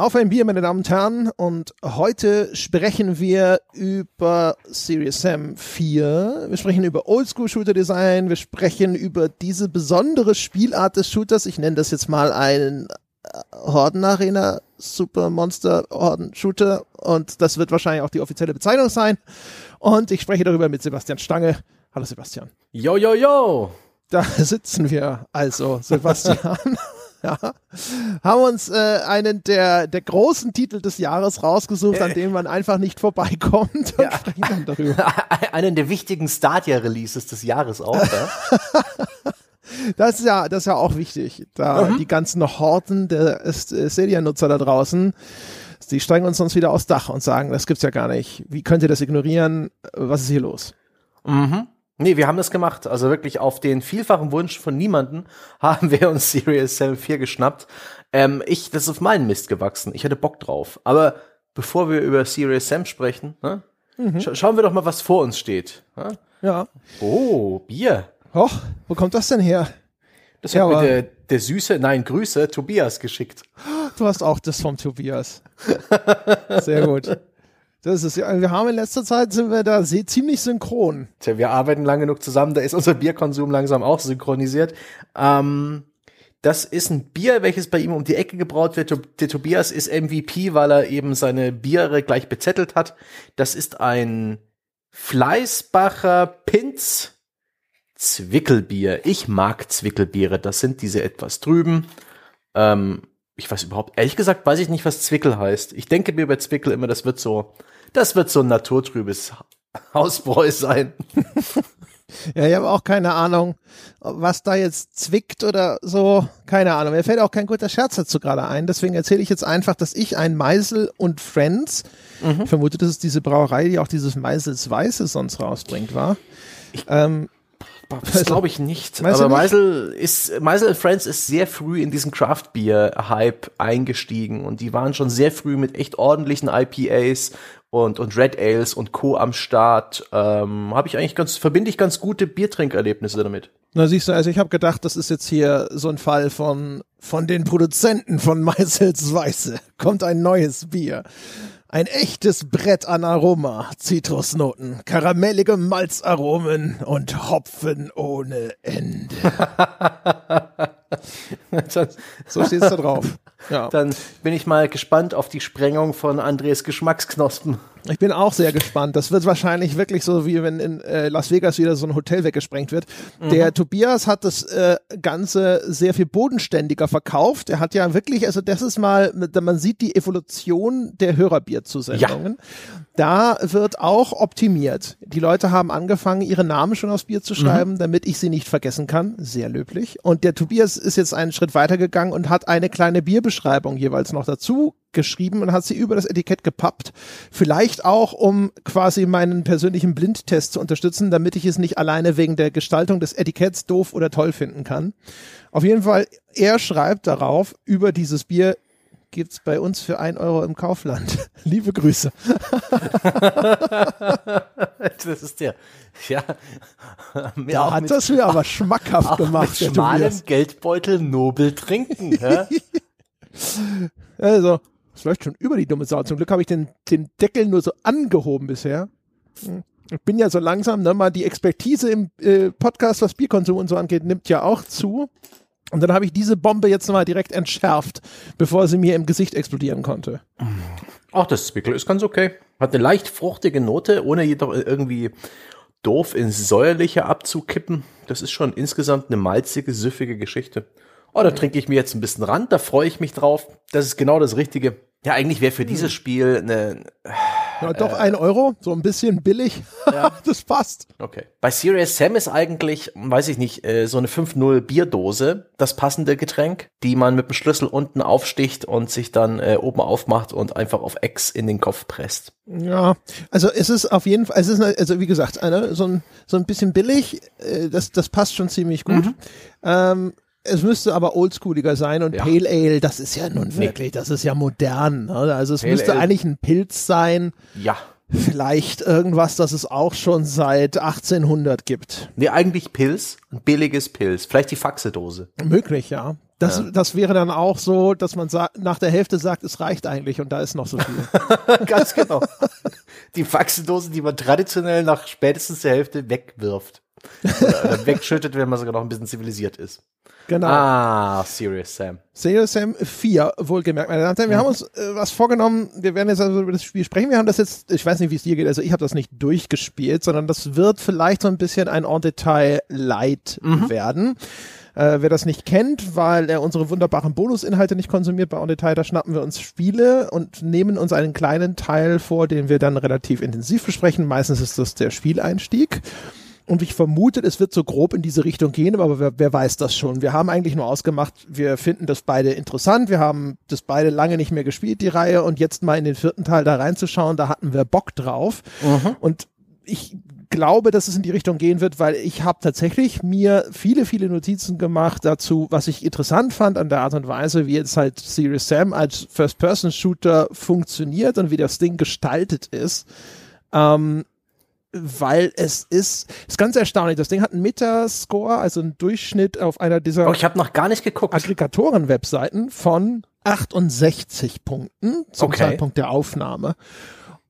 Auf ein Bier, meine Damen und Herren. Und heute sprechen wir über Serious Sam 4. Wir sprechen über Oldschool-Shooter-Design. Wir sprechen über diese besondere Spielart des Shooters. Ich nenne das jetzt mal einen Horden-Arena Super Monster Horden Shooter. Und das wird wahrscheinlich auch die offizielle Bezeichnung sein. Und ich spreche darüber mit Sebastian Stange. Hallo Sebastian. Yo, yo, yo. Da sitzen wir also, Sebastian. ja, haben uns äh, einen der, der großen Titel des Jahres rausgesucht, an dem man einfach nicht vorbeikommt und ja. sprechen dann darüber. einen der wichtigen Stadia-Releases des Jahres auch, ja? Das ist ja, das ist ja auch wichtig. Da mhm. die ganzen Horten der Stadia-Nutzer da draußen, die steigen uns sonst wieder aufs Dach und sagen, das gibt's ja gar nicht. Wie könnt ihr das ignorieren? Was ist hier los? Mhm. Nee, wir haben das gemacht. Also wirklich auf den vielfachen Wunsch von niemanden haben wir uns Serious Sam 4 geschnappt. Ähm, ich, das ist auf meinen Mist gewachsen. Ich hatte Bock drauf. Aber bevor wir über Serious Sam sprechen, ne, mhm. scha schauen wir doch mal, was vor uns steht. Ne? Ja. Oh, Bier. Och, wo kommt das denn her? Das ja, hat mir der, der süße, nein, Grüße, Tobias geschickt. Du hast auch das vom Tobias. Sehr gut. Das ist ja, wir haben in letzter Zeit sind wir da ziemlich synchron. Tja, wir arbeiten lang genug zusammen, da ist unser Bierkonsum langsam auch synchronisiert. Ähm, das ist ein Bier, welches bei ihm um die Ecke gebraut wird. Der Tobias ist MVP, weil er eben seine Biere gleich bezettelt hat. Das ist ein Fleißbacher Pinz Zwickelbier. Ich mag Zwickelbiere. Das sind diese etwas trüben. Ähm, ich weiß überhaupt, ehrlich gesagt, weiß ich nicht, was Zwickel heißt. Ich denke mir bei Zwickel immer, das wird so, das wird so ein naturtrübes Hausbräu sein. ja, ich habe auch keine Ahnung, was da jetzt zwickt oder so. Keine Ahnung. Mir fällt auch kein guter Scherz dazu gerade ein. Deswegen erzähle ich jetzt einfach, dass ich ein Meisel und Friends, mhm. ich vermute, dass es diese Brauerei, die auch dieses Meisels Weiße sonst rausbringt, war. Ich, ähm, das glaube ich nicht. Aber Meisel ist, Meisel Friends ist sehr früh in diesen Craft Beer Hype eingestiegen und die waren schon sehr früh mit echt ordentlichen IPAs und, und Red Ales und Co. am Start. Ähm, habe ich eigentlich ganz, verbinde ich ganz gute Biertrinkerlebnisse damit. Na siehst du, also ich habe gedacht, das ist jetzt hier so ein Fall von, von den Produzenten von Meisels Weiße. Kommt ein neues Bier. Ein echtes Brett an Aroma, Zitrusnoten, karamellige Malzaromen und Hopfen ohne Ende. so steht's da drauf. Ja. Dann bin ich mal gespannt auf die Sprengung von Andres Geschmacksknospen. Ich bin auch sehr gespannt. Das wird wahrscheinlich wirklich so, wie wenn in äh, Las Vegas wieder so ein Hotel weggesprengt wird. Mhm. Der Tobias hat das äh, Ganze sehr viel bodenständiger verkauft. Er hat ja wirklich, also das ist mal, man sieht die Evolution der Hörerbierzusendungen. Ja. Da wird auch optimiert. Die Leute haben angefangen, ihre Namen schon aufs Bier zu schreiben, mhm. damit ich sie nicht vergessen kann. Sehr löblich. Und der Tobias ist jetzt einen Schritt weitergegangen und hat eine kleine Bierbeschreibung jeweils noch dazu geschrieben und hat sie über das Etikett gepappt. Vielleicht auch, um quasi meinen persönlichen Blindtest zu unterstützen, damit ich es nicht alleine wegen der Gestaltung des Etiketts doof oder toll finden kann. Auf jeden Fall, er schreibt darauf über dieses Bier, gibt's bei uns für ein Euro im Kaufland. Liebe Grüße. das ist der. Ja. Da hat das mir aber schmackhaft gemacht. Mit schmalem Geldbeutel nobel trinken. also, es läuft schon über die dumme Sau. Zum Glück habe ich den, den Deckel nur so angehoben bisher. Hm. Ich bin ja so langsam, ne, mal die Expertise im äh, Podcast, was Bierkonsum und so angeht, nimmt ja auch zu. Und dann habe ich diese Bombe jetzt nochmal direkt entschärft, bevor sie mir im Gesicht explodieren konnte. Ach, das Zwickel ist ganz okay. Hat eine leicht fruchtige Note, ohne jedoch irgendwie doof ins Säuerliche abzukippen. Das ist schon insgesamt eine malzige, süffige Geschichte. Oh, da trinke ich mir jetzt ein bisschen ran, da freue ich mich drauf. Das ist genau das Richtige. Ja, eigentlich wäre für dieses hm. Spiel eine. Ja, doch äh, ein Euro, so ein bisschen billig. Ja. das passt. Okay. Bei Serious Sam ist eigentlich, weiß ich nicht, äh, so eine 5-0 Bierdose das passende Getränk, die man mit dem Schlüssel unten aufsticht und sich dann äh, oben aufmacht und einfach auf X in den Kopf presst. Ja, also es ist auf jeden Fall, es ist also wie gesagt, eine, so ein so ein bisschen billig, äh, das das passt schon ziemlich gut. Mhm. Ähm, es müsste aber oldschooliger sein und ja. Pale Ale, das ist ja nun wirklich, das ist ja modern. Ne? Also es Pale müsste Ale. eigentlich ein Pilz sein. Ja. Vielleicht irgendwas, das es auch schon seit 1800 gibt. Nee, eigentlich Pilz, ein billiges Pilz. Vielleicht die Faxedose. Möglich, ja. Das, ja. das wäre dann auch so, dass man nach der Hälfte sagt, es reicht eigentlich und da ist noch so viel. Ganz genau. Die Faxedosen, die man traditionell nach spätestens der Hälfte wegwirft. Oder wegschüttet, wenn man sogar noch ein bisschen zivilisiert ist. Genau. Ah, Serious Sam. Serious Sam 4, wohlgemerkt, meine Damen und Herren. Wir mhm. haben uns äh, was vorgenommen. Wir werden jetzt also über das Spiel sprechen. Wir haben das jetzt, ich weiß nicht, wie es dir geht, also ich habe das nicht durchgespielt, sondern das wird vielleicht so ein bisschen ein En-Detail Light mhm. werden. Äh, wer das nicht kennt, weil er unsere wunderbaren Bonusinhalte nicht konsumiert bei OnDetail, da schnappen wir uns Spiele und nehmen uns einen kleinen Teil vor, den wir dann relativ intensiv besprechen. Meistens ist das der Spieleinstieg. Und ich vermute, es wird so grob in diese Richtung gehen, aber wer, wer, weiß das schon? Wir haben eigentlich nur ausgemacht, wir finden das beide interessant. Wir haben das beide lange nicht mehr gespielt, die Reihe, und jetzt mal in den vierten Teil da reinzuschauen, da hatten wir Bock drauf. Mhm. Und ich glaube, dass es in die Richtung gehen wird, weil ich habe tatsächlich mir viele, viele Notizen gemacht dazu, was ich interessant fand an der Art und Weise, wie jetzt halt Serious Sam als First-Person-Shooter funktioniert und wie das Ding gestaltet ist. Ähm, weil es ist, ist ganz erstaunlich. Das Ding hat einen Metascore, also einen Durchschnitt auf einer dieser oh, ich habe noch gar nicht geguckt. Aggregatoren-Webseiten von 68 Punkten zum okay. Zeitpunkt der Aufnahme.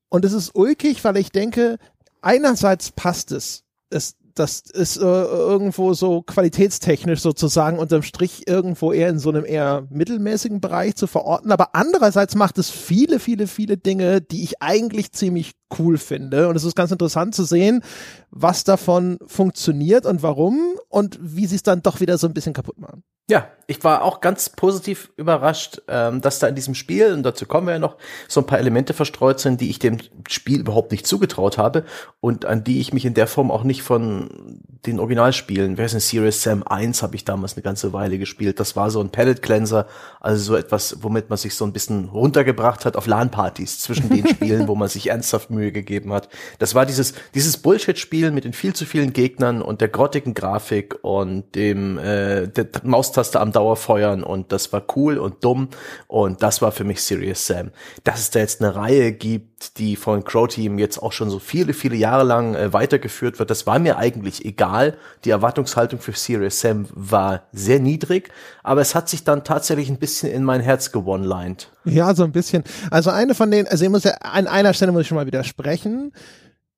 Und es ist ulkig, weil ich denke, einerseits passt es. Es das ist äh, irgendwo so qualitätstechnisch sozusagen unterm Strich irgendwo eher in so einem eher mittelmäßigen Bereich zu verorten. Aber andererseits macht es viele, viele, viele Dinge, die ich eigentlich ziemlich cool finde. Und es ist ganz interessant zu sehen, was davon funktioniert und warum und wie sie es dann doch wieder so ein bisschen kaputt machen. Ja, ich war auch ganz positiv überrascht, ähm, dass da in diesem Spiel, und dazu kommen wir ja noch, so ein paar Elemente verstreut sind, die ich dem Spiel überhaupt nicht zugetraut habe und an die ich mich in der Form auch nicht von den Originalspielen, wer ist denn Serious Sam 1 habe ich damals eine ganze Weile gespielt. Das war so ein Palette Cleanser, also so etwas, womit man sich so ein bisschen runtergebracht hat auf LAN-Partys zwischen den Spielen, wo man sich ernsthaft Mühe gegeben hat. Das war dieses, dieses Bullshit-Spiel mit den viel zu vielen Gegnern und der grottigen Grafik und dem äh, der Maustaste am Dauerfeuern und das war cool und dumm und das war für mich Serious Sam. Dass es da jetzt eine Reihe gibt, die von Crow Team jetzt auch schon so viele, viele Jahre lang äh, weitergeführt wird, das war mir eigentlich egal. Die Erwartungshaltung für Serious Sam war sehr niedrig, aber es hat sich dann tatsächlich ein bisschen in mein Herz gewonlined. Ja, so ein bisschen. Also eine von den, also ich muss ja, an einer Stelle muss ich schon mal widersprechen.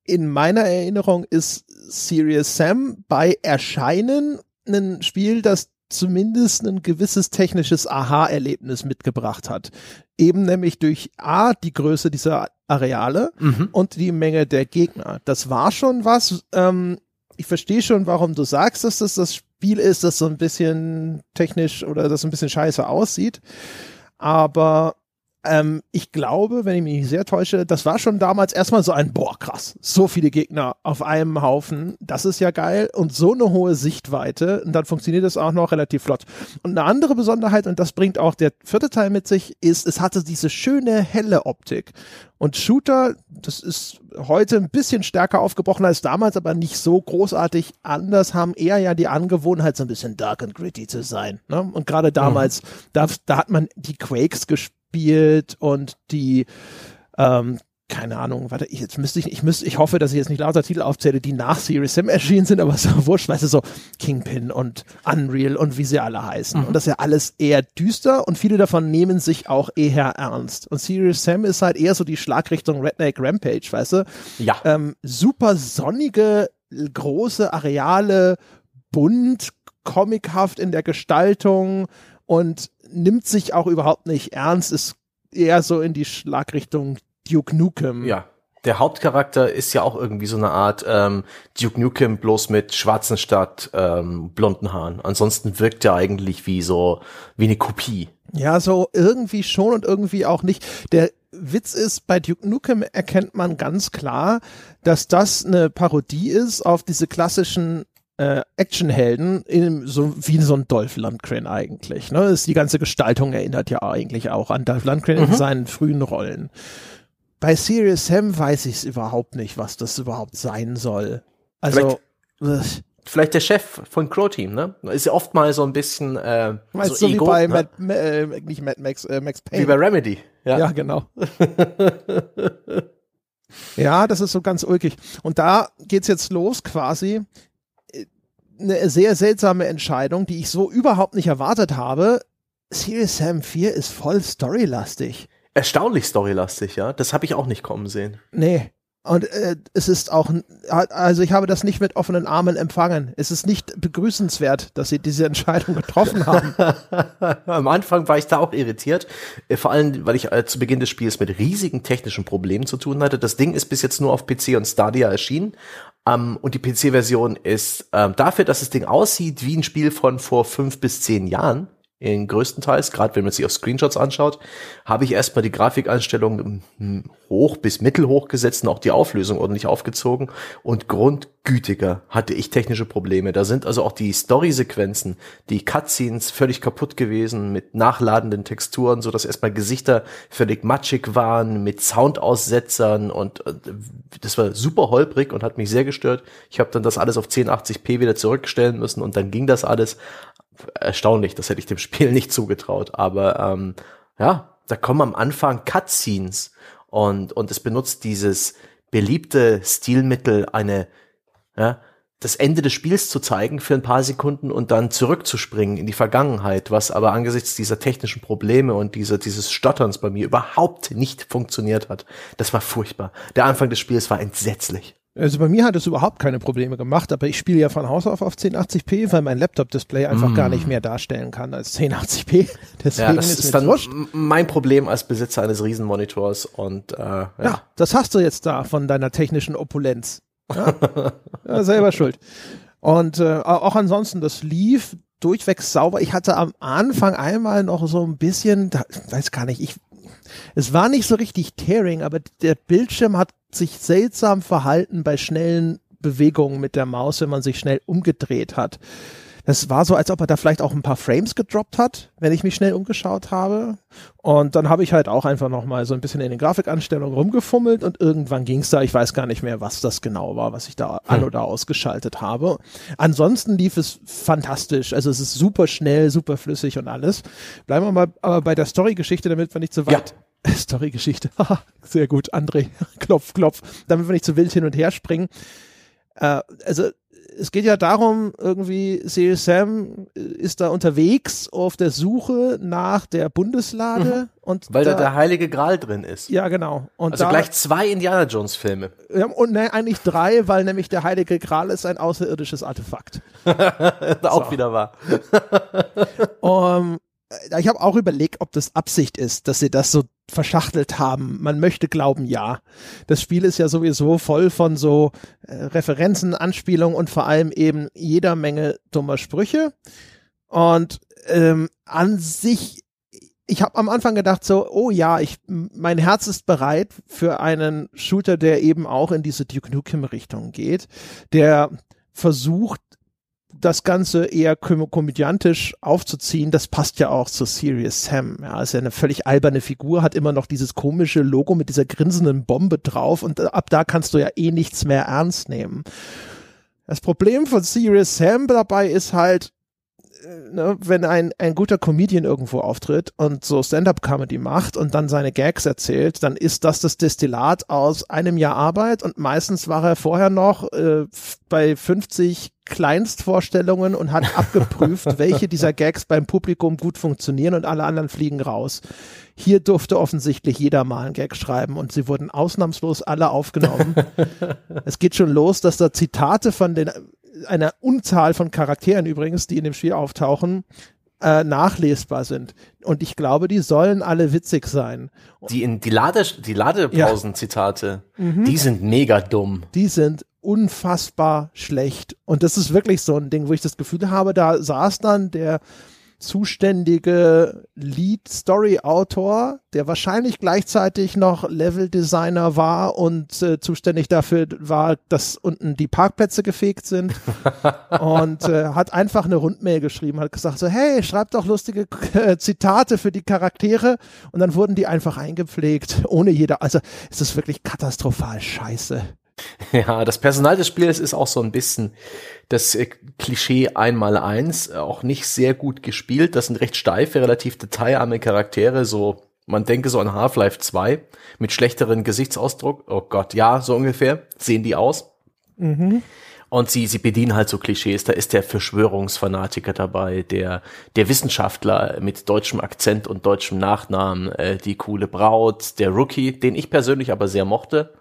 In meiner Erinnerung ist Serious Sam bei Erscheinen ein Spiel, das zumindest ein gewisses technisches Aha-Erlebnis mitgebracht hat. Eben nämlich durch A, die Größe dieser Areale mhm. und die Menge der Gegner. Das war schon was. Ähm, ich verstehe schon, warum du sagst, dass das das Spiel ist, das so ein bisschen technisch oder das ein bisschen scheiße aussieht. Aber ähm, ich glaube, wenn ich mich nicht sehr täusche, das war schon damals erstmal so ein, boah, krass, so viele Gegner auf einem Haufen, das ist ja geil und so eine hohe Sichtweite und dann funktioniert es auch noch relativ flott. Und eine andere Besonderheit, und das bringt auch der vierte Teil mit sich, ist, es hatte diese schöne helle Optik. Und Shooter, das ist heute ein bisschen stärker aufgebrochen als damals, aber nicht so großartig anders, haben eher ja die Angewohnheit, so ein bisschen dark and gritty zu sein. Ne? Und gerade damals, mhm. da, da hat man die Quakes gespielt spielt und die ähm, keine Ahnung, warte, ich, jetzt müsste ich, ich müsste, ich hoffe, dass ich jetzt nicht lauter Titel aufzähle, die nach Series Sam erschienen sind, aber so wurscht, weißt du, so Kingpin und Unreal und wie sie alle heißen. Mhm. Und das ist ja alles eher düster und viele davon nehmen sich auch eher ernst. Und Serious Sam ist halt eher so die Schlagrichtung Redneck Rampage, weißt du? Ja. Ähm, super sonnige, große Areale, bunt, comichaft in der Gestaltung und nimmt sich auch überhaupt nicht ernst, ist eher so in die Schlagrichtung Duke Nukem. Ja. Der Hauptcharakter ist ja auch irgendwie so eine Art ähm, Duke Nukem bloß mit schwarzen statt ähm, blonden Haaren. Ansonsten wirkt er eigentlich wie so wie eine Kopie. Ja, so irgendwie schon und irgendwie auch nicht. Der Witz ist, bei Duke Nukem erkennt man ganz klar, dass das eine Parodie ist auf diese klassischen äh, Actionhelden in so wie so ein Dolph Lundgren eigentlich. Ne? Ist die ganze Gestaltung erinnert ja eigentlich auch an Dolph Lundgren mhm. in seinen frühen Rollen. Bei Serious Sam weiß ich es überhaupt nicht, was das überhaupt sein soll. Also vielleicht, vielleicht der Chef von Crow Team, ne? Ist ja oft mal so ein bisschen äh, so, so Ego, wie bei ne? Matt, äh, nicht Mad Max, äh, Max Payne. Wie bei Remedy. Ja, ja genau. Ja, das ist so ganz ulkig. Und da geht's jetzt los quasi. Eine sehr seltsame Entscheidung, die ich so überhaupt nicht erwartet habe. Serious Sam 4 ist voll storylastig. Erstaunlich storylastig, ja. Das habe ich auch nicht kommen sehen. Nee. Und äh, es ist auch, also ich habe das nicht mit offenen Armen empfangen. Es ist nicht begrüßenswert, dass sie diese Entscheidung getroffen haben. Am Anfang war ich da auch irritiert, äh, vor allem, weil ich äh, zu Beginn des Spiels mit riesigen technischen Problemen zu tun hatte. Das Ding ist bis jetzt nur auf PC und Stadia erschienen. Ähm, und die PC-Version ist ähm, dafür, dass das Ding aussieht wie ein Spiel von vor fünf bis zehn Jahren, in größtenteils, gerade wenn man sich auf Screenshots anschaut, habe ich erstmal die Grafikeinstellungen hoch bis mittelhoch gesetzt und auch die Auflösung ordentlich aufgezogen und grundgütiger hatte ich technische Probleme. Da sind also auch die Story-Sequenzen, die Cutscenes völlig kaputt gewesen mit nachladenden Texturen, so dass erstmal Gesichter völlig matschig waren mit Soundaussetzern und äh, das war super holprig und hat mich sehr gestört. Ich habe dann das alles auf 1080p wieder zurückstellen müssen und dann ging das alles erstaunlich, das hätte ich dem Spiel nicht zugetraut. Aber ähm, ja, da kommen am Anfang Cutscenes und, und es benutzt dieses beliebte Stilmittel, eine, ja, das Ende des Spiels zu zeigen für ein paar Sekunden und dann zurückzuspringen in die Vergangenheit, was aber angesichts dieser technischen Probleme und dieser, dieses Stotterns bei mir überhaupt nicht funktioniert hat. Das war furchtbar. Der Anfang des Spiels war entsetzlich. Also bei mir hat es überhaupt keine Probleme gemacht, aber ich spiele ja von Haus auf auf 1080p, weil mein Laptop-Display einfach mm. gar nicht mehr darstellen kann als 1080p. Deswegen ja, das ist, ist dann wurscht. mein Problem als Besitzer eines Riesenmonitors und äh, ja. ja, das hast du jetzt da von deiner technischen Opulenz. Ja, ja selber schuld. Und äh, auch ansonsten, das lief durchweg sauber. Ich hatte am Anfang einmal noch so ein bisschen, da, weiß gar nicht, ich es war nicht so richtig tearing, aber der Bildschirm hat sich seltsam verhalten bei schnellen Bewegungen mit der Maus, wenn man sich schnell umgedreht hat. Das war so, als ob er da vielleicht auch ein paar Frames gedroppt hat, wenn ich mich schnell umgeschaut habe. Und dann habe ich halt auch einfach nochmal so ein bisschen in den Grafikanstellungen rumgefummelt und irgendwann ging es da, ich weiß gar nicht mehr, was das genau war, was ich da an hm. oder ausgeschaltet habe. Ansonsten lief es fantastisch. Also es ist super schnell, super flüssig und alles. Bleiben wir mal aber bei der Story-Geschichte, damit wir nicht zu weit ja. Story-Geschichte. Sehr gut, André. klopf, klopf. Damit wir nicht zu wild hin und her springen. Äh, also es geht ja darum, irgendwie, Serious Sam ist da unterwegs auf der Suche nach der Bundeslade. Mhm. Und Weil da, da, der heilige Gral drin ist. Ja, genau. Und also da, gleich zwei Indiana Jones Filme. Ja, und ne, eigentlich drei, weil nämlich der heilige Gral ist ein außerirdisches Artefakt. auch wieder wahr. um, äh, ich habe auch überlegt, ob das Absicht ist, dass sie das so verschachtelt haben. Man möchte glauben, ja. Das Spiel ist ja sowieso voll von so äh, Referenzen, Anspielungen und vor allem eben jeder Menge dummer Sprüche. Und ähm, an sich, ich habe am Anfang gedacht so, oh ja, ich, mein Herz ist bereit für einen Shooter, der eben auch in diese Duke Nukem Richtung geht, der versucht das Ganze eher kom komödiantisch aufzuziehen, das passt ja auch zu Serious Sam. Ja, ist ja eine völlig alberne Figur, hat immer noch dieses komische Logo mit dieser grinsenden Bombe drauf und ab da kannst du ja eh nichts mehr ernst nehmen. Das Problem von Serious Sam dabei ist halt, ne, wenn ein, ein guter Comedian irgendwo auftritt und so Stand-up-Comedy macht und dann seine Gags erzählt, dann ist das das Destillat aus einem Jahr Arbeit und meistens war er vorher noch äh, bei 50 Kleinstvorstellungen und hat abgeprüft, welche dieser Gags beim Publikum gut funktionieren und alle anderen fliegen raus. Hier durfte offensichtlich jeder mal einen Gag schreiben und sie wurden ausnahmslos alle aufgenommen. es geht schon los, dass da Zitate von den einer Unzahl von Charakteren übrigens, die in dem Spiel auftauchen, äh, nachlesbar sind. Und ich glaube, die sollen alle witzig sein. Die in die Lade die Ladepausen-Zitate, ja. mhm. die sind mega dumm. Die sind unfassbar schlecht. Und das ist wirklich so ein Ding, wo ich das Gefühl habe, da saß dann der zuständige Lead-Story-Autor, der wahrscheinlich gleichzeitig noch Level-Designer war und äh, zuständig dafür war, dass unten die Parkplätze gefegt sind und äh, hat einfach eine Rundmail geschrieben, hat gesagt so, hey, schreib doch lustige äh, Zitate für die Charaktere und dann wurden die einfach eingepflegt, ohne jeder, also es ist wirklich katastrophal scheiße. Ja, das Personal des Spiels ist auch so ein bisschen das äh, Klischee einmal eins, auch nicht sehr gut gespielt. Das sind recht steife, relativ detailarme Charaktere, so Man denke so an Half-Life 2 mit schlechteren Gesichtsausdruck. Oh Gott, ja, so ungefähr sehen die aus. Mhm. Und sie, sie bedienen halt so Klischees. Da ist der Verschwörungsfanatiker dabei, der, der Wissenschaftler mit deutschem Akzent und deutschem Nachnamen, äh, die coole Braut, der Rookie, den ich persönlich aber sehr mochte.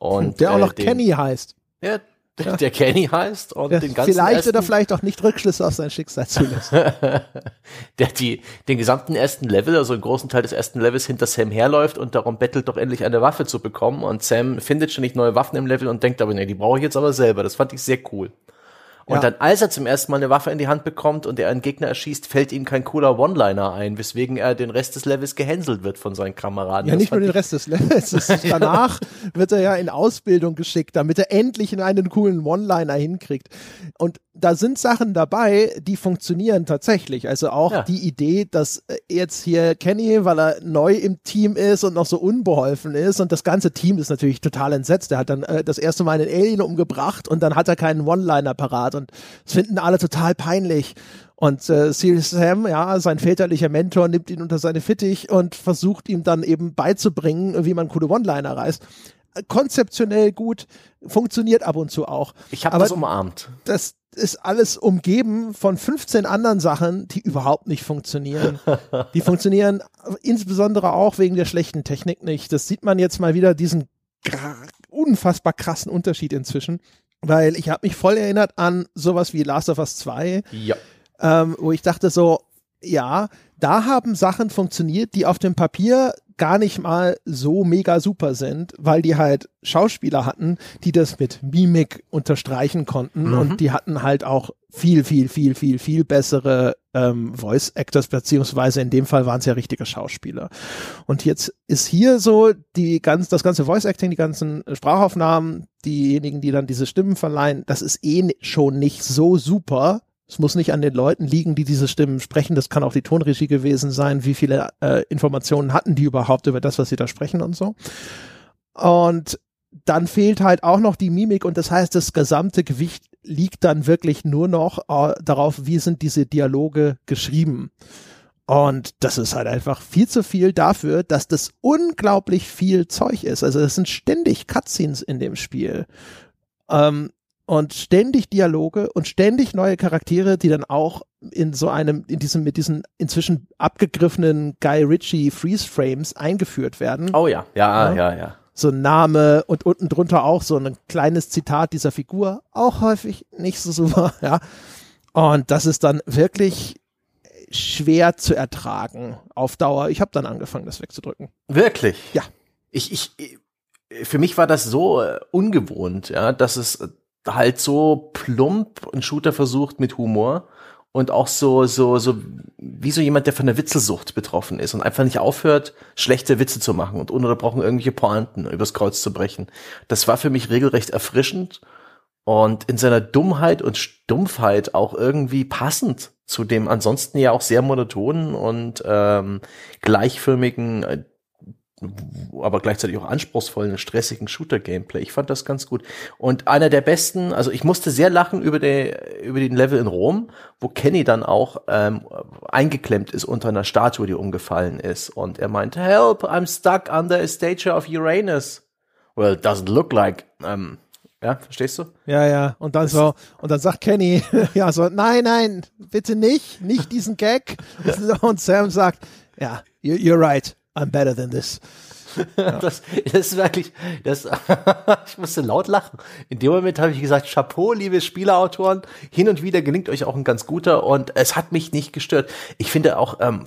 Und, der auch noch äh, den, Kenny heißt. Ja, der, der Kenny heißt und der den ganzen vielleicht ersten, oder vielleicht auch nicht Rückschlüsse auf sein Schicksal zulässt. der die den gesamten ersten Level, also einen großen Teil des ersten Levels hinter Sam herläuft und darum bettelt doch endlich eine Waffe zu bekommen und Sam findet schon nicht neue Waffen im Level und denkt aber nee, die brauche ich jetzt aber selber. Das fand ich sehr cool. Und ja. dann, als er zum ersten Mal eine Waffe in die Hand bekommt und er einen Gegner erschießt, fällt ihm kein cooler One-Liner ein, weswegen er den Rest des Levels gehänselt wird von seinen Kameraden. Ja, das nicht nur den Rest des Levels. danach wird er ja in Ausbildung geschickt, damit er endlich in einen coolen One-Liner hinkriegt. Und da sind Sachen dabei, die funktionieren tatsächlich. Also auch ja. die Idee, dass äh, jetzt hier Kenny, weil er neu im Team ist und noch so unbeholfen ist und das ganze Team ist natürlich total entsetzt. Er hat dann äh, das erste Mal einen Alien umgebracht und dann hat er keinen One-Liner parat und das finden alle total peinlich. Und äh, Sirius Sam, ja, sein väterlicher Mentor, nimmt ihn unter seine Fittich und versucht ihm dann eben beizubringen, wie man coole One-Liner reißt konzeptionell gut, funktioniert ab und zu auch. Ich habe das umarmt. Das ist alles umgeben von 15 anderen Sachen, die überhaupt nicht funktionieren. die funktionieren insbesondere auch wegen der schlechten Technik nicht. Das sieht man jetzt mal wieder, diesen unfassbar krassen Unterschied inzwischen. Weil ich habe mich voll erinnert an sowas wie Last of Us 2, ja. ähm, wo ich dachte so, ja, da haben Sachen funktioniert, die auf dem Papier gar nicht mal so mega super sind, weil die halt Schauspieler hatten, die das mit Mimik unterstreichen konnten mhm. und die hatten halt auch viel, viel, viel, viel, viel bessere ähm, Voice Actors, beziehungsweise in dem Fall waren es ja richtige Schauspieler. Und jetzt ist hier so die ganz, das ganze Voice Acting, die ganzen Sprachaufnahmen, diejenigen, die dann diese Stimmen verleihen, das ist eh schon nicht so super es muss nicht an den Leuten liegen, die diese Stimmen sprechen. Das kann auch die Tonregie gewesen sein. Wie viele äh, Informationen hatten die überhaupt über das, was sie da sprechen und so. Und dann fehlt halt auch noch die Mimik und das heißt, das gesamte Gewicht liegt dann wirklich nur noch äh, darauf, wie sind diese Dialoge geschrieben. Und das ist halt einfach viel zu viel dafür, dass das unglaublich viel Zeug ist. Also es sind ständig Cutscenes in dem Spiel. Ähm, und ständig Dialoge und ständig neue Charaktere, die dann auch in so einem, in diesem, mit diesen inzwischen abgegriffenen Guy Ritchie Freeze Frames eingeführt werden. Oh ja, ja, ja, ja. ja. So ein Name und unten drunter auch so ein kleines Zitat dieser Figur, auch häufig nicht so super, ja. Und das ist dann wirklich schwer zu ertragen auf Dauer. Ich habe dann angefangen, das wegzudrücken. Wirklich? Ja. Ich, ich, für mich war das so äh, ungewohnt, ja, dass es halt so plump ein Shooter versucht mit Humor und auch so, so, so, wie so jemand, der von der Witzelsucht betroffen ist und einfach nicht aufhört, schlechte Witze zu machen und ununterbrochen irgendwelche Pointen übers Kreuz zu brechen. Das war für mich regelrecht erfrischend und in seiner Dummheit und Stumpfheit auch irgendwie passend zu dem ansonsten ja auch sehr monotonen und ähm, gleichförmigen äh, aber gleichzeitig auch anspruchsvollen, stressigen Shooter-Gameplay. Ich fand das ganz gut. Und einer der besten, also ich musste sehr lachen über, der, über den Level in Rom, wo Kenny dann auch ähm, eingeklemmt ist unter einer Statue, die umgefallen ist. Und er meinte, help, I'm stuck under a statue of Uranus. Well, it doesn't look like. Ähm, ja, verstehst du? Ja, ja. Und dann so, und dann sagt Kenny, ja, so, nein, nein, bitte nicht, nicht diesen Gag. Und Sam sagt, ja, you're right. I'm better than this. Ja. Das, das ist wirklich, das, ich musste laut lachen. In dem Moment habe ich gesagt, Chapeau, liebe Spieleautoren, hin und wieder gelingt euch auch ein ganz guter und es hat mich nicht gestört. Ich finde auch, ähm,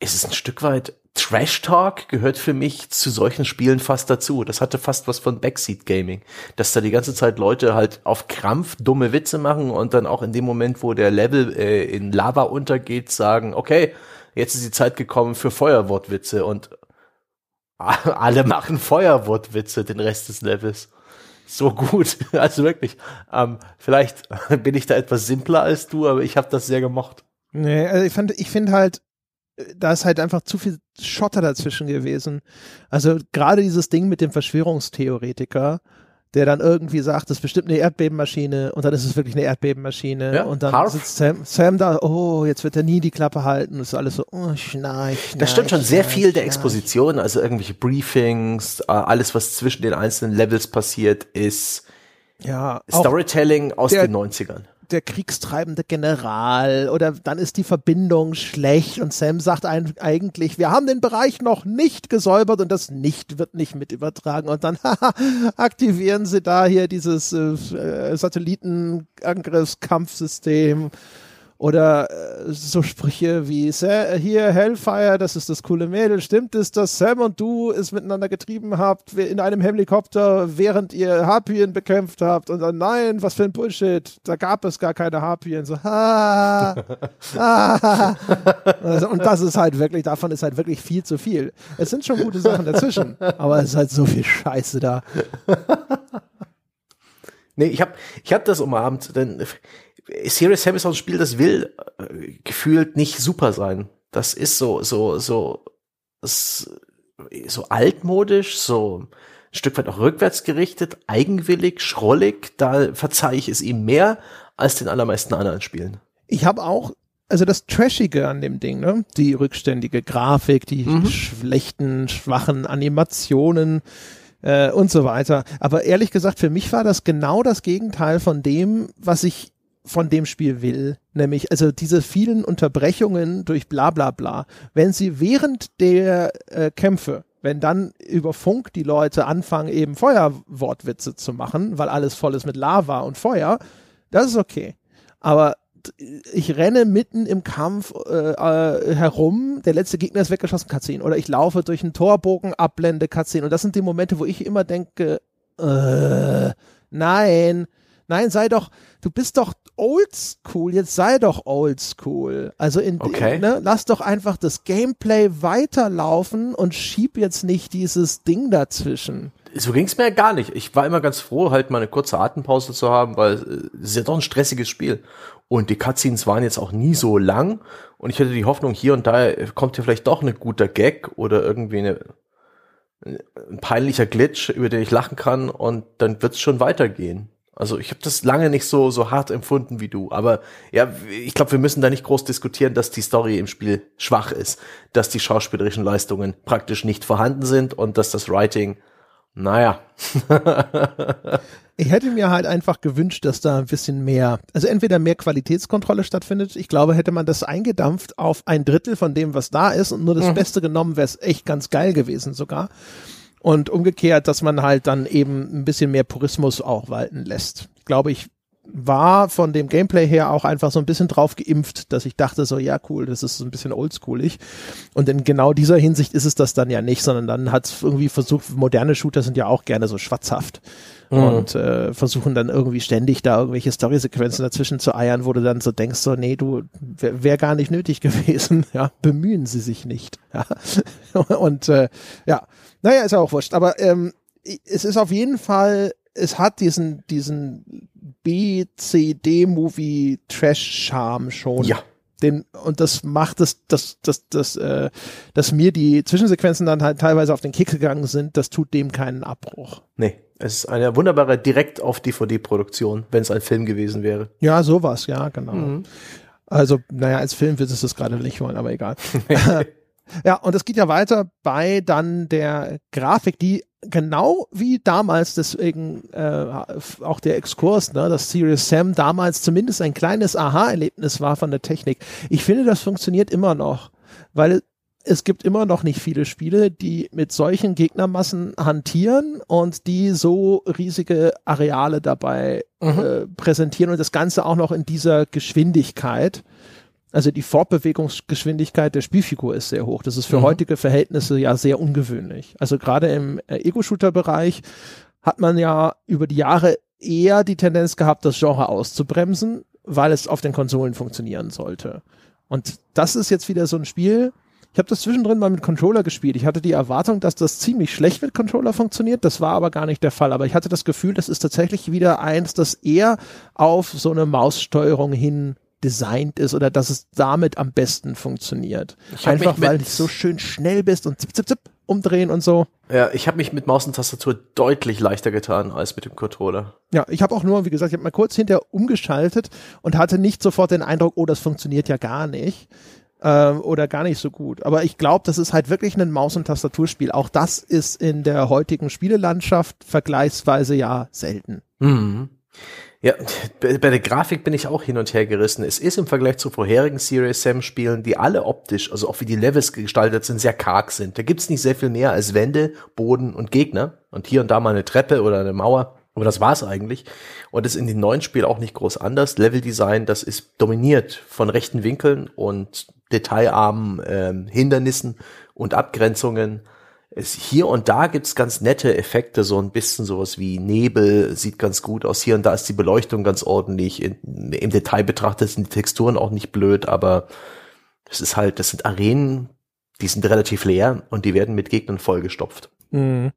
es ist ein Stück weit Trash Talk gehört für mich zu solchen Spielen fast dazu. Das hatte fast was von Backseat Gaming, dass da die ganze Zeit Leute halt auf Krampf dumme Witze machen und dann auch in dem Moment, wo der Level äh, in Lava untergeht, sagen, okay, jetzt ist die Zeit gekommen für Feuerwortwitze und alle machen Feuerwortwitze den Rest des Levels. So gut. Also wirklich. Ähm, vielleicht bin ich da etwas simpler als du, aber ich habe das sehr gemocht. Nee, also ich ich finde halt, da ist halt einfach zu viel Schotter dazwischen gewesen. Also gerade dieses Ding mit dem Verschwörungstheoretiker, der dann irgendwie sagt, das ist bestimmt eine Erdbebenmaschine und dann ist es wirklich eine Erdbebenmaschine Ja, und dann Harf. sitzt Sam, Sam da, oh, jetzt wird er nie die Klappe halten und ist alles so, oh, schnarch, schnarch Das stimmt schon sehr viel der. Exposition, also irgendwelche Briefings, äh, alles, was zwischen den einzelnen Levels passiert, ist Ja, Storytelling aus der- den 90ern. Der kriegstreibende General oder dann ist die Verbindung schlecht und Sam sagt ein, eigentlich, wir haben den Bereich noch nicht gesäubert und das nicht wird nicht mit übertragen. Und dann aktivieren sie da hier dieses äh, Satellitenangriffskampfsystem oder äh, so Sprüche wie Sa hier Hellfire, das ist das coole Mädel, stimmt es, dass Sam und du es miteinander getrieben habt in einem Helikopter, während ihr Harpien bekämpft habt und dann nein, was für ein Bullshit, da gab es gar keine Harpien, so ha, ha. Also, und das ist halt wirklich, davon ist halt wirklich viel zu viel. Es sind schon gute Sachen dazwischen, aber es ist halt so viel Scheiße da. Nee, ich habe ich hab das umarmt, denn äh, Serious Sam ist auch ein Spiel, das will äh, gefühlt nicht super sein. Das ist so, so, so, so altmodisch, so ein Stück weit auch rückwärts gerichtet, eigenwillig, schrollig. Da verzeihe ich es ihm mehr als den allermeisten anderen Spielen. Ich habe auch, also das Trashige an dem Ding, ne? Die rückständige Grafik, die schlechten, schwachen Animationen äh, und so weiter. Aber ehrlich gesagt, für mich war das genau das Gegenteil von dem, was ich von dem Spiel will. Nämlich, also diese vielen Unterbrechungen durch bla bla bla. Wenn sie während der äh, Kämpfe wenn dann über Funk die Leute anfangen, eben Feuerwortwitze zu machen, weil alles voll ist mit Lava und Feuer, das ist okay. Aber ich renne mitten im Kampf äh, äh, herum, der letzte Gegner ist weggeschossen, Cutscene. Oder ich laufe durch einen Torbogen, Ablende, Cutscene. Und das sind die Momente, wo ich immer denke, äh, nein, nein, sei doch, du bist doch oldschool, jetzt sei doch oldschool. Also in, Okay. ne, lass doch einfach das Gameplay weiterlaufen und schieb jetzt nicht dieses Ding dazwischen. So ging's mir ja gar nicht. Ich war immer ganz froh, halt mal eine kurze Atempause zu haben, weil äh, es ist ja doch ein stressiges Spiel. Und die Cutscenes waren jetzt auch nie so lang. Und ich hatte die Hoffnung, hier und da äh, kommt hier vielleicht doch ein guter Gag oder irgendwie eine, ein peinlicher Glitch, über den ich lachen kann und dann wird's schon weitergehen. Also ich habe das lange nicht so so hart empfunden wie du, aber ja, ich glaube, wir müssen da nicht groß diskutieren, dass die Story im Spiel schwach ist, dass die schauspielerischen Leistungen praktisch nicht vorhanden sind und dass das Writing, naja, Ich hätte mir halt einfach gewünscht, dass da ein bisschen mehr, also entweder mehr Qualitätskontrolle stattfindet. Ich glaube, hätte man das eingedampft auf ein Drittel von dem, was da ist und nur das Beste genommen, wäre es echt ganz geil gewesen sogar. Und umgekehrt, dass man halt dann eben ein bisschen mehr Purismus auch walten lässt. Glaube ich, war von dem Gameplay her auch einfach so ein bisschen drauf geimpft, dass ich dachte so, ja cool, das ist so ein bisschen oldschoolig. Und in genau dieser Hinsicht ist es das dann ja nicht, sondern dann hat es irgendwie versucht, moderne Shooter sind ja auch gerne so schwatzhaft und äh, versuchen dann irgendwie ständig da irgendwelche Storysequenzen dazwischen zu eiern, wo du dann so denkst, so, nee, du, wäre wär gar nicht nötig gewesen, ja, bemühen sie sich nicht, ja. Und äh, ja, naja, ist ja auch wurscht, aber ähm, es ist auf jeden Fall, es hat diesen, diesen B-C-D-Movie-Trash-Charme schon. ja. Den, und das macht es, dass, dass, dass, äh, dass mir die Zwischensequenzen dann halt teilweise auf den Kick gegangen sind, das tut dem keinen Abbruch. Nee, es ist eine wunderbare direkt auf DVD-Produktion, wenn es ein Film gewesen wäre. Ja, sowas, ja, genau. Also, naja, als Film wird es das gerade nicht wollen, aber egal. ja, und es geht ja weiter bei dann der Grafik, die genau wie damals, deswegen äh, auch der Exkurs, ne, dass Serious Sam damals zumindest ein kleines Aha-Erlebnis war von der Technik. Ich finde, das funktioniert immer noch, weil es gibt immer noch nicht viele Spiele, die mit solchen Gegnermassen hantieren und die so riesige Areale dabei äh, präsentieren und das Ganze auch noch in dieser Geschwindigkeit. Also die Fortbewegungsgeschwindigkeit der Spielfigur ist sehr hoch. Das ist für heutige Verhältnisse ja sehr ungewöhnlich. Also gerade im äh, Ego-Shooter-Bereich hat man ja über die Jahre eher die Tendenz gehabt, das Genre auszubremsen, weil es auf den Konsolen funktionieren sollte. Und das ist jetzt wieder so ein Spiel. Ich habe das zwischendrin mal mit Controller gespielt. Ich hatte die Erwartung, dass das ziemlich schlecht mit Controller funktioniert. Das war aber gar nicht der Fall. Aber ich hatte das Gefühl, das ist tatsächlich wieder eins, das eher auf so eine Maussteuerung hin designt ist oder dass es damit am besten funktioniert. Einfach weil du so schön schnell bist und zip, zip, zip. umdrehen und so. Ja, ich habe mich mit Maus und Tastatur deutlich leichter getan als mit dem Controller. Ja, ich habe auch nur, wie gesagt, ich habe mal kurz hinterher umgeschaltet und hatte nicht sofort den Eindruck, oh, das funktioniert ja gar nicht äh, oder gar nicht so gut. Aber ich glaube, das ist halt wirklich ein Maus- und Tastaturspiel. Auch das ist in der heutigen Spielelandschaft vergleichsweise ja selten. Mhm. Ja, bei der Grafik bin ich auch hin und her gerissen. Es ist im Vergleich zu vorherigen Serious Sam Spielen, die alle optisch, also auch wie die Levels gestaltet sind, sehr karg sind. Da gibt's nicht sehr viel mehr als Wände, Boden und Gegner und hier und da mal eine Treppe oder eine Mauer. Aber das war's eigentlich. Und das ist in den neuen Spielen auch nicht groß anders. Leveldesign, das ist dominiert von rechten Winkeln und detailarmen ähm, Hindernissen und Abgrenzungen es, hier und da gibt's ganz nette Effekte, so ein bisschen sowas wie Nebel, sieht ganz gut aus. Hier und da ist die Beleuchtung ganz ordentlich. In, Im Detail betrachtet sind die Texturen auch nicht blöd, aber es ist halt, das sind Arenen, die sind relativ leer und die werden mit Gegnern vollgestopft. Mhm.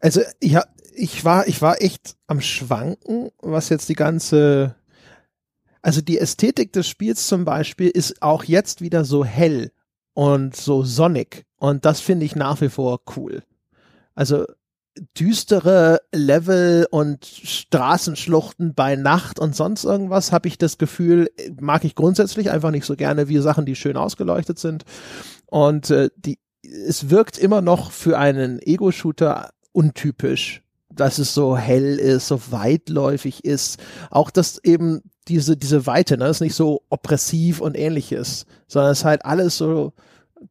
Also ja, ich war, ich war echt am Schwanken, was jetzt die ganze, also die Ästhetik des Spiels zum Beispiel ist auch jetzt wieder so hell und so sonnig. Und das finde ich nach wie vor cool. Also düstere Level und Straßenschluchten bei Nacht und sonst irgendwas habe ich das Gefühl, mag ich grundsätzlich einfach nicht so gerne wie Sachen, die schön ausgeleuchtet sind. Und äh, die, es wirkt immer noch für einen Ego-Shooter untypisch, dass es so hell ist, so weitläufig ist. Auch dass eben diese, diese Weite, ne, ist nicht so oppressiv und ähnliches, sondern es ist halt alles so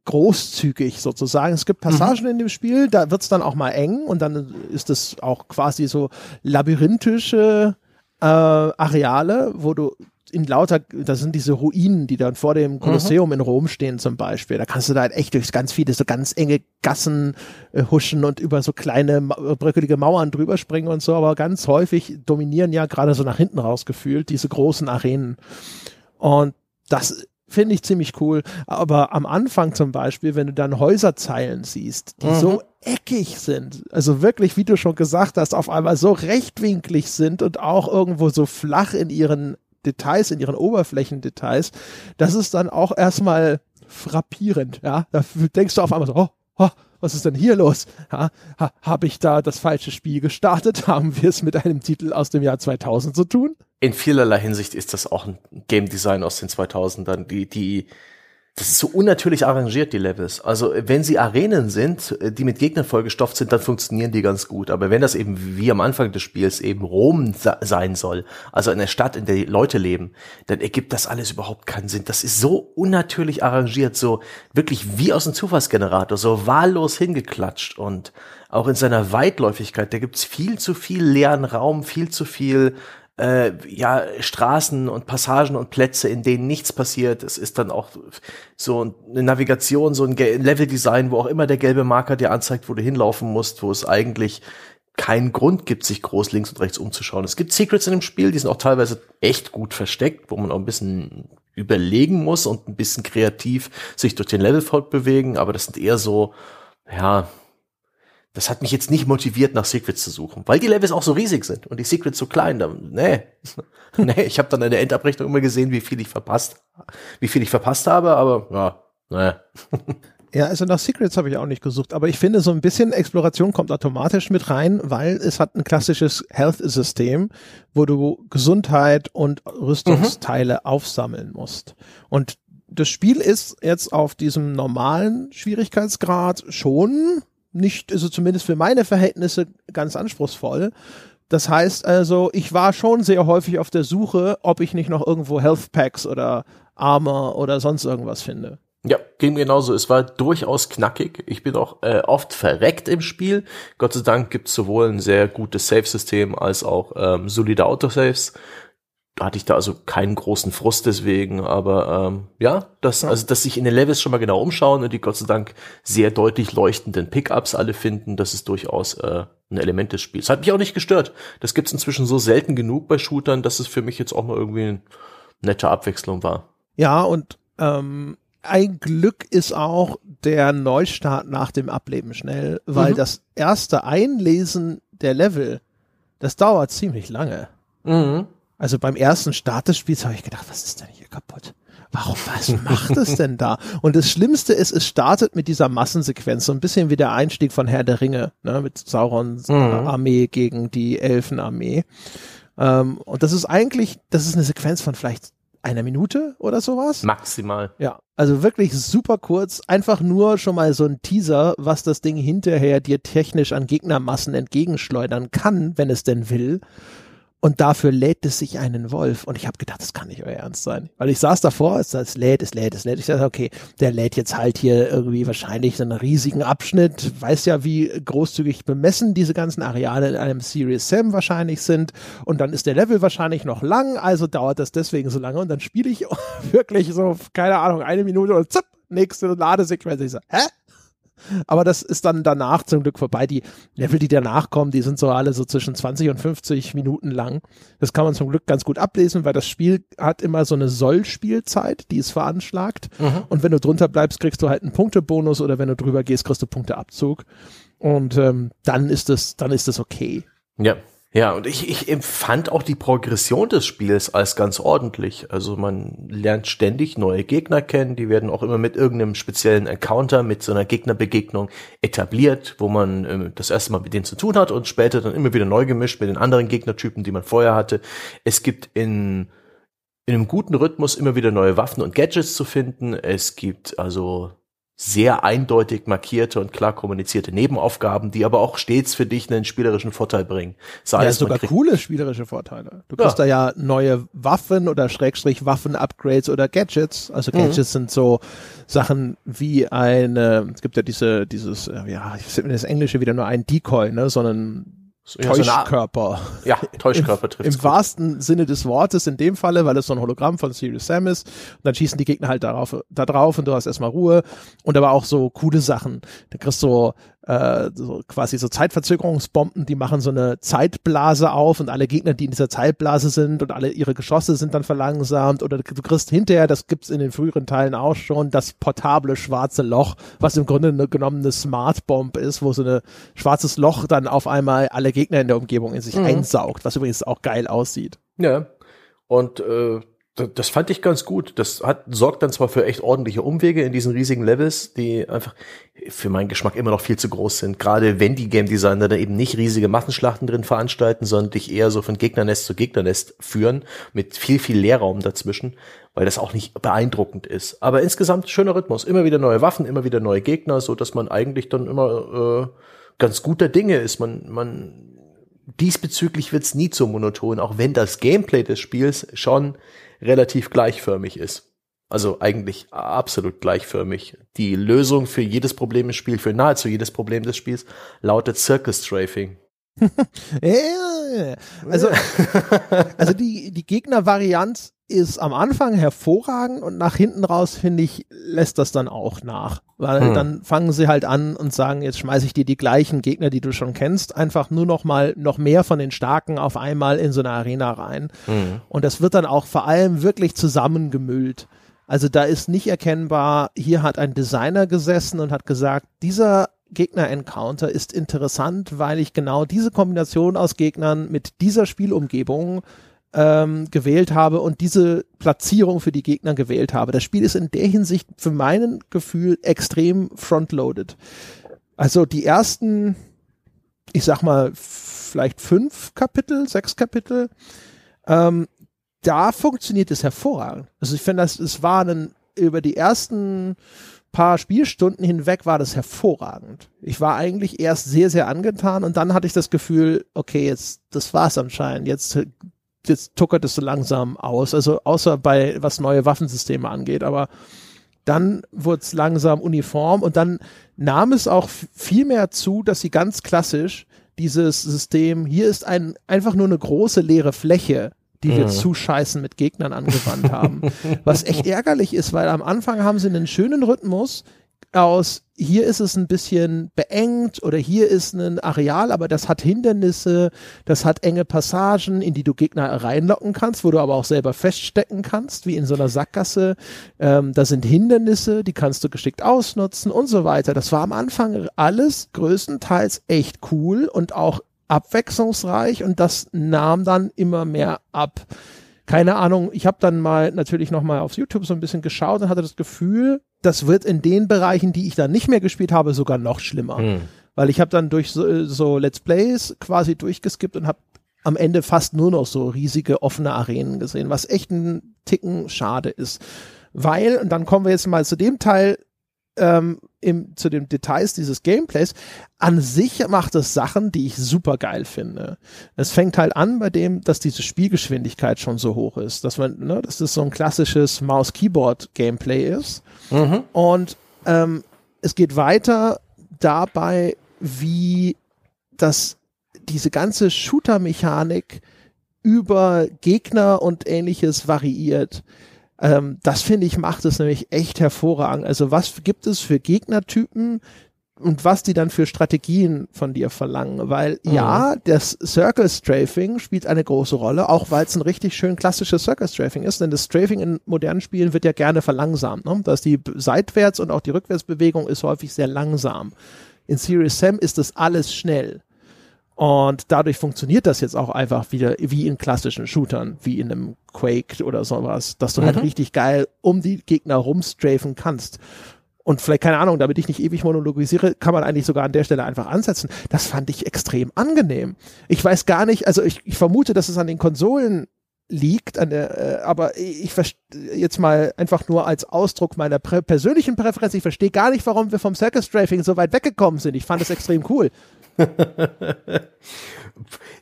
großzügig sozusagen. Es gibt Passagen mhm. in dem Spiel, da wird's dann auch mal eng und dann ist es auch quasi so labyrinthische äh, Areale, wo du in lauter, das sind diese Ruinen, die dann vor dem. Kolosseum mhm. in Rom stehen zum Beispiel. Da kannst du da halt echt durch ganz viele so ganz enge Gassen äh, huschen und über so kleine bröckelige Mauern drüber springen und so, aber ganz häufig dominieren ja gerade so nach hinten raus gefühlt diese großen Arenen. Und das finde ich ziemlich cool. Aber am Anfang zum Beispiel, wenn du dann Häuserzeilen siehst, die mhm. so eckig sind, also wirklich, wie du schon gesagt hast, auf einmal so rechtwinklig sind und auch irgendwo so flach in ihren Details, in ihren Oberflächendetails, das ist dann auch erstmal frappierend, ja. Da denkst du auf einmal so, oh, oh was ist denn hier los? Ha, ha, Habe ich da das falsche Spiel gestartet? Haben wir es mit einem Titel aus dem Jahr 2000 zu tun? In vielerlei Hinsicht ist das auch ein Game Design aus den 2000ern, die, die, das ist so unnatürlich arrangiert, die Levels. Also, wenn sie Arenen sind, die mit Gegnern vollgestopft sind, dann funktionieren die ganz gut. Aber wenn das eben wie am Anfang des Spiels eben Rom sein soll, also eine Stadt, in der die Leute leben, dann ergibt das alles überhaupt keinen Sinn. Das ist so unnatürlich arrangiert, so wirklich wie aus einem Zufallsgenerator, so wahllos hingeklatscht und auch in seiner Weitläufigkeit, da gibt's viel zu viel leeren Raum, viel zu viel äh, ja, Straßen und Passagen und Plätze, in denen nichts passiert. Es ist dann auch so eine Navigation, so ein Leveldesign, wo auch immer der gelbe Marker dir anzeigt, wo du hinlaufen musst, wo es eigentlich keinen Grund gibt, sich groß links und rechts umzuschauen. Es gibt Secrets in dem Spiel, die sind auch teilweise echt gut versteckt, wo man auch ein bisschen überlegen muss und ein bisschen kreativ sich durch den Level fortbewegen, aber das sind eher so, ja, das hat mich jetzt nicht motiviert, nach Secrets zu suchen, weil die Levels auch so riesig sind und die Secrets so klein. Da, nee, nee, ich habe dann in der Endabrechnung immer gesehen, wie viel ich verpasst, wie viel ich verpasst habe, aber ja, nee. Ja, also nach Secrets habe ich auch nicht gesucht, aber ich finde, so ein bisschen Exploration kommt automatisch mit rein, weil es hat ein klassisches Health-System, wo du Gesundheit und Rüstungsteile mhm. aufsammeln musst. Und das Spiel ist jetzt auf diesem normalen Schwierigkeitsgrad schon nicht, also zumindest für meine Verhältnisse ganz anspruchsvoll. Das heißt also, ich war schon sehr häufig auf der Suche, ob ich nicht noch irgendwo Health Packs oder Armor oder sonst irgendwas finde. Ja, ging mir genauso. Es war durchaus knackig. Ich bin auch äh, oft verreckt im Spiel. Gott sei Dank gibt es sowohl ein sehr gutes Save-System als auch ähm, solide Autosaves hatte ich da also keinen großen Frust deswegen, aber ähm, ja, das, ja. also dass sich in den Levels schon mal genau umschauen und die Gott sei Dank sehr deutlich leuchtenden Pickups alle finden, das ist durchaus äh, ein Element des Spiels. Hat mich auch nicht gestört. Das gibt's inzwischen so selten genug bei Shootern, dass es für mich jetzt auch mal irgendwie eine nette Abwechslung war. Ja, und ähm, ein Glück ist auch der Neustart nach dem Ableben schnell, weil mhm. das erste Einlesen der Level, das dauert ziemlich lange. Mhm. Also beim ersten Start des Spiels habe ich gedacht, was ist denn hier kaputt? warum, was macht es denn da? Und das Schlimmste ist, es startet mit dieser Massensequenz, so ein bisschen wie der Einstieg von Herr der Ringe, ne, mit Saurons mhm. Armee gegen die Elfenarmee. Ähm, und das ist eigentlich, das ist eine Sequenz von vielleicht einer Minute oder sowas. Maximal. Ja, also wirklich super kurz, einfach nur schon mal so ein Teaser, was das Ding hinterher dir technisch an Gegnermassen entgegenschleudern kann, wenn es denn will. Und dafür lädt es sich einen Wolf. Und ich habe gedacht, das kann nicht euer Ernst sein. Weil ich saß davor, es, es lädt, es lädt, es lädt. Ich dachte, okay, der lädt jetzt halt hier irgendwie wahrscheinlich einen riesigen Abschnitt. Weiß ja, wie großzügig bemessen diese ganzen Areale in einem Serious Sam wahrscheinlich sind. Und dann ist der Level wahrscheinlich noch lang, also dauert das deswegen so lange. Und dann spiele ich wirklich so, keine Ahnung, eine Minute und zapp, nächste Ladesequenz. Ich so, hä? Aber das ist dann danach zum Glück vorbei. Die Level, die danach kommen, die sind so alle so zwischen 20 und 50 Minuten lang. Das kann man zum Glück ganz gut ablesen, weil das Spiel hat immer so eine Soll-Spielzeit, die ist veranschlagt. Mhm. Und wenn du drunter bleibst, kriegst du halt einen Punktebonus oder wenn du drüber gehst, kriegst du Punkteabzug. Und ähm, dann ist es, dann ist es okay. Ja. Ja, und ich, ich empfand auch die Progression des Spiels als ganz ordentlich. Also man lernt ständig neue Gegner kennen, die werden auch immer mit irgendeinem speziellen Encounter, mit so einer Gegnerbegegnung etabliert, wo man äh, das erste Mal mit denen zu tun hat und später dann immer wieder neu gemischt mit den anderen Gegnertypen, die man vorher hatte. Es gibt in in einem guten Rhythmus immer wieder neue Waffen und Gadgets zu finden. Es gibt also sehr eindeutig markierte und klar kommunizierte Nebenaufgaben, die aber auch stets für dich einen spielerischen Vorteil bringen. Sei ja, sogar coole spielerische Vorteile. Du kriegst ja. da ja neue Waffen oder Schrägstrich Waffen-Upgrades oder Gadgets. Also mhm. Gadgets mhm. sind so Sachen wie eine, es gibt ja diese, dieses, ja, ich finde das Englische wieder nur ein Decoy, ne, sondern Täuschkörper. Ja, Täuschkörper trifft. Im, Im wahrsten Sinne des Wortes in dem Falle, weil es so ein Hologramm von Sirius Sam ist. Und dann schießen die Gegner halt darauf, da drauf und du hast erstmal Ruhe. Und aber auch so coole Sachen. Da kriegst du äh, so quasi so Zeitverzögerungsbomben, die machen so eine Zeitblase auf und alle Gegner, die in dieser Zeitblase sind und alle ihre Geschosse sind dann verlangsamt oder du kriegst hinterher, das gibt's in den früheren Teilen auch schon, das portable schwarze Loch, was im Grunde genommen eine Smart Bomb ist, wo so ein schwarzes Loch dann auf einmal alle Gegner in der Umgebung in sich mhm. einsaugt, was übrigens auch geil aussieht. Ja. Und äh, das fand ich ganz gut. Das hat, sorgt dann zwar für echt ordentliche Umwege in diesen riesigen Levels, die einfach für meinen Geschmack immer noch viel zu groß sind. Gerade wenn die Game Designer da eben nicht riesige Massenschlachten drin veranstalten, sondern dich eher so von Gegnernest zu Gegnernest führen, mit viel, viel Leerraum dazwischen, weil das auch nicht beeindruckend ist. Aber insgesamt schöner Rhythmus. Immer wieder neue Waffen, immer wieder neue Gegner, so dass man eigentlich dann immer äh, ganz guter Dinge ist. Man, man diesbezüglich wird's nie zu monoton, auch wenn das Gameplay des Spiels schon relativ gleichförmig ist. Also eigentlich absolut gleichförmig. Die Lösung für jedes Problem im Spiel, für nahezu jedes Problem des Spiels, lautet Circus Strafing. Also, also die, die Gegnervarianz ist am Anfang hervorragend und nach hinten raus, finde ich, lässt das dann auch nach. Weil hm. dann fangen sie halt an und sagen, jetzt schmeiße ich dir die gleichen Gegner, die du schon kennst, einfach nur noch mal noch mehr von den Starken auf einmal in so eine Arena rein. Hm. Und das wird dann auch vor allem wirklich zusammengemüllt. Also da ist nicht erkennbar, hier hat ein Designer gesessen und hat gesagt, dieser Gegner-Encounter ist interessant, weil ich genau diese Kombination aus Gegnern mit dieser Spielumgebung ähm, gewählt habe und diese Platzierung für die Gegner gewählt habe. Das Spiel ist in der Hinsicht für meinen Gefühl extrem frontloaded. Also die ersten, ich sag mal, vielleicht fünf Kapitel, sechs Kapitel, ähm, da funktioniert es hervorragend. Also ich finde, das, es war ein, über die ersten paar Spielstunden hinweg war das hervorragend. Ich war eigentlich erst sehr, sehr angetan und dann hatte ich das Gefühl, okay, jetzt, das war's anscheinend. Jetzt jetzt tuckert es so langsam aus. Also außer bei was neue Waffensysteme angeht, aber dann wurde es langsam uniform und dann nahm es auch viel mehr zu, dass sie ganz klassisch dieses System, hier ist ein, einfach nur eine große leere Fläche, die wir mhm. zu scheißen mit Gegnern angewandt haben. Was echt ärgerlich ist, weil am Anfang haben sie einen schönen Rhythmus, aus, hier ist es ein bisschen beengt oder hier ist ein Areal, aber das hat Hindernisse, das hat enge Passagen, in die du Gegner reinlocken kannst, wo du aber auch selber feststecken kannst, wie in so einer Sackgasse. Ähm, da sind Hindernisse, die kannst du geschickt ausnutzen und so weiter. Das war am Anfang alles größtenteils echt cool und auch abwechslungsreich und das nahm dann immer mehr ab keine Ahnung, ich habe dann mal natürlich noch mal auf YouTube so ein bisschen geschaut und hatte das Gefühl, das wird in den Bereichen, die ich dann nicht mehr gespielt habe, sogar noch schlimmer. Hm. Weil ich habe dann durch so, so Let's Plays quasi durchgeskippt und habe am Ende fast nur noch so riesige offene Arenen gesehen, was echt ein Ticken schade ist. Weil, und dann kommen wir jetzt mal zu dem Teil, ähm, im, zu den Details dieses Gameplays. An sich macht es Sachen, die ich super geil finde. Es fängt halt an bei dem, dass diese Spielgeschwindigkeit schon so hoch ist, dass man, ne, dass das so ein klassisches Maus-Keyboard-Gameplay ist. Mhm. Und ähm, es geht weiter dabei, wie das diese ganze Shooter-Mechanik über Gegner und ähnliches variiert. Ähm, das finde ich macht es nämlich echt hervorragend. Also was gibt es für Gegnertypen und was die dann für Strategien von dir verlangen? Weil mhm. ja, das Circle Strafing spielt eine große Rolle, auch weil es ein richtig schön klassisches Circle Strafing ist, denn das Strafing in modernen Spielen wird ja gerne verlangsamt. Ne? Dass die Seitwärts- und auch die Rückwärtsbewegung ist häufig sehr langsam. In Serious Sam ist das alles schnell. Und dadurch funktioniert das jetzt auch einfach wieder wie in klassischen Shootern, wie in einem Quake oder sowas, dass du halt mhm. halt richtig geil um die Gegner rumstrafen kannst. Und vielleicht, keine Ahnung, damit ich nicht ewig monologisiere, kann man eigentlich sogar an der Stelle einfach ansetzen. Das fand ich extrem angenehm. Ich weiß gar nicht, also ich, ich vermute, dass es an den Konsolen liegt, an der, äh, aber ich jetzt mal einfach nur als Ausdruck meiner prä persönlichen Präferenz, ich verstehe gar nicht, warum wir vom Circus Strafing so weit weggekommen sind. Ich fand es extrem cool.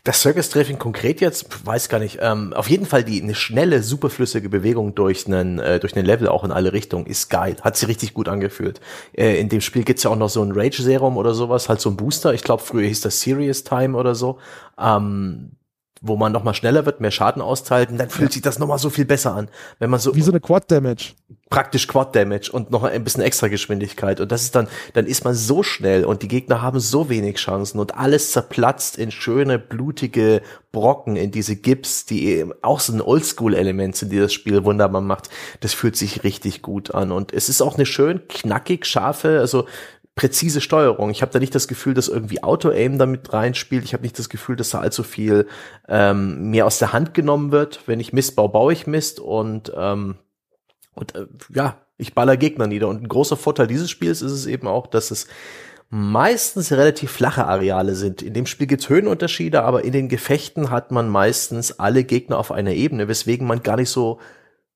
Das Circus Strafing konkret jetzt, weiß gar nicht. Ähm, auf jeden Fall die eine schnelle, superflüssige Bewegung durch einen äh, durch einen Level auch in alle Richtungen ist geil. Hat sich richtig gut angefühlt. Äh, in dem Spiel gibt's ja auch noch so ein Rage Serum oder sowas, halt so ein Booster. Ich glaube früher hieß das Serious Time oder so. Ähm, wo man noch mal schneller wird, mehr Schaden austeilt, und dann fühlt sich das noch mal so viel besser an, wenn man so wie so eine Quad Damage praktisch Quad Damage und noch ein bisschen extra Geschwindigkeit. Und das ist dann dann ist man so schnell und die Gegner haben so wenig Chancen und alles zerplatzt in schöne blutige Brocken in diese Gips, die auch so ein Oldschool Element sind, die das Spiel wunderbar macht. Das fühlt sich richtig gut an. Und es ist auch eine schön knackig scharfe, also präzise Steuerung. Ich habe da nicht das Gefühl, dass irgendwie Auto-Aim damit reinspielt. Ich habe nicht das Gefühl, dass da allzu viel ähm, mir aus der Hand genommen wird. Wenn ich Mist baue, baue ich Mist und ähm, und äh, ja, ich baller Gegner nieder. Und ein großer Vorteil dieses Spiels ist es eben auch, dass es meistens relativ flache Areale sind. In dem Spiel gibt's Höhenunterschiede, aber in den Gefechten hat man meistens alle Gegner auf einer Ebene, weswegen man gar nicht so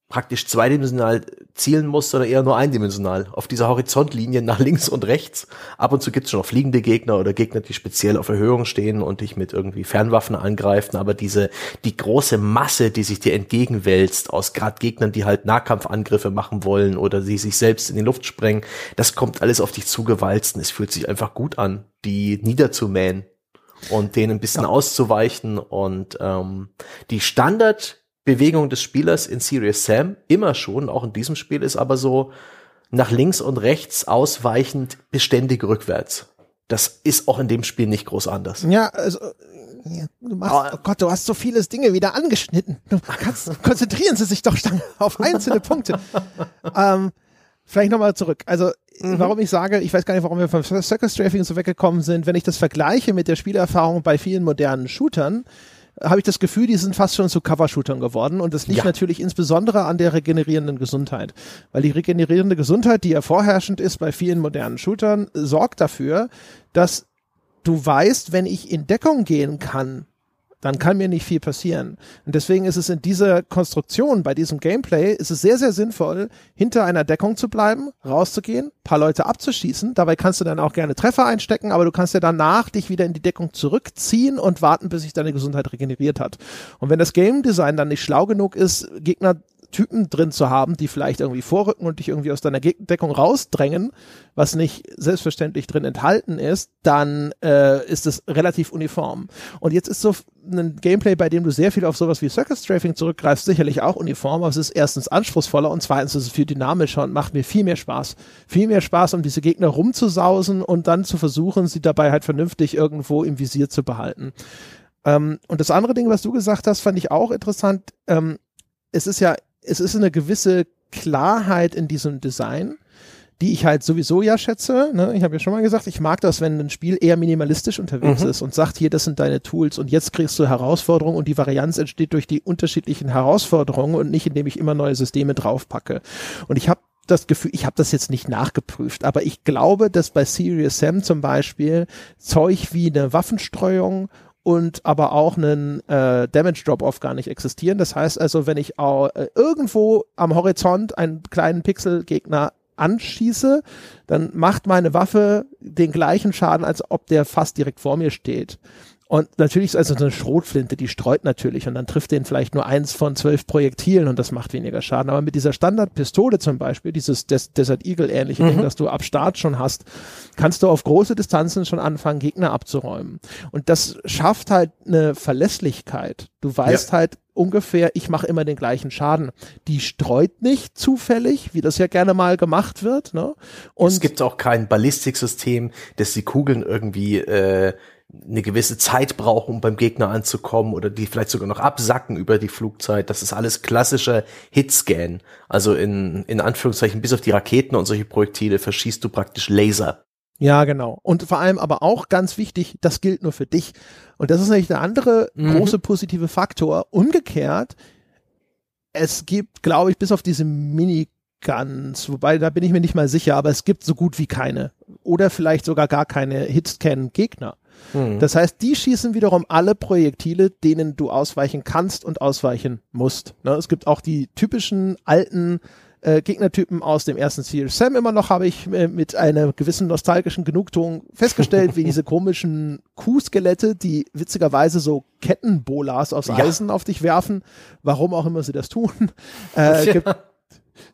praktisch zweidimensional zielen muss, sondern eher nur eindimensional. Auf dieser Horizontlinie nach links und rechts. Ab und zu gibt's schon noch fliegende Gegner oder Gegner, die speziell auf Erhöhung stehen und dich mit irgendwie Fernwaffen angreifen. Aber diese, die große Masse, die sich dir entgegenwälzt, aus gerade Gegnern, die halt Nahkampfangriffe machen wollen oder die sich selbst in die Luft sprengen, das kommt alles auf dich zugewalzt und es fühlt sich einfach gut an, die niederzumähen und denen ein bisschen ja. auszuweichen und ähm, die Standard Bewegung des Spielers in Serious Sam immer schon, auch in diesem Spiel ist aber so nach links und rechts ausweichend beständig rückwärts. Das ist auch in dem Spiel nicht groß anders. Ja, also du machst, oh Gott, du hast so viele Dinge wieder angeschnitten. Du kannst, konzentrieren Sie sich doch auf einzelne Punkte. ähm, vielleicht nochmal zurück. Also, mhm. warum ich sage, ich weiß gar nicht, warum wir vom Circus Strafing so weggekommen sind, wenn ich das vergleiche mit der Spielerfahrung bei vielen modernen Shootern, habe ich das Gefühl, die sind fast schon zu Covershootern geworden und das liegt ja. natürlich insbesondere an der regenerierenden Gesundheit, weil die regenerierende Gesundheit, die ja vorherrschend ist bei vielen modernen Shootern, sorgt dafür, dass du weißt, wenn ich in Deckung gehen kann, dann kann mir nicht viel passieren. Und deswegen ist es in dieser Konstruktion, bei diesem Gameplay, ist es sehr, sehr sinnvoll, hinter einer Deckung zu bleiben, rauszugehen, paar Leute abzuschießen. Dabei kannst du dann auch gerne Treffer einstecken, aber du kannst ja danach dich wieder in die Deckung zurückziehen und warten, bis sich deine Gesundheit regeneriert hat. Und wenn das Game Design dann nicht schlau genug ist, Gegner Typen drin zu haben, die vielleicht irgendwie vorrücken und dich irgendwie aus deiner Deckung rausdrängen, was nicht selbstverständlich drin enthalten ist, dann äh, ist es relativ uniform. Und jetzt ist so ein Gameplay, bei dem du sehr viel auf sowas wie Circus Strafing zurückgreifst, sicherlich auch uniform, aber es ist erstens anspruchsvoller und zweitens ist es viel dynamischer und macht mir viel mehr Spaß. Viel mehr Spaß, um diese Gegner rumzusausen und dann zu versuchen, sie dabei halt vernünftig irgendwo im Visier zu behalten. Ähm, und das andere Ding, was du gesagt hast, fand ich auch interessant. Ähm, es ist ja es ist eine gewisse Klarheit in diesem Design, die ich halt sowieso ja schätze. Ne? Ich habe ja schon mal gesagt, ich mag das, wenn ein Spiel eher minimalistisch unterwegs mhm. ist und sagt, hier, das sind deine Tools und jetzt kriegst du Herausforderungen und die Varianz entsteht durch die unterschiedlichen Herausforderungen und nicht, indem ich immer neue Systeme draufpacke. Und ich habe das Gefühl, ich habe das jetzt nicht nachgeprüft, aber ich glaube, dass bei Serious Sam zum Beispiel Zeug wie eine Waffenstreuung und aber auch einen äh, Damage Drop-Off gar nicht existieren. Das heißt also, wenn ich auch, äh, irgendwo am Horizont einen kleinen Pixel-Gegner anschieße, dann macht meine Waffe den gleichen Schaden, als ob der fast direkt vor mir steht. Und natürlich ist also so eine Schrotflinte, die streut natürlich und dann trifft den vielleicht nur eins von zwölf Projektilen und das macht weniger Schaden. Aber mit dieser Standardpistole zum Beispiel, dieses Des Desert Eagle ähnliche mhm. Ding, das du ab Start schon hast, kannst du auf große Distanzen schon anfangen, Gegner abzuräumen. Und das schafft halt eine Verlässlichkeit. Du weißt ja. halt ungefähr, ich mache immer den gleichen Schaden. Die streut nicht zufällig, wie das ja gerne mal gemacht wird. Ne? Und es gibt auch kein Ballistiksystem, das die Kugeln irgendwie äh, eine gewisse Zeit brauchen, um beim Gegner anzukommen oder die vielleicht sogar noch absacken über die Flugzeit. Das ist alles klassischer Hitscan. Also in, in Anführungszeichen, bis auf die Raketen und solche Projektile verschießt du praktisch Laser. Ja, genau. Und vor allem aber auch ganz wichtig, das gilt nur für dich. Und das ist nämlich der andere mhm. große positive Faktor. Umgekehrt, es gibt, glaube ich, bis auf diese Mini Guns, wobei da bin ich mir nicht mal sicher, aber es gibt so gut wie keine oder vielleicht sogar gar keine Hitscan-Gegner. Mhm. Das heißt, die schießen wiederum alle Projektile, denen du ausweichen kannst und ausweichen musst. Ne? Es gibt auch die typischen alten äh, Gegnertypen aus dem ersten Serious Sam immer noch, habe ich äh, mit einer gewissen nostalgischen Genugtuung festgestellt, wie diese komischen Kuhskelette, die witzigerweise so Kettenbolas aus Eisen ja. auf dich werfen, warum auch immer sie das tun. Äh, ja. gibt,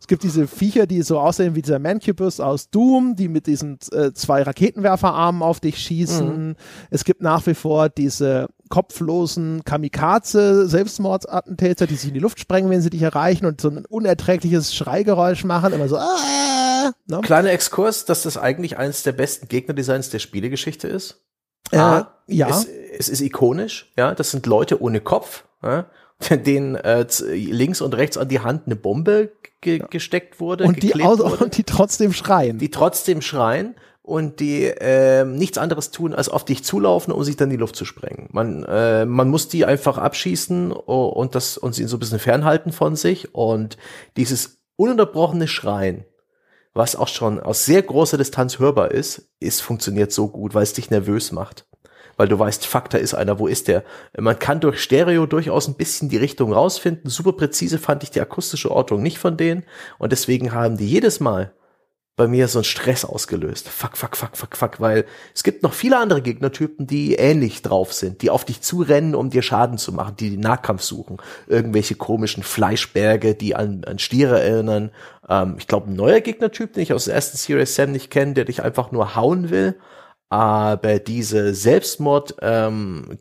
es gibt diese Viecher, die so aussehen wie dieser Mancubus aus Doom, die mit diesen äh, zwei Raketenwerferarmen auf dich schießen. Mhm. Es gibt nach wie vor diese kopflosen Kamikaze Selbstmordattentäter, die sich in die Luft sprengen, wenn sie dich erreichen und so ein unerträgliches Schreigeräusch machen, immer so ah, ne? Kleiner Exkurs, dass das eigentlich eines der besten Gegnerdesigns der Spielegeschichte ist. Äh, A, ja. Es, es, ist ikonisch, ja, das sind Leute ohne Kopf, ja, denen äh, links und rechts an die Hand eine Bombe ge ja. gesteckt wurde. Und die, wurde, und die trotzdem schreien. Die trotzdem schreien und die äh, nichts anderes tun, als auf dich zulaufen, um sich dann in die Luft zu sprengen. Man, äh, man muss die einfach abschießen und das und sie so ein bisschen fernhalten von sich. Und dieses ununterbrochene Schreien, was auch schon aus sehr großer Distanz hörbar ist, ist funktioniert so gut, weil es dich nervös macht weil du weißt, fuck, da ist einer, wo ist der? Man kann durch Stereo durchaus ein bisschen die Richtung rausfinden. Super präzise fand ich die akustische Ortung nicht von denen und deswegen haben die jedes Mal bei mir so einen Stress ausgelöst. Fuck, fuck, fuck, fuck, fuck, weil es gibt noch viele andere Gegnertypen, die ähnlich drauf sind, die auf dich zurennen, um dir Schaden zu machen, die den Nahkampf suchen. Irgendwelche komischen Fleischberge, die an, an Stiere erinnern. Ähm, ich glaube, ein neuer Gegnertyp, den ich aus der ersten Series Sam nicht kenne, der dich einfach nur hauen will. Aber diese Selbstmord-Typen,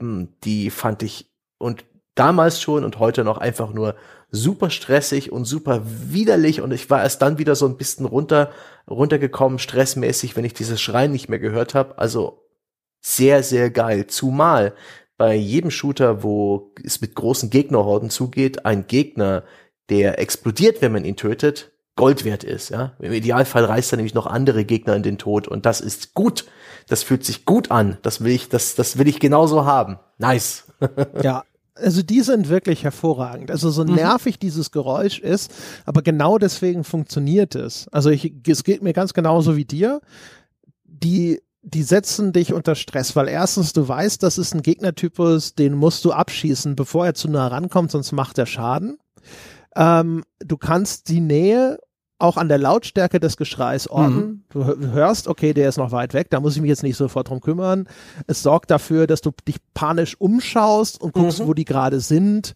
ähm, die fand ich und damals schon und heute noch einfach nur super stressig und super widerlich und ich war erst dann wieder so ein bisschen runter runtergekommen stressmäßig, wenn ich dieses Schreien nicht mehr gehört habe. Also sehr sehr geil, zumal bei jedem Shooter, wo es mit großen Gegnerhorden zugeht, ein Gegner, der explodiert, wenn man ihn tötet, Gold wert ist. Ja? Im Idealfall reißt er nämlich noch andere Gegner in den Tod und das ist gut. Das fühlt sich gut an. Das will ich, das, das will ich genauso haben. Nice. ja, also die sind wirklich hervorragend. Also so mhm. nervig dieses Geräusch ist, aber genau deswegen funktioniert es. Also ich, es geht mir ganz genauso wie dir. Die, die setzen dich unter Stress, weil erstens du weißt, das ist ein Gegnertypus, den musst du abschießen, bevor er zu nah rankommt, sonst macht er Schaden. Ähm, du kannst die Nähe auch an der Lautstärke des Geschreis orten. Mhm. Du hörst, okay, der ist noch weit weg, da muss ich mich jetzt nicht sofort drum kümmern. Es sorgt dafür, dass du dich panisch umschaust und guckst, mhm. wo die gerade sind.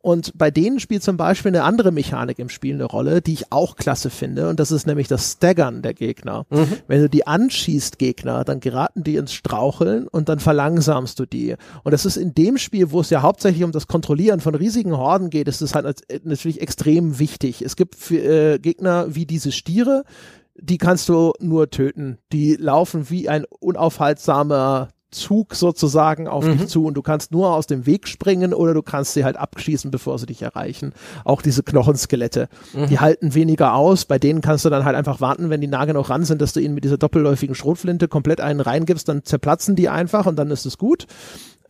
Und bei denen spielt zum Beispiel eine andere Mechanik im Spiel eine Rolle, die ich auch klasse finde. Und das ist nämlich das Staggern der Gegner. Mhm. Wenn du die anschießt, Gegner, dann geraten die ins Straucheln und dann verlangsamst du die. Und das ist in dem Spiel, wo es ja hauptsächlich um das Kontrollieren von riesigen Horden geht, ist es halt natürlich extrem wichtig. Es gibt für, äh, Gegner wie diese Stiere, die kannst du nur töten. Die laufen wie ein unaufhaltsamer Zug sozusagen auf Mhm. dich zu und du kannst nur aus dem Weg springen oder du kannst sie halt abschießen, bevor sie dich erreichen. Auch diese Knochenskelette, Mhm. die halten weniger aus. Bei denen kannst du dann halt einfach warten, wenn die nah genug ran sind, dass du ihnen mit dieser doppelläufigen Schrotflinte komplett einen reingibst, dann zerplatzen die einfach und dann ist es gut.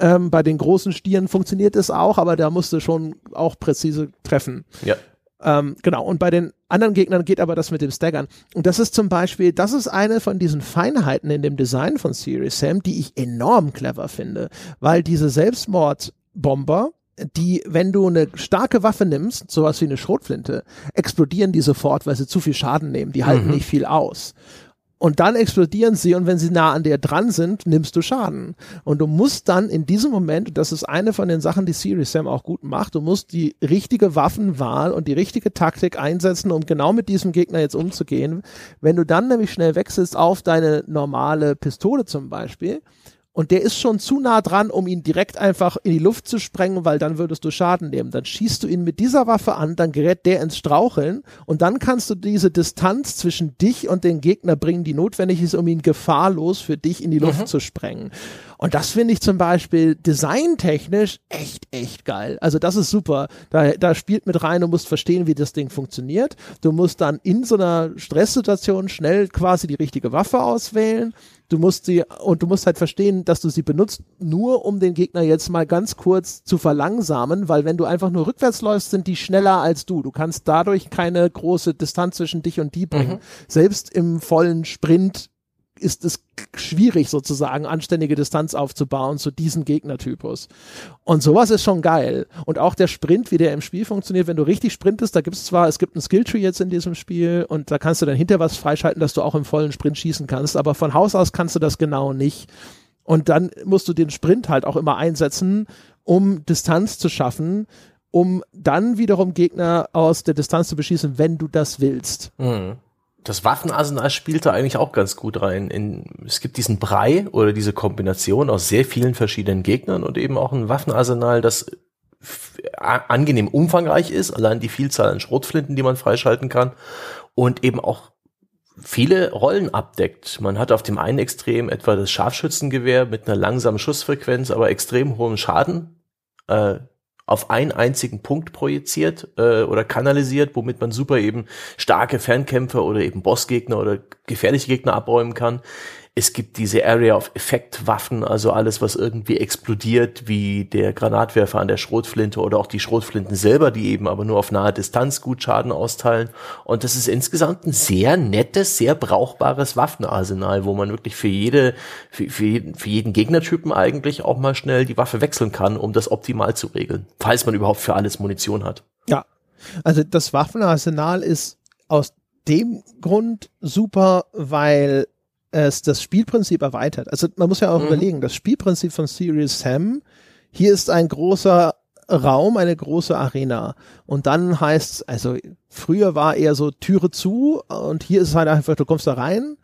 Ähm, bei den großen Stieren funktioniert es auch, aber da musst du schon auch präzise treffen. Ja. Ähm, genau, und bei den anderen Gegnern geht aber das mit dem Staggern. Und das ist zum Beispiel, das ist eine von diesen Feinheiten in dem Design von Serious Sam, die ich enorm clever finde, weil diese Selbstmordbomber, die, wenn du eine starke Waffe nimmst, sowas wie eine Schrotflinte, explodieren die sofort, weil sie zu viel Schaden nehmen. Die halten Mhm. nicht viel aus. Und dann explodieren sie und wenn sie nah an dir dran sind, nimmst du Schaden. Und du musst dann in diesem Moment, das ist eine von den Sachen, die Serious Sam auch gut macht, du musst die richtige Waffenwahl und die richtige Taktik einsetzen, um genau mit diesem Gegner jetzt umzugehen. Wenn du dann nämlich schnell wechselst auf deine normale Pistole zum Beispiel, und der ist schon zu nah dran, um ihn direkt einfach in die Luft zu sprengen, weil dann würdest du Schaden nehmen. Dann schießt du ihn mit dieser Waffe an, dann gerät der ins Straucheln und dann kannst du diese Distanz zwischen dich und den Gegner bringen, die notwendig ist, um ihn gefahrlos für dich in die Luft zu sprengen. Und das finde ich zum Beispiel designtechnisch echt, echt geil. Also das ist super. Da, da spielt mit rein, du musst verstehen, wie das Ding funktioniert. Du musst dann in so einer Stresssituation schnell quasi die richtige Waffe auswählen. Du musst sie, und du musst halt verstehen, dass du sie benutzt, nur um den Gegner jetzt mal ganz kurz zu verlangsamen, weil wenn du einfach nur rückwärts läufst, sind die schneller als du. Du kannst dadurch keine große Distanz zwischen dich und die bringen. Selbst im vollen Sprint ist es schwierig sozusagen anständige Distanz aufzubauen zu diesem Gegnertypus. Und sowas ist schon geil. Und auch der Sprint, wie der im Spiel funktioniert, wenn du richtig sprintest, da gibt es zwar, es gibt einen Skilltree jetzt in diesem Spiel und da kannst du dann hinter was freischalten, dass du auch im vollen Sprint schießen kannst, aber von Haus aus kannst du das genau nicht. Und dann musst du den Sprint halt auch immer einsetzen, um Distanz zu schaffen, um dann wiederum Gegner aus der Distanz zu beschießen, wenn du das willst. Mhm. Das Waffenarsenal spielt da eigentlich auch ganz gut rein. In, es gibt diesen Brei oder diese Kombination aus sehr vielen verschiedenen Gegnern und eben auch ein Waffenarsenal, das angenehm umfangreich ist, allein die Vielzahl an Schrotflinten, die man freischalten kann und eben auch viele Rollen abdeckt. Man hat auf dem einen Extrem etwa das Scharfschützengewehr mit einer langsamen Schussfrequenz, aber extrem hohem Schaden äh, auf einen einzigen Punkt projiziert äh, oder kanalisiert, womit man super eben starke Fernkämpfer oder eben Bossgegner oder gefährliche Gegner abräumen kann. Es gibt diese Area of Effect Waffen, also alles, was irgendwie explodiert, wie der Granatwerfer an der Schrotflinte oder auch die Schrotflinten selber, die eben aber nur auf nahe Distanz gut Schaden austeilen. Und das ist insgesamt ein sehr nettes, sehr brauchbares Waffenarsenal, wo man wirklich für jede, für, für, jeden, für jeden Gegnertypen eigentlich auch mal schnell die Waffe wechseln kann, um das optimal zu regeln. Falls man überhaupt für alles Munition hat. Ja, also das Waffenarsenal ist aus dem Grund super, weil es das Spielprinzip erweitert. Also man muss ja auch Mhm. überlegen, das Spielprinzip von Serious Sam, hier ist ein großer Raum, eine große Arena. Und dann heißt also früher war eher so Türe zu und hier ist es halt einfach, du kommst da rein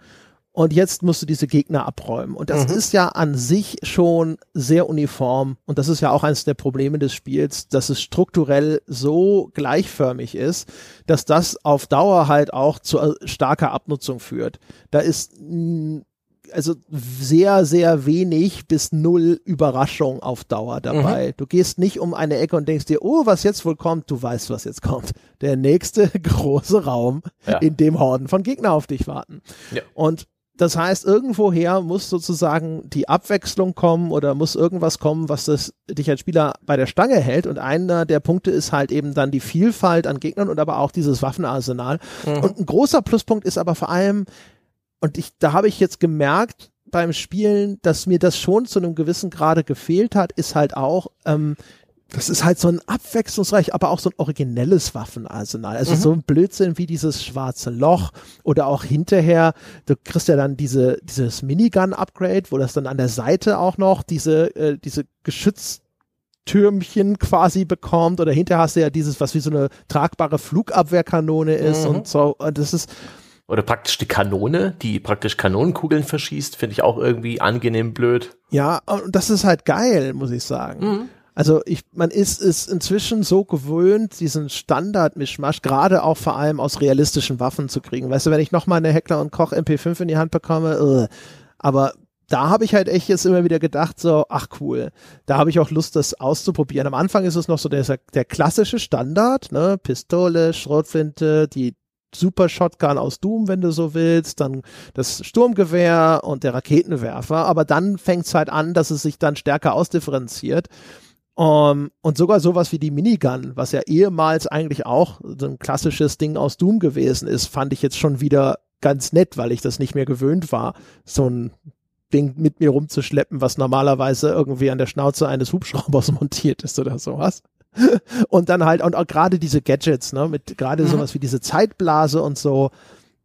und jetzt musst du diese Gegner abräumen. Und das Mhm. ist ja an sich schon sehr uniform. Und das ist ja auch eines der Probleme des Spiels, dass es strukturell so gleichförmig ist, dass das auf Dauer halt auch zu äh, starker Abnutzung führt. Da ist mh, also sehr, sehr wenig bis null Überraschung auf Dauer dabei. Du gehst nicht um eine Ecke und denkst dir, oh, was jetzt wohl kommt, du weißt, was jetzt kommt. Der nächste große Raum, Ja. in dem Horden von Gegner auf dich warten. Ja. Und das heißt, irgendwoher muss sozusagen die Abwechslung kommen oder muss irgendwas kommen, was das dich als Spieler bei der Stange hält. Und einer der Punkte ist halt eben dann die Vielfalt an Gegnern und aber auch dieses Waffenarsenal. Und ein großer Pluspunkt ist aber vor allem, und ich, da habe ich jetzt gemerkt beim Spielen, dass mir das schon zu einem gewissen Grade gefehlt hat, ist halt auch, ähm, das ist halt so ein abwechslungsreich, aber auch so ein originelles Waffenarsenal. Also so ein Blödsinn wie dieses schwarze Loch oder auch hinterher, du kriegst ja dann diese, dieses Minigun-Upgrade, wo das dann an der Seite auch noch diese, äh, diese Geschütztürmchen quasi bekommt oder hinterher hast du ja dieses, was wie so eine tragbare Flugabwehrkanone ist Mhm. und so. Und das ist, Oder praktisch die Kanone, die praktisch Kanonenkugeln verschießt, finde ich auch irgendwie angenehm blöd. Ja, und das ist halt geil, muss ich sagen. Also ich, man ist es inzwischen so gewöhnt, diesen Standard-Mischmasch, gerade auch vor allem aus realistischen Waffen zu kriegen. Weißt du, wenn ich nochmal eine Heckler und Koch MP5 in die Hand bekomme, äh, aber da habe ich halt echt jetzt immer wieder gedacht, so, ach cool, da habe ich auch Lust, das auszuprobieren. Am Anfang ist es noch so der, der klassische Standard, ne, Pistole, Schrotflinte, die Super Shotgun aus Doom, wenn du so willst, dann das Sturmgewehr und der Raketenwerfer, aber dann fängt es halt an, dass es sich dann stärker ausdifferenziert. Um, und sogar sowas wie die Minigun, was ja ehemals eigentlich auch so ein klassisches Ding aus Doom gewesen ist, fand ich jetzt schon wieder ganz nett, weil ich das nicht mehr gewöhnt war, so ein Ding mit mir rumzuschleppen, was normalerweise irgendwie an der Schnauze eines Hubschraubers montiert ist oder sowas. Und dann halt, und auch gerade diese Gadgets, ne, mit gerade mhm. sowas wie diese Zeitblase und so,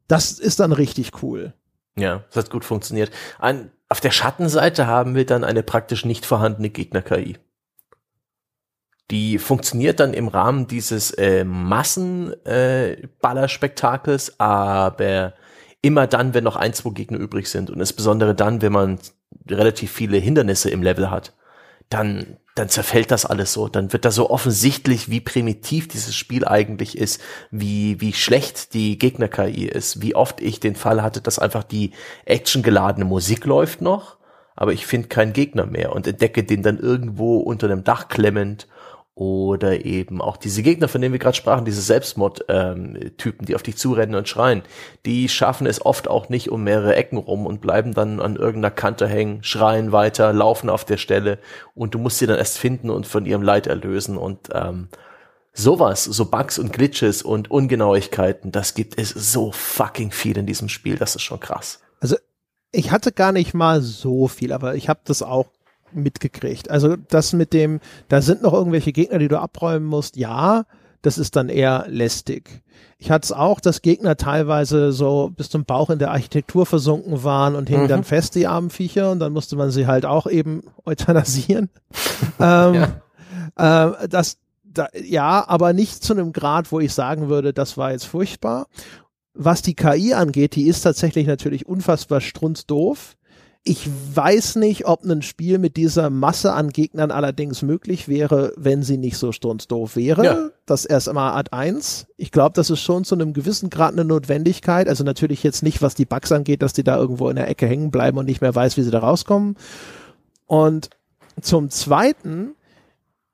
das ist dann richtig cool. Ja, das hat gut funktioniert. An, auf der Schattenseite haben wir dann eine praktisch nicht vorhandene Gegner-KI. Die funktioniert dann im Rahmen dieses äh, Massenballerspektakels, äh, aber immer dann, wenn noch ein, zwei Gegner übrig sind und insbesondere dann, wenn man relativ viele Hindernisse im Level hat, dann, dann zerfällt das alles so. Dann wird da so offensichtlich, wie primitiv dieses Spiel eigentlich ist, wie, wie schlecht die Gegner-KI ist, wie oft ich den Fall hatte, dass einfach die actiongeladene Musik läuft noch, aber ich finde keinen Gegner mehr und entdecke den dann irgendwo unter einem Dach klemmend oder eben auch diese Gegner, von denen wir gerade sprachen, diese Selbstmord-Typen, ähm, die auf dich zurennen und schreien, die schaffen es oft auch nicht um mehrere Ecken rum und bleiben dann an irgendeiner Kante hängen, schreien weiter, laufen auf der Stelle und du musst sie dann erst finden und von ihrem Leid erlösen. Und ähm, sowas, so Bugs und Glitches und Ungenauigkeiten, das gibt es so fucking viel in diesem Spiel, das ist schon krass. Also ich hatte gar nicht mal so viel, aber ich habe das auch mitgekriegt. Also das mit dem, da sind noch irgendwelche Gegner, die du abräumen musst, ja, das ist dann eher lästig. Ich hatte es auch, dass Gegner teilweise so bis zum Bauch in der Architektur versunken waren und hingen mhm. dann fest, die armen Viecher, und dann musste man sie halt auch eben euthanasieren. ähm, ja. äh, das, da, ja, aber nicht zu einem Grad, wo ich sagen würde, das war jetzt furchtbar. Was die KI angeht, die ist tatsächlich natürlich unfassbar strunzdoof. Ich weiß nicht, ob ein Spiel mit dieser Masse an Gegnern allerdings möglich wäre, wenn sie nicht so strunzdoof wäre. Ja. Das erst einmal Art 1. Ich glaube, das ist schon zu einem gewissen Grad eine Notwendigkeit. Also natürlich jetzt nicht, was die Bugs angeht, dass die da irgendwo in der Ecke hängen bleiben und nicht mehr weiß, wie sie da rauskommen. Und zum Zweiten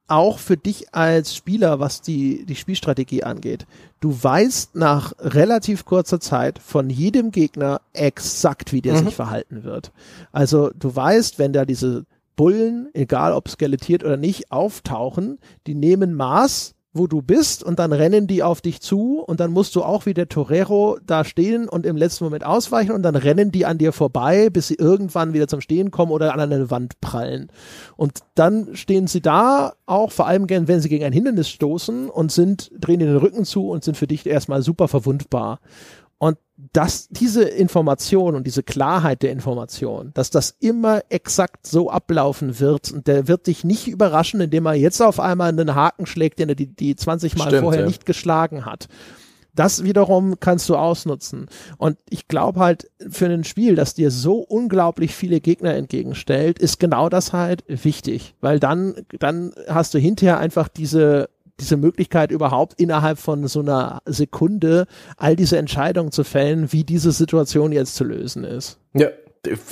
auch für dich als Spieler, was die, die Spielstrategie angeht. Du weißt nach relativ kurzer Zeit von jedem Gegner exakt, wie der mhm. sich verhalten wird. Also du weißt, wenn da diese Bullen, egal ob skelettiert oder nicht, auftauchen, die nehmen Maß wo du bist und dann rennen die auf dich zu und dann musst du auch wie der Torero da stehen und im letzten Moment ausweichen und dann rennen die an dir vorbei, bis sie irgendwann wieder zum Stehen kommen oder an eine Wand prallen. Und dann stehen sie da, auch vor allem wenn sie gegen ein Hindernis stoßen und sind, drehen dir den Rücken zu und sind für dich erstmal super verwundbar. Und dass diese Information und diese Klarheit der Information, dass das immer exakt so ablaufen wird und der wird dich nicht überraschen, indem er jetzt auf einmal einen Haken schlägt, den er die, die 20 Mal Stimmt, vorher ja. nicht geschlagen hat. Das wiederum kannst du ausnutzen. Und ich glaube halt, für ein Spiel, das dir so unglaublich viele Gegner entgegenstellt, ist genau das halt wichtig. Weil dann, dann hast du hinterher einfach diese diese Möglichkeit überhaupt innerhalb von so einer Sekunde all diese Entscheidungen zu fällen, wie diese Situation jetzt zu lösen ist. Ja,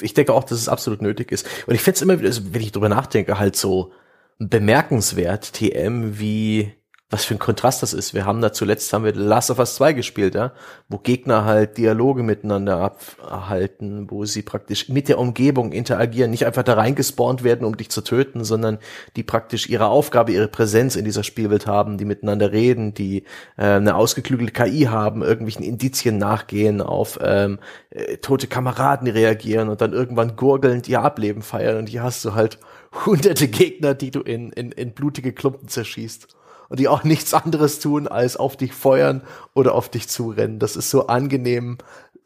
ich denke auch, dass es absolut nötig ist. Und ich finde es immer wieder, also wenn ich drüber nachdenke, halt so bemerkenswert, TM, wie was für ein Kontrast das ist. Wir haben da zuletzt haben wir Last of Us 2 gespielt, ja, wo Gegner halt Dialoge miteinander abhalten, wo sie praktisch mit der Umgebung interagieren, nicht einfach da reingespawnt werden, um dich zu töten, sondern die praktisch ihre Aufgabe, ihre Präsenz in dieser Spielwelt haben, die miteinander reden, die äh, eine ausgeklügelte KI haben, irgendwelchen Indizien nachgehen, auf ähm, äh, tote Kameraden reagieren und dann irgendwann gurgelnd ihr Ableben feiern und hier hast du halt hunderte Gegner, die du in, in, in blutige Klumpen zerschießt und die auch nichts anderes tun, als auf dich feuern oder auf dich zurennen. Das ist so angenehm,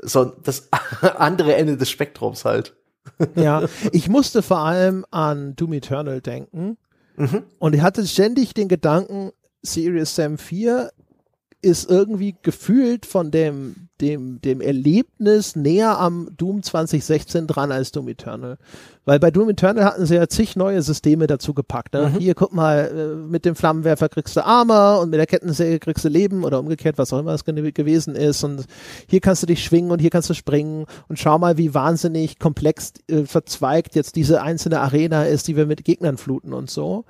so das andere Ende des Spektrums halt. Ja, ich musste vor allem an Doom Eternal denken mhm. und ich hatte ständig den Gedanken, Serious Sam 4 ist irgendwie gefühlt von dem dem, dem Erlebnis näher am Doom 2016 dran als Doom Eternal. Weil bei Doom Eternal hatten sie ja zig neue Systeme dazu gepackt. Ne? Mhm. Hier, guck mal, äh, mit dem Flammenwerfer kriegst du Armor und mit der Kettensäge kriegst du Leben oder umgekehrt, was auch immer es gewesen ist. Und hier kannst du dich schwingen und hier kannst du springen. Und schau mal, wie wahnsinnig komplex äh, verzweigt jetzt diese einzelne Arena ist, die wir mit Gegnern fluten und so.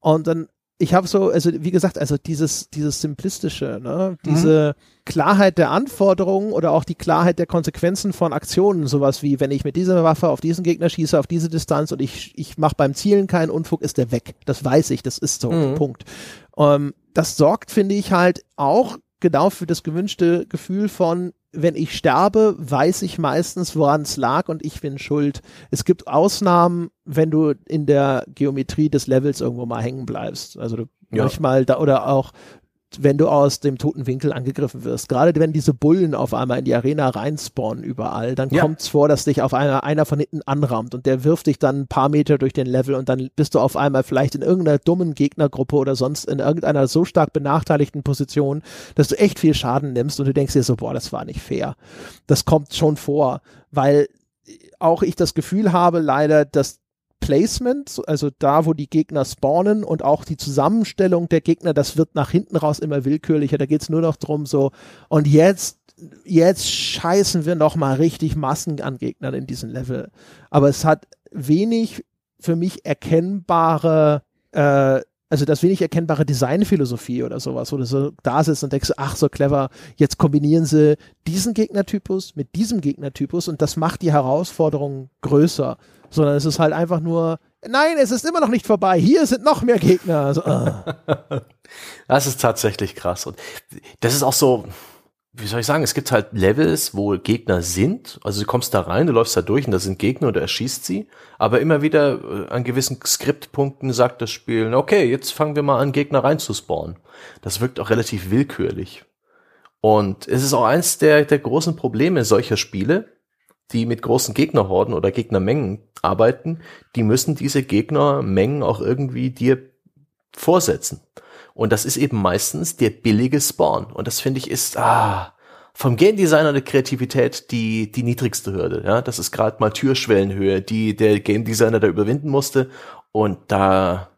Und dann ich habe so, also wie gesagt, also dieses, dieses simplistische, ne, diese mhm. Klarheit der Anforderungen oder auch die Klarheit der Konsequenzen von Aktionen, sowas wie, wenn ich mit dieser Waffe auf diesen Gegner schieße, auf diese Distanz und ich, ich mache beim Zielen keinen Unfug, ist der weg. Das weiß ich, das ist so, mhm. Punkt. Ähm, das sorgt, finde ich, halt auch genau für das gewünschte Gefühl von, wenn ich sterbe, weiß ich meistens, woran es lag und ich bin schuld. Es gibt Ausnahmen, wenn du in der Geometrie des Levels irgendwo mal hängen bleibst. Also du ja. manchmal da oder auch wenn du aus dem toten Winkel angegriffen wirst. Gerade wenn diese Bullen auf einmal in die Arena reinspawnen überall, dann ja. kommt es vor, dass dich auf einmal einer von hinten anrammt und der wirft dich dann ein paar Meter durch den Level und dann bist du auf einmal vielleicht in irgendeiner dummen Gegnergruppe oder sonst in irgendeiner so stark benachteiligten Position, dass du echt viel Schaden nimmst und du denkst dir so, boah, das war nicht fair. Das kommt schon vor, weil auch ich das Gefühl habe leider, dass Placement, also da, wo die Gegner spawnen und auch die Zusammenstellung der Gegner, das wird nach hinten raus immer willkürlicher. Da geht's nur noch drum so, und jetzt, jetzt scheißen wir noch mal richtig Massen an Gegnern in diesem Level. Aber es hat wenig für mich erkennbare äh, also das wenig erkennbare Designphilosophie oder sowas, wo du so da sitzt und denkst, ach so clever, jetzt kombinieren sie diesen Gegnertypus mit diesem Gegnertypus und das macht die Herausforderung größer sondern es ist halt einfach nur, nein, es ist immer noch nicht vorbei, hier sind noch mehr Gegner. Also, uh. Das ist tatsächlich krass. Und das ist auch so, wie soll ich sagen, es gibt halt Levels, wo Gegner sind, also du kommst da rein, du läufst da durch und da sind Gegner und du erschießt sie, aber immer wieder äh, an gewissen Skriptpunkten sagt das Spiel, okay, jetzt fangen wir mal an, Gegner reinzuspawnen. Das wirkt auch relativ willkürlich. Und es ist auch eins der, der großen Probleme solcher Spiele, die mit großen Gegnerhorden oder Gegnermengen arbeiten, die müssen diese Gegnermengen auch irgendwie dir vorsetzen. Und das ist eben meistens der billige Spawn. Und das finde ich ist, ah, vom Game Designer der Kreativität die, die niedrigste Hürde. Ja, das ist gerade mal Türschwellenhöhe, die der Game Designer da überwinden musste. Und da,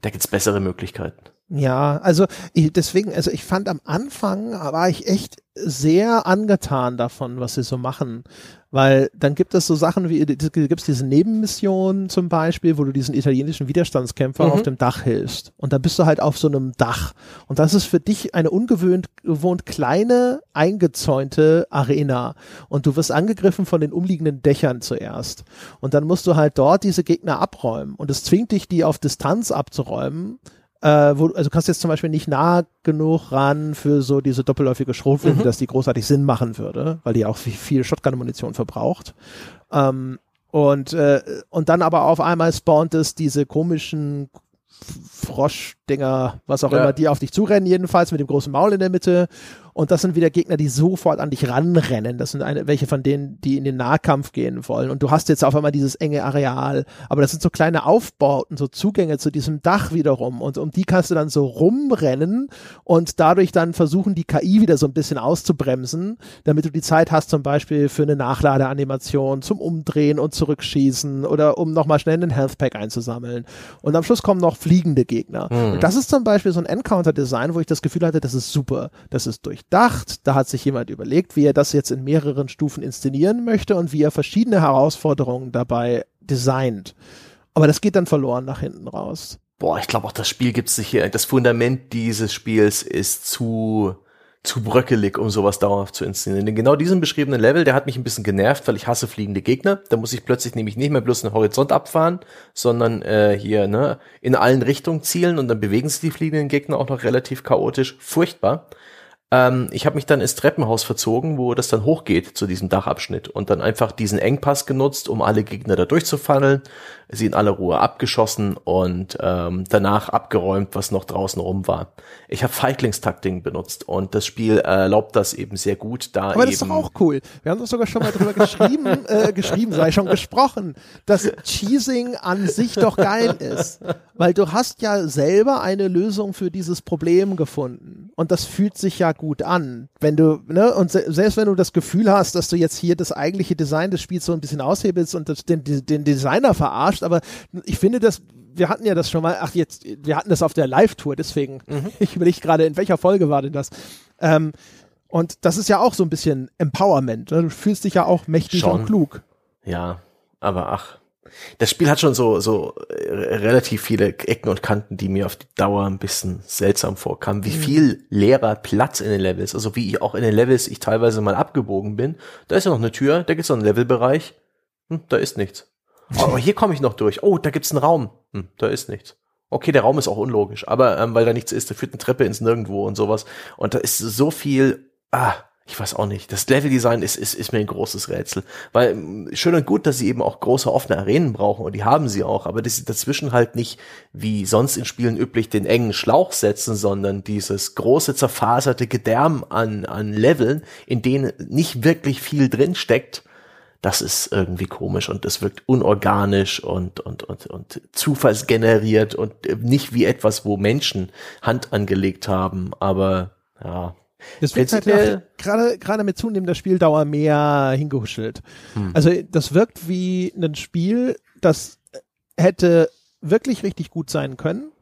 da gibt's bessere Möglichkeiten. Ja, also ich, deswegen, also ich fand am Anfang war ich echt sehr angetan davon, was sie so machen. Weil dann gibt es so Sachen wie, gibt es diese Nebenmission zum Beispiel, wo du diesen italienischen Widerstandskämpfer mhm. auf dem Dach hilfst. Und da bist du halt auf so einem Dach. Und das ist für dich eine ungewöhnt gewohnt kleine, eingezäunte Arena. Und du wirst angegriffen von den umliegenden Dächern zuerst. Und dann musst du halt dort diese Gegner abräumen. Und es zwingt dich, die auf Distanz abzuräumen äh, wo, also kannst jetzt zum Beispiel nicht nah genug ran für so diese doppelläufige Schrotflinte, mhm. dass die großartig Sinn machen würde, weil die auch viel, viel Shotgun-Munition verbraucht. Ähm, und, äh, und dann aber auf einmal spawnt es diese komischen Froschdinger, was auch ja. immer, die auf dich zurennen, jedenfalls mit dem großen Maul in der Mitte. Und das sind wieder Gegner, die sofort an dich ranrennen. Das sind eine, welche von denen, die in den Nahkampf gehen wollen. Und du hast jetzt auf einmal dieses enge Areal. Aber das sind so kleine Aufbauten, so Zugänge zu diesem Dach wiederum. Und um die kannst du dann so rumrennen und dadurch dann versuchen, die KI wieder so ein bisschen auszubremsen, damit du die Zeit hast, zum Beispiel für eine Nachladeanimation, zum Umdrehen und Zurückschießen oder um nochmal schnell einen Health Pack einzusammeln. Und am Schluss kommen noch fliegende Gegner. Mhm. Und das ist zum Beispiel so ein Encounter-Design, wo ich das Gefühl hatte, das ist super. Das ist durch durchdacht. Da hat sich jemand überlegt, wie er das jetzt in mehreren Stufen inszenieren möchte und wie er verschiedene Herausforderungen dabei designt. Aber das geht dann verloren nach hinten raus. Boah, ich glaube auch das Spiel gibt sich hier, das Fundament dieses Spiels ist zu zu bröckelig, um sowas dauerhaft zu inszenieren. Denn genau diesen beschriebenen Level, der hat mich ein bisschen genervt, weil ich hasse fliegende Gegner. Da muss ich plötzlich nämlich nicht mehr bloß einen Horizont abfahren, sondern äh, hier ne, in allen Richtungen zielen und dann bewegen sich die fliegenden Gegner auch noch relativ chaotisch. Furchtbar. Ähm, ich habe mich dann ins Treppenhaus verzogen, wo das dann hochgeht zu diesem Dachabschnitt und dann einfach diesen Engpass genutzt, um alle Gegner da durchzufunneln, sie in aller Ruhe abgeschossen und ähm, danach abgeräumt, was noch draußen rum war. Ich habe Feiglingstakting benutzt und das Spiel erlaubt das eben sehr gut. Da Aber das ist doch auch cool. Wir haben doch sogar schon mal drüber geschrieben, äh, geschrieben, sei schon gesprochen, dass Cheesing an sich doch geil ist. Weil du hast ja selber eine Lösung für dieses Problem gefunden. und das fühlt sich ja gut an. Wenn du, ne, und se selbst wenn du das Gefühl hast, dass du jetzt hier das eigentliche Design des Spiels so ein bisschen aushebelst und das, den, den Designer verarscht, aber ich finde das, wir hatten ja das schon mal, ach jetzt, wir hatten das auf der Live-Tour, deswegen, mhm. ich überlege gerade, in welcher Folge war denn das? Ähm, und das ist ja auch so ein bisschen Empowerment. Ne? Du fühlst dich ja auch mächtig schon. und klug. Ja, aber ach, das Spiel hat schon so, so äh, relativ viele Ecken und Kanten, die mir auf die Dauer ein bisschen seltsam vorkamen. Wie mhm. viel leerer Platz in den Levels, also wie ich auch in den Levels ich teilweise mal abgebogen bin. Da ist ja noch eine Tür, da gibt's noch einen Levelbereich. Hm, da ist nichts. Aber hier komme ich noch durch. Oh, da gibt's einen Raum. Hm, da ist nichts. Okay, der Raum ist auch unlogisch, aber ähm, weil da nichts ist, da führt eine Treppe ins Nirgendwo und sowas. Und da ist so viel, ah, ich weiß auch nicht. Das Leveldesign ist, ist, ist mir ein großes Rätsel. Weil ähm, schön und gut, dass sie eben auch große offene Arenen brauchen und die haben sie auch, aber dass sie dazwischen halt nicht wie sonst in Spielen üblich den engen Schlauch setzen, sondern dieses große zerfaserte Gedärm an, an Leveln, in denen nicht wirklich viel drin steckt das ist irgendwie komisch und das wirkt unorganisch und, und, und, und zufallsgeneriert und nicht wie etwas, wo Menschen Hand angelegt haben, aber ja. Das wird halt gerade gerade mit zunehmender Spieldauer mehr hingehuschelt. Hm. Also das wirkt wie ein Spiel, das hätte wirklich richtig gut sein können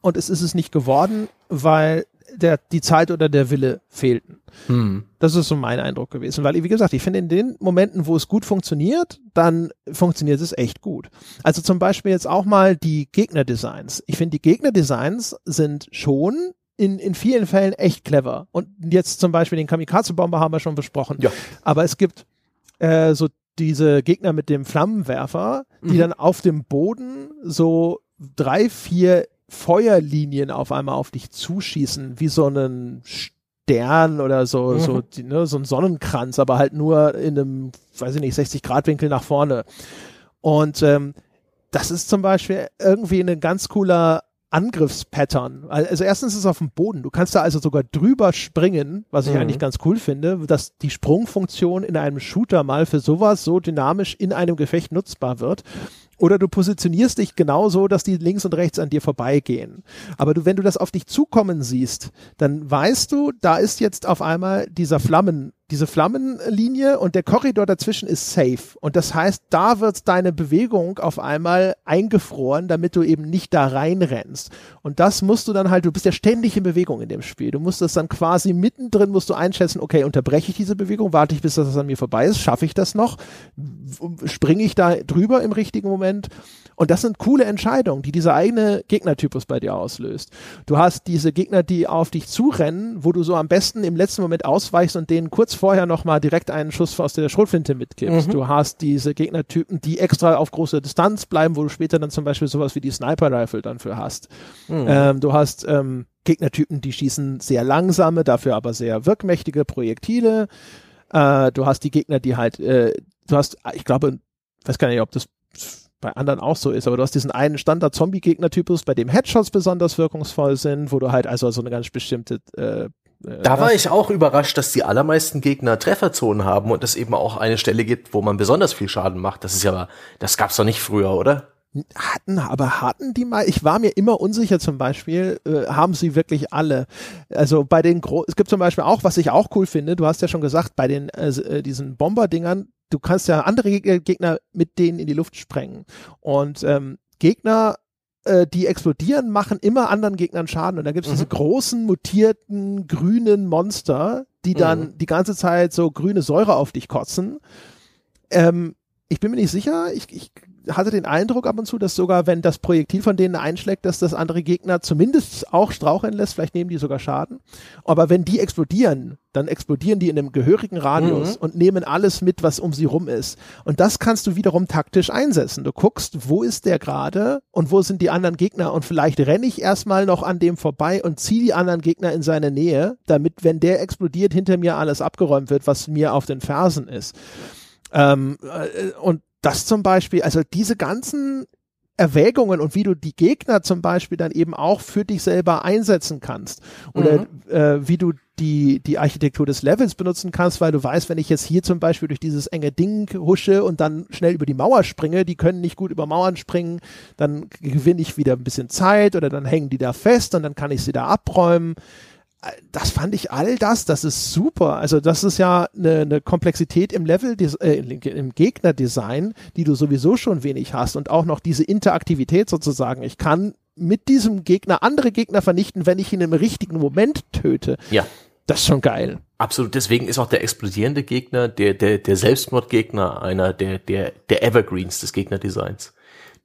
und es ist es nicht geworden, weil der, die Zeit oder der Wille fehlten. Hm. Das ist so mein Eindruck gewesen, weil, wie gesagt, ich finde, in den Momenten, wo es gut funktioniert, dann funktioniert es echt gut. Also zum Beispiel jetzt auch mal die Gegnerdesigns. Ich finde, die Gegnerdesigns sind schon in, in vielen Fällen echt clever. Und jetzt zum Beispiel den Kamikaze-Bomber haben wir schon besprochen. Ja. Aber es gibt äh, so diese Gegner mit dem Flammenwerfer, die mhm. dann auf dem Boden so drei, vier Feuerlinien auf einmal auf dich zuschießen, wie so einen Stern oder so, mhm. so, ne, so ein Sonnenkranz, aber halt nur in einem, weiß ich nicht, 60 Grad Winkel nach vorne. Und ähm, das ist zum Beispiel irgendwie ein ganz cooler Angriffspattern. Also erstens ist es auf dem Boden. Du kannst da also sogar drüber springen, was ich mhm. eigentlich ganz cool finde, dass die Sprungfunktion in einem Shooter mal für sowas so dynamisch in einem Gefecht nutzbar wird. Oder du positionierst dich genauso, dass die links und rechts an dir vorbeigehen. Aber du, wenn du das auf dich zukommen siehst, dann weißt du, da ist jetzt auf einmal dieser Flammen, diese Flammenlinie und der Korridor dazwischen ist safe. Und das heißt, da wird deine Bewegung auf einmal eingefroren, damit du eben nicht da reinrennst. Und das musst du dann halt, du bist ja ständig in Bewegung in dem Spiel. Du musst das dann quasi mittendrin, musst du einschätzen, okay, unterbreche ich diese Bewegung, warte ich, bis das an mir vorbei ist, schaffe ich das noch, springe ich da drüber im richtigen Moment. Und das sind coole Entscheidungen, die dieser eigene Gegnertypus bei dir auslöst. Du hast diese Gegner, die auf dich zurennen, wo du so am besten im letzten Moment ausweichst und denen kurz vorher nochmal direkt einen Schuss aus der Schrotflinte mitgibst. Mhm. Du hast diese Gegnertypen, die extra auf große Distanz bleiben, wo du später dann zum Beispiel sowas wie die Sniper Rifle dann für hast. Mhm. Ähm, du hast ähm, Gegnertypen, die schießen sehr langsame, dafür aber sehr wirkmächtige Projektile. Äh, du hast die Gegner, die halt, äh, du hast, ich glaube, weiß gar nicht, ob das bei anderen auch so ist, aber du hast diesen einen Standard-Zombie-Gegner-Typus, bei dem Headshots besonders wirkungsvoll sind, wo du halt also so eine ganz bestimmte äh, äh da war ich auch überrascht, dass die allermeisten Gegner Trefferzonen haben und es eben auch eine Stelle gibt, wo man besonders viel Schaden macht. Das ist ja, das gab's doch nicht früher, oder? Hatten, aber hatten die mal, ich war mir immer unsicher zum Beispiel, äh, haben sie wirklich alle. Also bei den, Gro es gibt zum Beispiel auch, was ich auch cool finde, du hast ja schon gesagt, bei den, äh, äh diesen Bomberdingern, du kannst ja andere Gegner mit denen in die Luft sprengen. Und ähm, Gegner, äh, die explodieren, machen immer anderen Gegnern Schaden. Und da gibt es mhm. diese großen, mutierten, grünen Monster, die dann mhm. die ganze Zeit so grüne Säure auf dich kotzen. Ähm, ich bin mir nicht sicher, ich, ich hatte den Eindruck ab und zu, dass sogar, wenn das Projektil von denen einschlägt, dass das andere Gegner zumindest auch straucheln lässt, vielleicht nehmen die sogar Schaden. Aber wenn die explodieren, dann explodieren die in einem gehörigen Radius mhm. und nehmen alles mit, was um sie rum ist. Und das kannst du wiederum taktisch einsetzen. Du guckst, wo ist der gerade und wo sind die anderen Gegner und vielleicht renne ich erstmal noch an dem vorbei und ziehe die anderen Gegner in seine Nähe, damit, wenn der explodiert, hinter mir alles abgeräumt wird, was mir auf den Fersen ist. Ähm, äh, und das zum Beispiel, also diese ganzen Erwägungen und wie du die Gegner zum Beispiel dann eben auch für dich selber einsetzen kannst oder mhm. äh, wie du die, die Architektur des Levels benutzen kannst, weil du weißt, wenn ich jetzt hier zum Beispiel durch dieses enge Ding husche und dann schnell über die Mauer springe, die können nicht gut über Mauern springen, dann gewinne ich wieder ein bisschen Zeit oder dann hängen die da fest und dann kann ich sie da abräumen. Das fand ich all das, das ist super. Also das ist ja eine, eine Komplexität im Level, äh, im Gegnerdesign, die du sowieso schon wenig hast und auch noch diese Interaktivität sozusagen. Ich kann mit diesem Gegner andere Gegner vernichten, wenn ich ihn im richtigen Moment töte. Ja. Das ist schon geil. Absolut. Deswegen ist auch der explodierende Gegner, der, der, der Selbstmordgegner einer der, der, der Evergreens des Gegnerdesigns.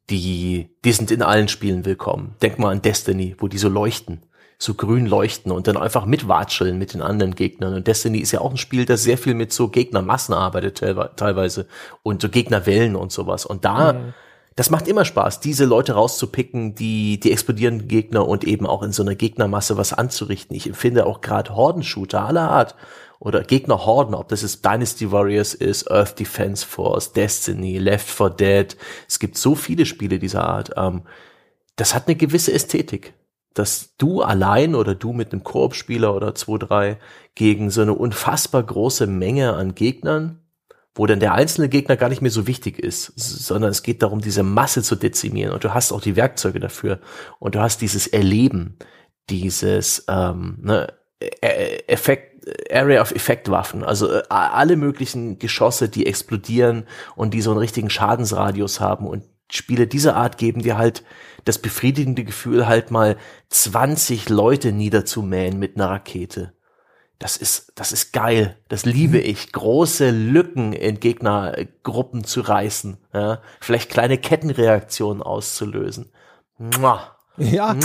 Die, die sind in allen Spielen willkommen. Denk mal an Destiny, wo die so leuchten so grün leuchten und dann einfach mitwatscheln mit den anderen Gegnern. Und Destiny ist ja auch ein Spiel, das sehr viel mit so Gegnermassen arbeitet teilweise und so Gegnerwellen und sowas. Und da, mhm. das macht immer Spaß, diese Leute rauszupicken, die, die explodierenden Gegner und eben auch in so einer Gegnermasse was anzurichten. Ich empfinde auch gerade Hordenshooter aller Art oder Gegnerhorden, ob das jetzt Dynasty Warriors ist, Earth Defense Force, Destiny, Left 4 Dead. Es gibt so viele Spiele dieser Art. Ähm, das hat eine gewisse Ästhetik dass du allein oder du mit einem Koop-Spieler oder zwei, drei gegen so eine unfassbar große Menge an Gegnern, wo dann der einzelne Gegner gar nicht mehr so wichtig ist, sondern es geht darum, diese Masse zu dezimieren. Und du hast auch die Werkzeuge dafür. Und du hast dieses Erleben, dieses ähm, ne, e-, e-, Effekt, Area of Effect Waffen, also äh, alle möglichen Geschosse, die explodieren und die so einen richtigen Schadensradius haben und Spiele dieser Art geben dir halt das befriedigende Gefühl, halt mal 20 Leute niederzumähen mit einer Rakete. Das ist, das ist geil. Das liebe mhm. ich. Große Lücken in Gegnergruppen zu reißen. Ja? Vielleicht kleine Kettenreaktionen auszulösen. Mua. Ja.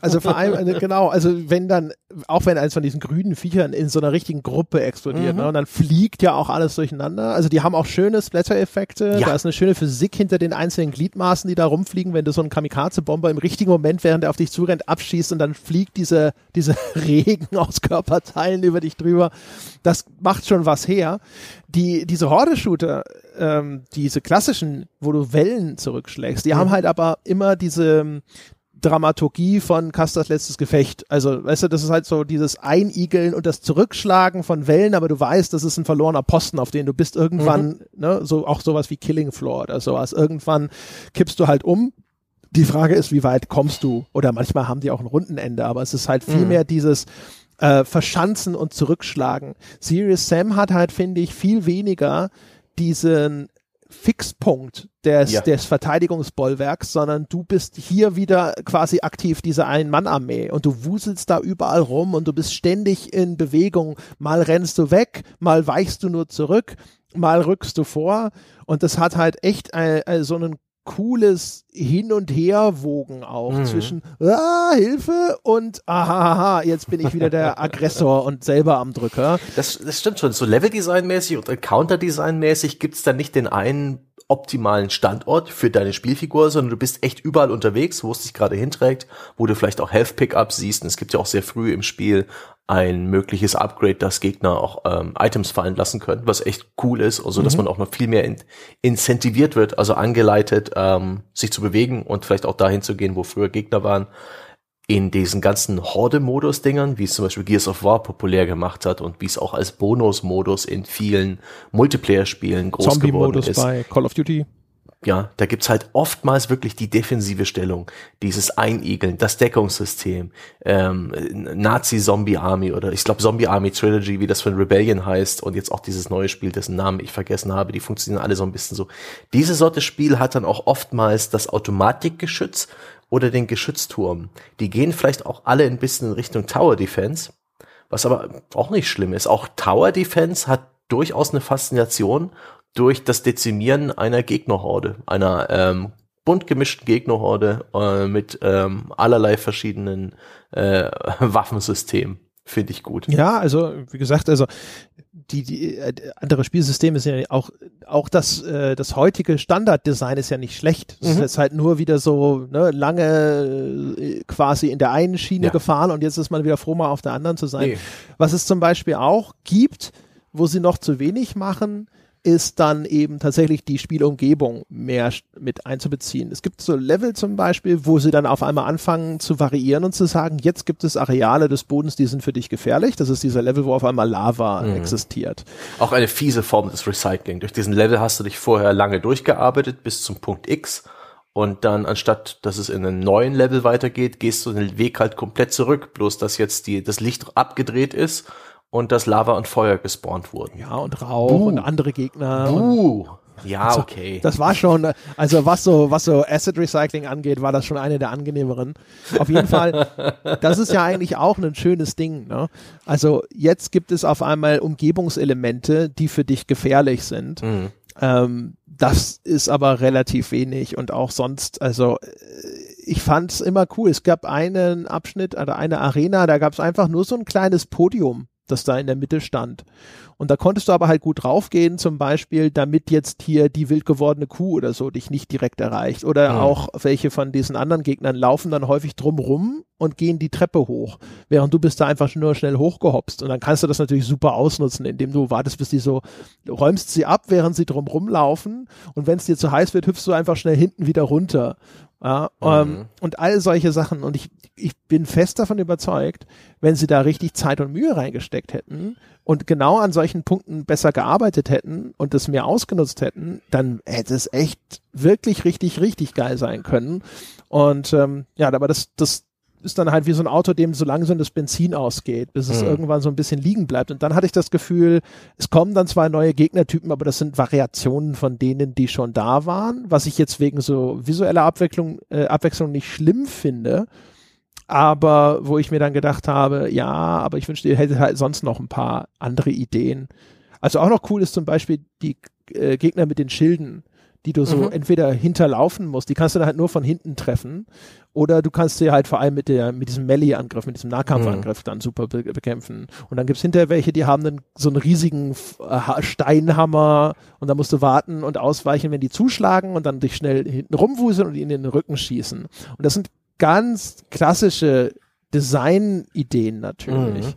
Also vor allem, also genau, also wenn dann, auch wenn eins von diesen grünen Viechern in so einer richtigen Gruppe explodiert, mhm. ne, und dann fliegt ja auch alles durcheinander. Also die haben auch schöne Splatter-Effekte. Ja. Da ist eine schöne Physik hinter den einzelnen Gliedmaßen, die da rumfliegen, wenn du so einen Kamikaze-Bomber im richtigen Moment, während er auf dich zurennt, abschießt und dann fliegt diese, diese Regen aus Körperteilen über dich drüber. Das macht schon was her. Die, diese Horde-Shooter, ähm, diese klassischen, wo du Wellen zurückschlägst, die mhm. haben halt aber immer diese, Dramaturgie von Casters letztes Gefecht. Also, weißt du, das ist halt so dieses Einigeln und das Zurückschlagen von Wellen, aber du weißt, das ist ein verlorener Posten, auf den du bist irgendwann, mhm. ne, so auch sowas wie Killing Floor oder sowas. Irgendwann kippst du halt um. Die Frage ist, wie weit kommst du? Oder manchmal haben die auch ein Rundenende, aber es ist halt viel mhm. mehr dieses äh, Verschanzen und Zurückschlagen. Serious Sam hat halt, finde ich, viel weniger diesen Fixpunkt des, ja. des Verteidigungsbollwerks, sondern du bist hier wieder quasi aktiv, diese Ein-Mann-Armee und du wuselst da überall rum und du bist ständig in Bewegung. Mal rennst du weg, mal weichst du nur zurück, mal rückst du vor und das hat halt echt ein, ein, so einen cooles Hin- und Herwogen auch mhm. zwischen ah, Hilfe und aha, jetzt bin ich wieder der Aggressor und selber am Drücker. Das, das stimmt schon. So Level-Design-mäßig und Counter-Design-mäßig gibt's da nicht den einen optimalen Standort für deine Spielfigur, sondern du bist echt überall unterwegs, wo es dich gerade hinträgt, wo du vielleicht auch Health Pickups siehst. Und es gibt ja auch sehr früh im Spiel ein mögliches Upgrade, dass Gegner auch ähm, Items fallen lassen können, was echt cool ist, also dass mhm. man auch noch viel mehr in, incentiviert wird, also angeleitet, ähm, sich zu bewegen und vielleicht auch dahin zu gehen, wo früher Gegner waren. In diesen ganzen Horde-Modus-Dingern, wie es zum Beispiel Gears of War populär gemacht hat und wie es auch als Bonus-Modus in vielen Multiplayer-Spielen groß Zombie geworden ist. Zombie-Modus bei Call of Duty ja, da gibt's halt oftmals wirklich die defensive Stellung, dieses Einigeln, das Deckungssystem, ähm, Nazi-Zombie-Army oder ich glaube Zombie-Army Trilogy, wie das von Rebellion heißt und jetzt auch dieses neue Spiel, dessen Namen ich vergessen habe, die funktionieren alle so ein bisschen so. Diese Sorte Spiel hat dann auch oftmals das Automatikgeschütz oder den Geschützturm. Die gehen vielleicht auch alle ein bisschen in Richtung Tower Defense, was aber auch nicht schlimm ist. Auch Tower Defense hat durchaus eine Faszination durch das Dezimieren einer Gegnerhorde, einer ähm, bunt gemischten Gegnerhorde äh, mit ähm, allerlei verschiedenen äh, Waffensystemen. Finde ich gut. Ja, also wie gesagt, also die, die äh, andere Spielsysteme sind ja auch auch das äh, das heutige Standarddesign ist ja nicht schlecht. Es mhm. ist halt nur wieder so ne, lange äh, quasi in der einen Schiene ja. gefahren und jetzt ist man wieder froh mal auf der anderen zu sein. Nee. Was es zum Beispiel auch gibt, wo sie noch zu wenig machen, ist dann eben tatsächlich die Spielumgebung mehr mit einzubeziehen. Es gibt so Level zum Beispiel, wo sie dann auf einmal anfangen zu variieren und zu sagen, jetzt gibt es Areale des Bodens, die sind für dich gefährlich. Das ist dieser Level, wo auf einmal Lava mhm. existiert. Auch eine fiese Form des Recycling. Durch diesen Level hast du dich vorher lange durchgearbeitet bis zum Punkt X und dann anstatt, dass es in einen neuen Level weitergeht, gehst du den Weg halt komplett zurück, bloß dass jetzt die, das Licht abgedreht ist und das Lava und Feuer gespawnt wurden. Ja, und Rauch und andere Gegner. und- Uh, ja, okay. Das war schon, also was so, was so Asset Recycling angeht, war das schon eine der angenehmeren. Auf jeden Fall, das ist ja eigentlich auch ein schönes Ding. Ne? Also jetzt gibt es auf einmal Umgebungselemente, die für dich gefährlich sind. Mhm. Ähm, das ist aber relativ wenig und auch sonst, also äh, ich fand es immer cool. Es gab einen Abschnitt oder eine Arena, da gab es einfach nur so ein kleines Podium, das da in der Mitte stand. Und da konntest du aber halt gut draufgehen, zum Beispiel, damit jetzt hier die wild gewordene Kuh oder so dich nicht direkt erreicht. Oder Mhm. auch welche von diesen anderen Gegnern laufen dann häufig drumrum und gehen die Treppe hoch, während du bist da einfach nur schnell hochgehopst. Und dann kannst du das natürlich super ausnutzen, indem du wartest, bis die so, räumst sie ab, während sie drumrum laufen. Und wenn es dir zu heiß wird, hüpfst du einfach schnell hinten wieder runter. Ja, ähm, Mhm. und all solche Sachen. Und ich, ich bin fest davon überzeugt, wenn sie da richtig Zeit und Mühe reingesteckt hätten und genau an solchen Punkten besser gearbeitet hätten und das mehr ausgenutzt hätten, dann hätte es echt wirklich richtig, richtig geil sein können. Und ähm, ja, aber das, das ist dann halt wie so ein Auto, dem so langsam das Benzin ausgeht, bis es Mhm. irgendwann so ein bisschen liegen bleibt. Und dann hatte ich das Gefühl, es kommen dann zwar neue Gegnertypen, aber das sind Variationen von denen, die schon da waren, was ich jetzt wegen so visueller Abwechslung, äh, Abwechslung nicht schlimm finde. Aber wo ich mir dann gedacht habe, ja, aber ich wünschte, ihr hättet halt sonst noch ein paar andere Ideen. Also auch noch cool ist zum Beispiel die äh, Gegner mit den Schilden, die du so Mhm. entweder hinterlaufen musst, die kannst du dann halt nur von hinten treffen, oder du kannst sie halt vor allem mit der, mit diesem Melee-Angriff, mit diesem Nahkampfangriff dann super be bekämpfen. Und dann gibt's hinterher welche, die haben dann so einen riesigen äh, Ha- Steinhammer und dann musst du warten und ausweichen, wenn die zuschlagen und dann dich schnell hinten rumwuseln und ihnen in den Rücken schießen. Und das sind ganz klassische Designideen natürlich. Mhm.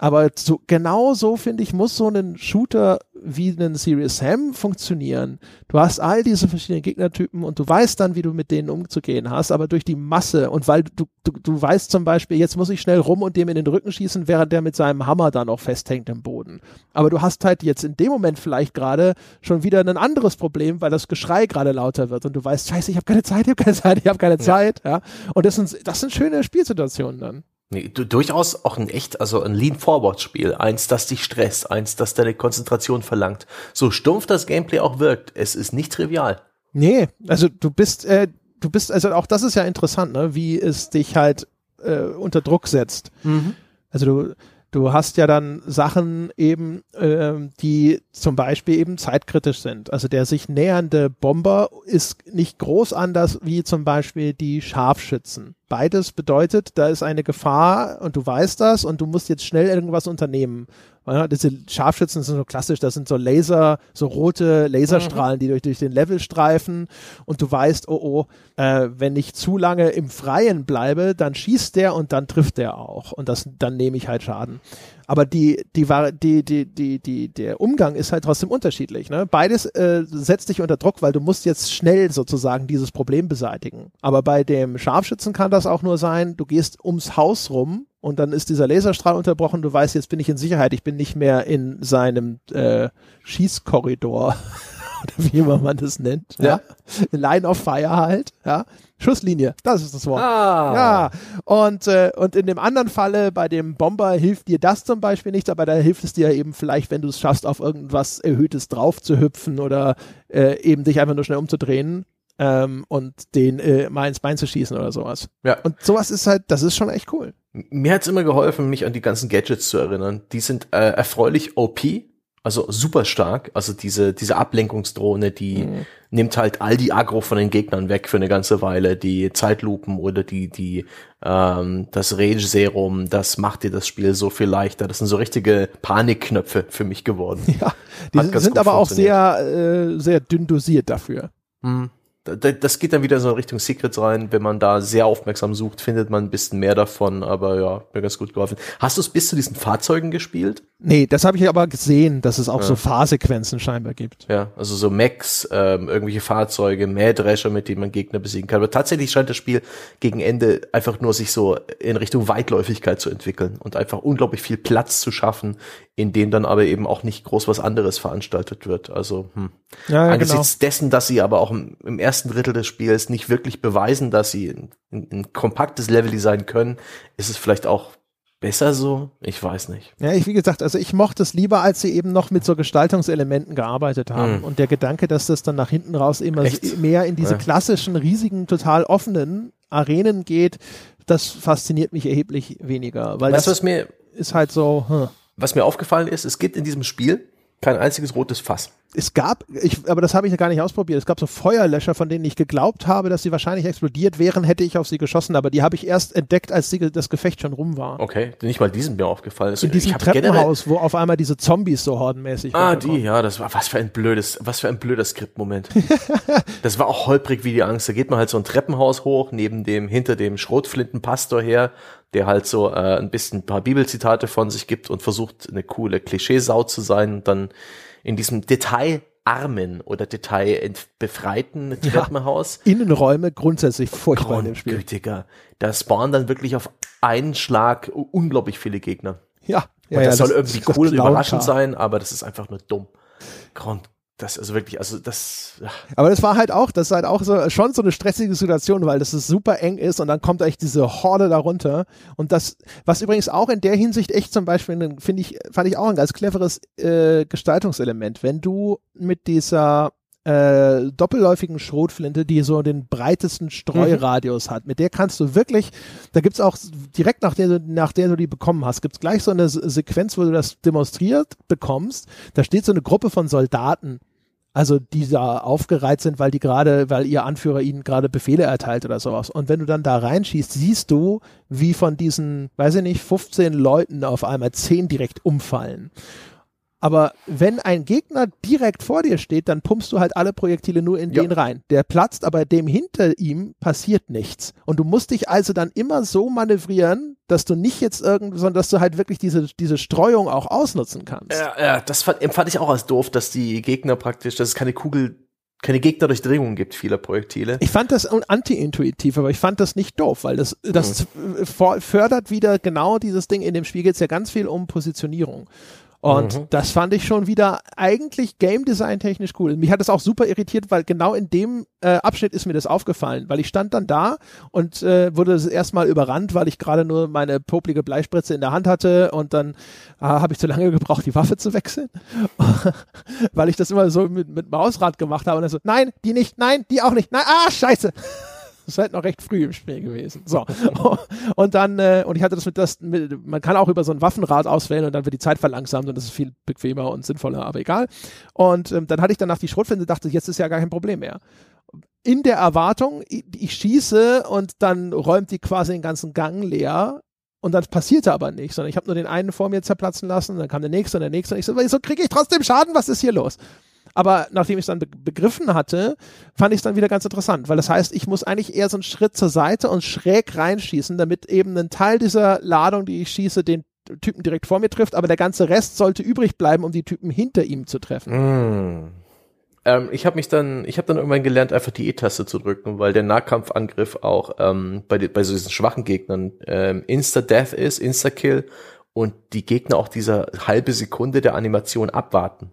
Aber so, genau so, finde ich, muss so ein Shooter wie ein Serious Sam funktionieren. Du hast all diese verschiedenen Gegnertypen und du weißt dann, wie du mit denen umzugehen hast, aber durch die Masse und weil du, du, du weißt zum Beispiel, jetzt muss ich schnell rum und dem in den Rücken schießen, während der mit seinem Hammer da noch festhängt im Boden. Aber du hast halt jetzt in dem Moment vielleicht gerade schon wieder ein anderes Problem, weil das Geschrei gerade lauter wird und du weißt, scheiße, ich habe keine Zeit, ich habe keine Zeit, ich habe keine Zeit. Ja. Und das sind, das sind schöne Spielsituationen dann. Nee, du, durchaus auch ein echt, also ein Lean-Forward-Spiel. Eins, das dich stresst, eins, das deine Konzentration verlangt. So stumpf das Gameplay auch wirkt, es ist nicht trivial. Nee, also du bist, äh, du bist, also auch das ist ja interessant, ne, wie es dich halt äh, unter Druck setzt. Also du, du hast ja dann Sachen eben, ähm, die zum Beispiel eben zeitkritisch sind. Also der sich nähernde Bomber ist nicht groß anders wie zum Beispiel die Scharfschützen. Beides bedeutet, da ist eine Gefahr und du weißt das und du musst jetzt schnell irgendwas unternehmen. Ja, diese Scharfschützen sind so klassisch, das sind so Laser, so rote Laserstrahlen, die durch, durch den Level streifen und du weißt, oh oh, äh, wenn ich zu lange im Freien bleibe, dann schießt der und dann trifft der auch und das, dann nehme ich halt Schaden. Aber die, die, war, die, die, die, die, der Umgang ist halt trotzdem unterschiedlich. Ne? Beides äh, setzt dich unter Druck, weil du musst jetzt schnell sozusagen dieses Problem beseitigen. Aber bei dem Scharfschützen kann das auch nur sein, du gehst ums Haus rum und dann ist dieser Laserstrahl unterbrochen, du weißt, jetzt bin ich in Sicherheit, ich bin nicht mehr in seinem äh, Schießkorridor oder wie immer man das nennt. Ja. Line of Fire halt, ja. Schusslinie, das ist das Wort. Ah. Ja, und, äh, und in dem anderen Falle, bei dem Bomber, hilft dir das zum Beispiel nicht, aber da hilft es dir eben vielleicht, wenn du es schaffst, auf irgendwas Erhöhtes drauf zu hüpfen oder äh, eben dich einfach nur schnell umzudrehen ähm, und den äh, mal ins Bein zu schießen oder sowas. Ja. Und sowas ist halt, das ist schon echt cool. Mir hat's immer geholfen, mich an die ganzen Gadgets zu erinnern. Die sind äh, erfreulich OP, also super stark. Also diese, diese Ablenkungsdrohne, die nimmt halt all die Aggro von den Gegnern weg für eine ganze Weile. Die Zeitlupen oder die, die, ähm, das Rage-Serum, das macht dir das Spiel so viel leichter. Das sind so richtige Panikknöpfe für mich geworden. Ja, die Hat sind, sind aber auch sehr, äh, sehr dünn dosiert dafür. Hm. Da- da- Das geht dann wieder so in Richtung Secrets rein. Wenn man da sehr aufmerksam sucht, findet man ein bisschen mehr davon. Aber ja, mir ganz gut geholfen. Hast du es bis zu diesen Fahrzeugen gespielt? Nee, das habe ich aber gesehen, dass es auch Ja. so Fahrsequenzen scheinbar gibt. Ja, also so Mechs, ähm, irgendwelche Fahrzeuge, Mähdrescher, mit denen man Gegner besiegen kann. Aber tatsächlich scheint das Spiel gegen Ende einfach nur sich so in Richtung Weitläufigkeit zu entwickeln und einfach unglaublich viel Platz zu schaffen, in dem dann aber eben auch nicht groß was anderes veranstaltet wird. Also hm. Ja, ja, angesichts dessen, dass sie aber auch im, im ersten Drittel des Spiels nicht wirklich beweisen, dass sie ein, ein, ein kompaktes Leveldesign können, ist es vielleicht auch besser so. Ich weiß nicht. Ja, ich, wie gesagt, also ich mochte es lieber, als sie eben noch mit so Gestaltungselementen gearbeitet haben. Hm. Und der Gedanke, dass das dann nach hinten raus immer Echt? s- mehr in diese Ja. klassischen, riesigen, total offenen Arenen geht, das fasziniert mich erheblich weniger. Weil Weißt das was mir ist halt so, hm. Was mir aufgefallen ist, es gibt in diesem Spiel kein einziges rotes Fass. es gab, ich, aber das habe ich ja gar nicht ausprobiert, es gab so Feuerlöscher, von denen ich geglaubt habe, dass sie wahrscheinlich explodiert wären, hätte ich auf sie geschossen, aber die habe ich erst entdeckt, als die, das Gefecht schon rum war. Okay, nicht mal diesen mir aufgefallen ist. In diesem Treppenhaus, wo auf einmal diese Zombies so hordenmäßig Ah, die, ja, das war was für ein blödes, was für ein blöder Skriptmoment. das war auch holprig wie die Angst. Da geht man halt so ein Treppenhaus hoch, neben dem, hinter dem Schrotflintenpastor her, der halt so äh, ein bisschen ein paar Bibelzitate von sich gibt und versucht, eine coole Klischeesau zu sein und dann in diesem detailarmen oder detailbefreiten Treppenhaus Innenräume grundsätzlich furchtbar in dem Spiel. Grundgütiger. Da spawnen dann wirklich auf einen Schlag unglaublich viele Gegner. Ja, ja, Und das ja, soll irgendwie das cool und überraschend sein, aber das ist einfach nur dumm. Grund, das also wirklich, also das, ja. Aber das war halt auch, das ist halt auch so, schon so eine stressige Situation, weil das ist super eng ist und dann kommt echt diese Horde darunter. Und das, was übrigens auch in der Hinsicht echt zum Beispiel, finde ich, fand ich auch ein ganz cleveres äh, Gestaltungselement. Wenn du mit dieser äh, doppelläufigen Schrotflinte, die so den breitesten Streuradius hat. Mit der kannst du wirklich, da gibt's auch direkt nach der, du- nach der du die bekommen hast, gibt's gleich so eine Se- Sequenz, wo du das demonstriert bekommst. Da steht so eine Gruppe von Soldaten, also die da aufgereiht sind, weil die gerade, weil ihr Anführer ihnen gerade Befehle erteilt oder sowas. Und wenn du dann da reinschießt, siehst du, wie von diesen, weiß ich nicht, 15 Leuten auf einmal 10 direkt umfallen. Aber wenn ein Gegner direkt vor dir steht, dann pumpst du halt alle Projektile nur in Ja. den rein. Der platzt, aber dem hinter ihm passiert nichts. Und du musst dich also dann immer so manövrieren, dass du nicht jetzt irgend, sondern dass du halt wirklich diese, diese Streuung auch ausnutzen kannst. Ja, ja, das fand, empfand ich auch als doof, dass die Gegner praktisch, dass es keine Kugel, keine Gegnerdurchdringung gibt vieler Projektile. Ich fand das anti-intuitiv, aber ich fand das nicht doof, weil das, das Mhm. äh, fördert wieder genau dieses Ding. In dem Spiel geht es ja ganz viel um Positionierung. Und Mhm. das fand ich schon wieder eigentlich Game Design technisch cool. Mich hat das auch super irritiert, weil genau in dem äh, Abschnitt ist mir das aufgefallen, weil ich stand dann da und äh, wurde das erstmal überrannt, weil ich gerade nur meine poplige Bleispritze in der Hand hatte und dann äh, habe ich zu lange gebraucht, die Waffe zu wechseln, weil ich das immer so mit, mit Mausrad gemacht habe und dann so, nein, die nicht, nein, die auch nicht, nein, ah, scheiße. Das ist halt noch recht früh im Spiel gewesen. So. Und dann, äh, und ich hatte das mit das, mit, man kann auch über so ein Waffenrad auswählen und dann wird die Zeit verlangsamt und das ist viel bequemer und sinnvoller, aber egal. Und ähm, dann hatte ich danach die Schrotflinte und dachte, jetzt ist ja gar kein Problem mehr. In der Erwartung, ich, ich schieße und dann räumt die quasi den ganzen Gang leer. Und dann passierte aber nichts, sondern ich habe nur den einen vor mir zerplatzen lassen, dann kam der nächste und der nächste und ich so, wieso kriege ich trotzdem Schaden? Was ist hier los? Aber nachdem ich es dann be begriffen hatte, fand ich es dann wieder ganz interessant, weil das heißt, ich muss eigentlich eher so einen Schritt zur Seite und schräg reinschießen, damit eben ein Teil dieser Ladung, die ich schieße, den Typen direkt vor mir trifft, aber der ganze Rest sollte übrig bleiben, um die Typen hinter ihm zu treffen. Mm. Ähm, ich habe mich dann, ich habe dann irgendwann gelernt, einfach die E-Taste zu drücken, weil der Nahkampfangriff auch ähm, bei, bei so diesen schwachen Gegnern ähm, Insta-Death ist, Insta-Kill und die Gegner auch diese halbe Sekunde der Animation abwarten.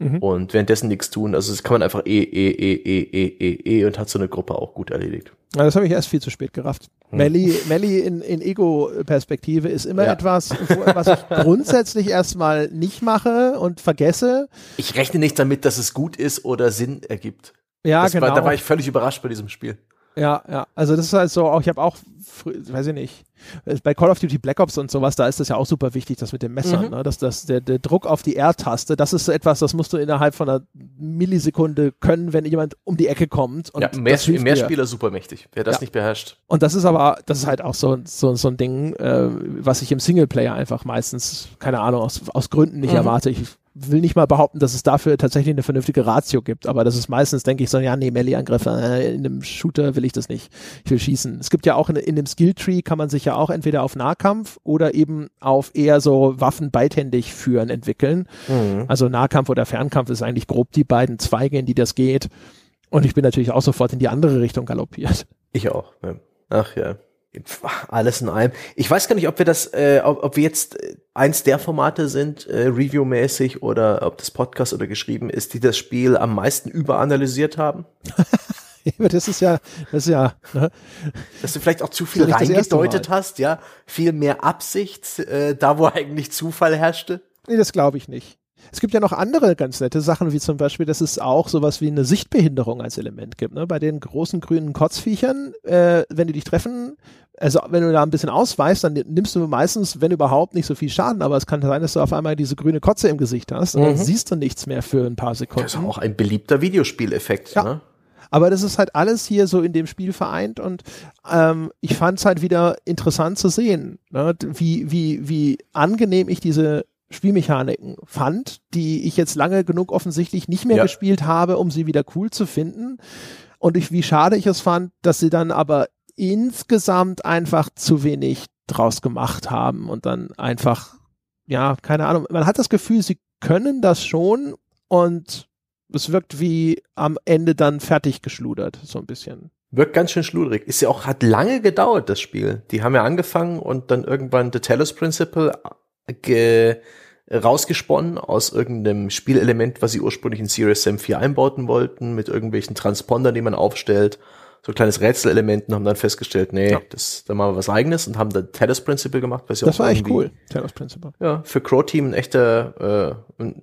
Mhm. Und währenddessen nichts tun. Also das kann man einfach eh, eh, eh, eh, eh, eh, eh und hat so eine Gruppe auch gut erledigt. Ja, das habe ich erst viel zu spät gerafft. Melly, Melly in, in Ego-Perspektive ist immer Ja. etwas, was ich grundsätzlich erstmal nicht mache und vergesse. Ich rechne nicht damit, dass es gut ist oder Sinn ergibt. Ja, das genau. war, da war ich völlig überrascht bei diesem Spiel. Ja, ja. Also das ist halt so, auch ich habe auch, weiß ich nicht, bei Call of Duty Black Ops und sowas, da ist das ja auch super wichtig, das mit dem Messer, Mhm. ne? dass das, der, der Druck auf die R-Taste, das ist so etwas, das musst du innerhalb von einer Millisekunde können, wenn jemand um die Ecke kommt. Und ja, mehr, dir. Mehrspieler super mächtig. Wer das Ja. nicht beherrscht. Und das ist aber, das ist halt auch so, so, so ein Ding, äh, was ich im Singleplayer einfach meistens, keine Ahnung, aus, aus Gründen nicht Mhm. erwarte. Ich will nicht mal behaupten, dass es dafür tatsächlich eine vernünftige Ratio gibt, aber das ist meistens, denke ich, so, ja, nee, Melee-Angriffe, äh, in einem Shooter will ich das nicht. Ich will schießen. Es gibt ja auch in, in dem Skilltree kann man sich ja auch entweder auf Nahkampf oder eben auf eher so Waffen beidhändig führen entwickeln. Mhm. Also Nahkampf oder Fernkampf ist eigentlich grob die beiden Zweige, in die das geht. Und ich bin natürlich auch sofort in die andere Richtung galoppiert. Ich auch. Ja. Ach ja. Alles in allem. Ich weiß gar nicht, ob wir das, äh, ob, ob wir jetzt äh, eins der Formate sind, äh, reviewmäßig, oder ob das Podcast oder geschrieben ist, die das Spiel am meisten überanalysiert haben. das ist ja, das ist ja, ne? dass du vielleicht auch zu viel reingedeutet hast, ja, viel mehr Absicht, äh, da wo eigentlich Zufall herrschte. Nee, das glaube ich nicht. Es gibt ja noch andere ganz nette Sachen, wie zum Beispiel, dass es auch sowas wie eine Sichtbehinderung als Element gibt. Ne? Bei den großen grünen Kotzviechern, äh, wenn die dich treffen, also wenn du da ein bisschen ausweichst, dann nimmst du meistens, wenn überhaupt, nicht so viel Schaden, aber es kann sein, dass du auf einmal diese grüne Kotze im Gesicht hast und mhm. dann siehst du nichts mehr für ein paar Sekunden. Das ist auch ein beliebter Videospieleffekt. Ja. Ne? Aber das ist halt alles hier so in dem Spiel vereint und ähm, ich fand es halt wieder interessant zu sehen, ne? wie, wie, wie angenehm ich diese Spielmechaniken fand, die ich jetzt lange genug offensichtlich nicht mehr ja. gespielt habe, um sie wieder cool zu finden. Und ich, wie schade ich es fand, dass sie dann aber insgesamt einfach zu wenig draus gemacht haben und dann einfach, ja, keine Ahnung, man hat das Gefühl, sie können das schon und es wirkt wie am Ende dann fertig geschludert, so ein bisschen. Wirkt ganz schön schludrig. Ist ja auch, hat lange gedauert, das Spiel. Die haben ja angefangen und dann irgendwann The Talos Principle ge rausgesponnen aus irgendeinem Spielelement, was sie ursprünglich in Serious Sam 4 einbauten wollten, mit irgendwelchen Transpondern, die man aufstellt, so ein kleines Rätselelement und haben dann festgestellt, nee, ja. das, da machen wir was eigenes und haben dann Talos Principle gemacht, was ja Das war echt cool, Talos Principle. Ja, für Crow Team ein echter, äh, ein,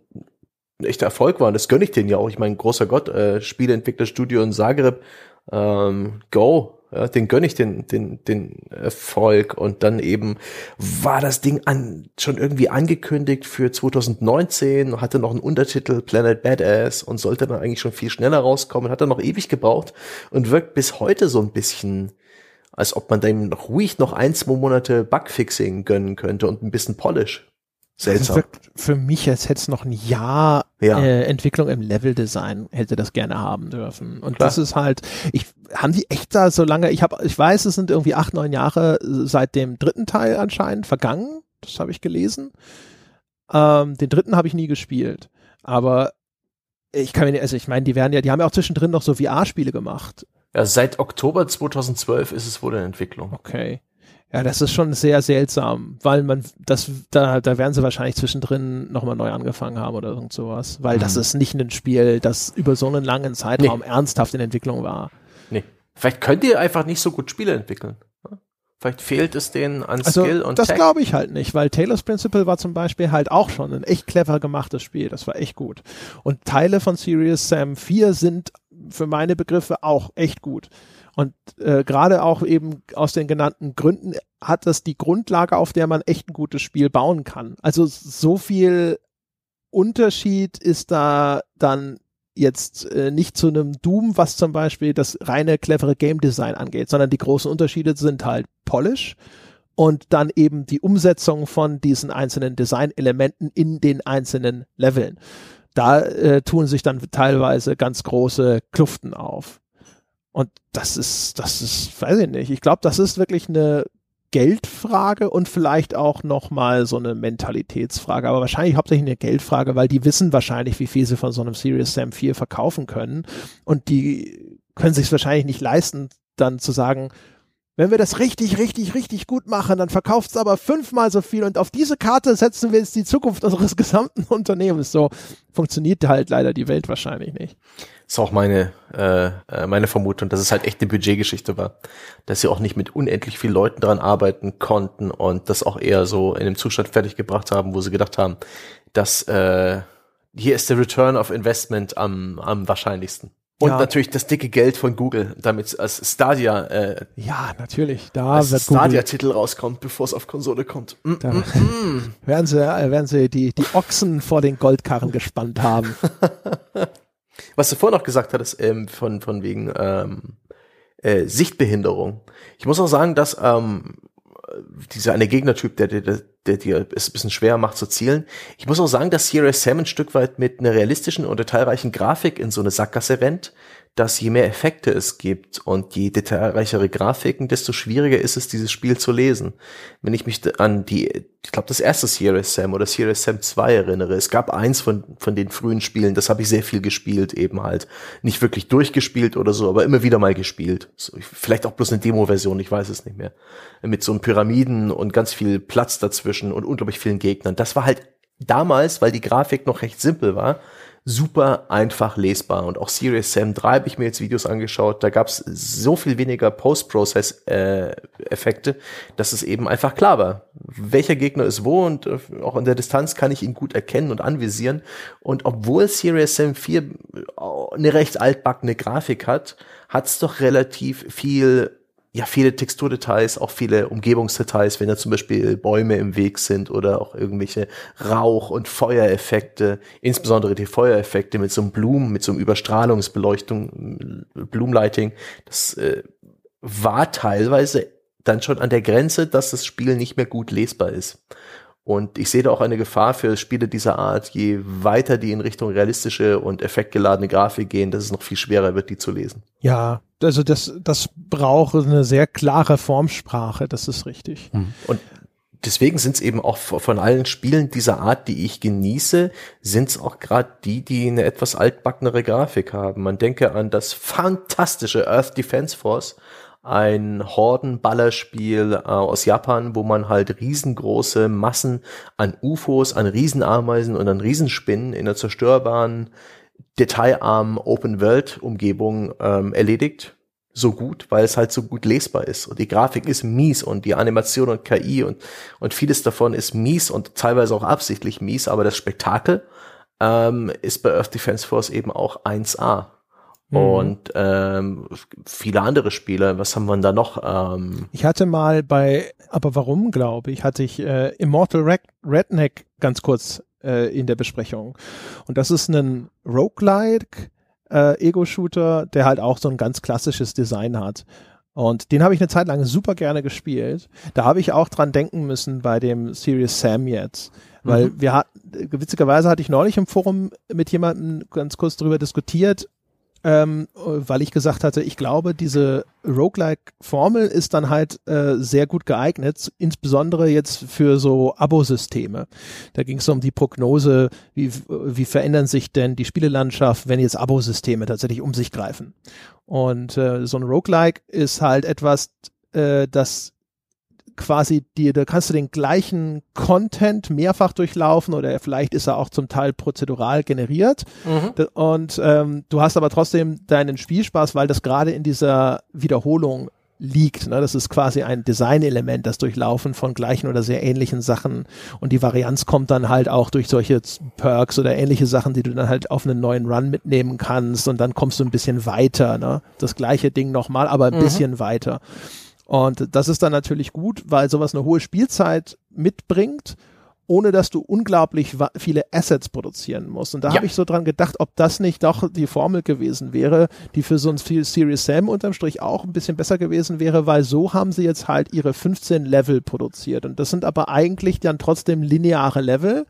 ein echter Erfolg war und das gönne ich denen ja auch. Ich meine, großer Gott, äh, Spieleentwicklerstudio in Zagreb, ähm, Go, ja, den gönne ich den, den, den Erfolg. Und dann eben war das Ding an, schon irgendwie angekündigt für 2019, hatte noch einen Untertitel Planet Badass und sollte dann eigentlich schon viel schneller rauskommen, hat dann noch ewig gebraucht und wirkt bis heute so ein bisschen, als ob man dem ruhig noch ein, zwei Monate Bugfixing gönnen könnte und ein bisschen Polish. Seltsam. Das wirkt für mich, als hätte es noch ein Jahr ja. äh, Entwicklung im Level-Design hätte das gerne haben dürfen. Und Klar. das ist halt, ich haben die echt da so lange, ich habe, ich weiß, es sind irgendwie acht, neun Jahre seit dem dritten Teil anscheinend vergangen. Das habe ich gelesen. Ähm, den dritten habe ich nie gespielt. Aber ich kann mir, also ich meine, die werden ja, die haben ja auch zwischendrin noch so VR-Spiele gemacht. Ja, seit Oktober 2012 ist es wohl in Entwicklung. Okay. Ja, das ist schon sehr seltsam, weil man das da da werden sie wahrscheinlich zwischendrin nochmal neu angefangen haben oder irgend sowas, weil mhm. das ist nicht ein Spiel, das über so einen langen Zeitraum nee. ernsthaft in Entwicklung war. Nee. Vielleicht könnt ihr einfach nicht so gut Spiele entwickeln. Vielleicht fehlt es denen an also, Skill und Das glaube ich halt nicht, weil Taylor's Principle war zum Beispiel halt auch schon ein echt clever gemachtes Spiel. Das war echt gut. Und Teile von Serious Sam 4 sind für meine Begriffe auch echt gut. Und äh, gerade auch eben aus den genannten Gründen hat das die Grundlage, auf der man echt ein gutes Spiel bauen kann. Also so viel Unterschied ist da dann jetzt äh, nicht zu einem Doom, was zum Beispiel das reine clevere Game Design angeht, sondern die großen Unterschiede sind halt Polish und dann eben die Umsetzung von diesen einzelnen Designelementen in den einzelnen Leveln. Da äh, tun sich dann teilweise ganz große Kluften auf. Und das ist, das ist, weiß ich nicht. Ich glaube, das ist wirklich eine Geldfrage und vielleicht auch nochmal so eine Mentalitätsfrage, aber wahrscheinlich hauptsächlich eine Geldfrage, weil die wissen wahrscheinlich, wie viel sie von so einem Serious Sam 4 verkaufen können und die können sich wahrscheinlich nicht leisten, dann zu sagen, wenn wir das richtig, richtig, richtig gut machen, dann verkauft es aber fünfmal so viel und auf diese Karte setzen wir jetzt die Zukunft unseres gesamten Unternehmens. So funktioniert halt leider die Welt wahrscheinlich nicht. Ist auch meine, äh, äh, meine Vermutung, dass es halt echt eine Budgetgeschichte war. Dass sie auch nicht mit unendlich vielen Leuten daran arbeiten konnten und das auch eher so in einem Zustand fertiggebracht haben, wo sie gedacht haben, dass äh, hier ist der Return of Investment am, am wahrscheinlichsten. Und ja. natürlich das dicke Geld von Google, damit als Stadia äh, ja natürlich da als wird Stadia Titel rauskommt, bevor es auf Konsole kommt. Mm, da mm, mm. werden sie äh, werden sie die die Ochsen vor den Goldkarren gespannt haben. Was du vorhin noch gesagt hattest ähm, von von wegen ähm, äh, Sichtbehinderung. Ich muss auch sagen, dass ähm, dieser eine Gegnertyp, der, der, der dir es ein bisschen schwer macht zu zielen. Ich muss auch sagen, dass Serious Sam ein Stück weit mit einer realistischen und detailreichen Grafik in so eine Sackgasse rennt, dass je mehr Effekte es gibt und je detailreichere Grafiken, desto schwieriger ist es, dieses Spiel zu lesen. Wenn ich mich an die, ich glaube, das erste Serious Sam oder Serious Sam 2 erinnere, es gab eins von, von den frühen Spielen, das habe ich sehr viel gespielt, eben halt. Nicht wirklich durchgespielt oder so, aber immer wieder mal gespielt. Vielleicht auch bloß eine Demo-Version, ich weiß es nicht mehr. Mit so Pyramiden und ganz viel Platz dazwischen und unglaublich vielen Gegnern. Das war halt damals, weil die Grafik noch recht simpel war, super einfach lesbar. Und auch Serious Sam 3 habe ich mir jetzt Videos angeschaut. Da gab es so viel weniger Post-Process-Effekte, äh, dass es eben einfach klar war, welcher Gegner ist wo und äh, auch in der Distanz kann ich ihn gut erkennen und anvisieren. Und obwohl Serious Sam 4 äh, eine recht altbackene Grafik hat, hat es doch relativ viel ja viele Texturdetails, auch viele Umgebungsdetails, wenn da zum Beispiel Bäume im Weg sind oder auch irgendwelche Rauch- und Feuereffekte, insbesondere die Feuereffekte mit so einem Blumen, mit so einem Überstrahlungsbeleuchtung, Bloomlighting, das äh, war teilweise dann schon an der Grenze, dass das Spiel nicht mehr gut lesbar ist. Und ich sehe da auch eine Gefahr für Spiele dieser Art, je weiter die in Richtung realistische und effektgeladene Grafik gehen, dass es noch viel schwerer wird, die zu lesen. Ja, also das, das braucht eine sehr klare Formsprache, das ist richtig. Mhm. Und deswegen sind es eben auch von allen Spielen dieser Art, die ich genieße, sind es auch gerade die, die eine etwas altbacknere Grafik haben. Man denke an das fantastische Earth Defense Force, ein Horden-Ballerspiel äh, aus Japan, wo man halt riesengroße Massen an UFOs, an Riesenameisen und an Riesenspinnen in einer zerstörbaren, detailarmen Open-World-Umgebung ähm, erledigt. So gut, weil es halt so gut lesbar ist. Und die Grafik ist mies und die Animation und KI und, und vieles davon ist mies und teilweise auch absichtlich mies, aber das Spektakel ähm, ist bei Earth Defense Force eben auch 1A. Mhm. Und ähm, viele andere Spiele, was haben wir da noch? Ähm, ich hatte mal bei, aber warum, glaube ich, hatte ich äh, Immortal Red Redneck ganz kurz äh, in der Besprechung. Und das ist ein Roguelike äh, Ego-Shooter, der halt auch so ein ganz klassisches Design hat. Und den habe ich eine Zeit lang super gerne gespielt. Da habe ich auch dran denken müssen bei dem Serious Sam jetzt. Weil mhm. wir hatten, witzigerweise hatte ich neulich im Forum mit jemandem ganz kurz darüber diskutiert, ähm, weil ich gesagt hatte, ich glaube, diese Roguelike-Formel ist dann halt äh, sehr gut geeignet, insbesondere jetzt für so Abosysteme. Da ging es um die Prognose, wie, wie verändern sich denn die Spielelandschaft, wenn jetzt Abosysteme tatsächlich um sich greifen. Und äh, so ein Roguelike ist halt etwas, äh, das quasi dir, da kannst du den gleichen Content mehrfach durchlaufen oder vielleicht ist er auch zum Teil prozedural generiert. Mhm. Und ähm, du hast aber trotzdem deinen Spielspaß, weil das gerade in dieser Wiederholung liegt. Ne? Das ist quasi ein Designelement, das Durchlaufen von gleichen oder sehr ähnlichen Sachen. Und die Varianz kommt dann halt auch durch solche Perks oder ähnliche Sachen, die du dann halt auf einen neuen Run mitnehmen kannst. Und dann kommst du ein bisschen weiter. Ne? Das gleiche Ding nochmal, aber ein mhm. bisschen weiter. Und das ist dann natürlich gut, weil sowas eine hohe Spielzeit mitbringt, ohne dass du unglaublich viele Assets produzieren musst. Und da ja. habe ich so dran gedacht, ob das nicht doch die Formel gewesen wäre, die für so ein Series Sam unterm Strich auch ein bisschen besser gewesen wäre, weil so haben sie jetzt halt ihre 15 Level produziert. Und das sind aber eigentlich dann trotzdem lineare Level.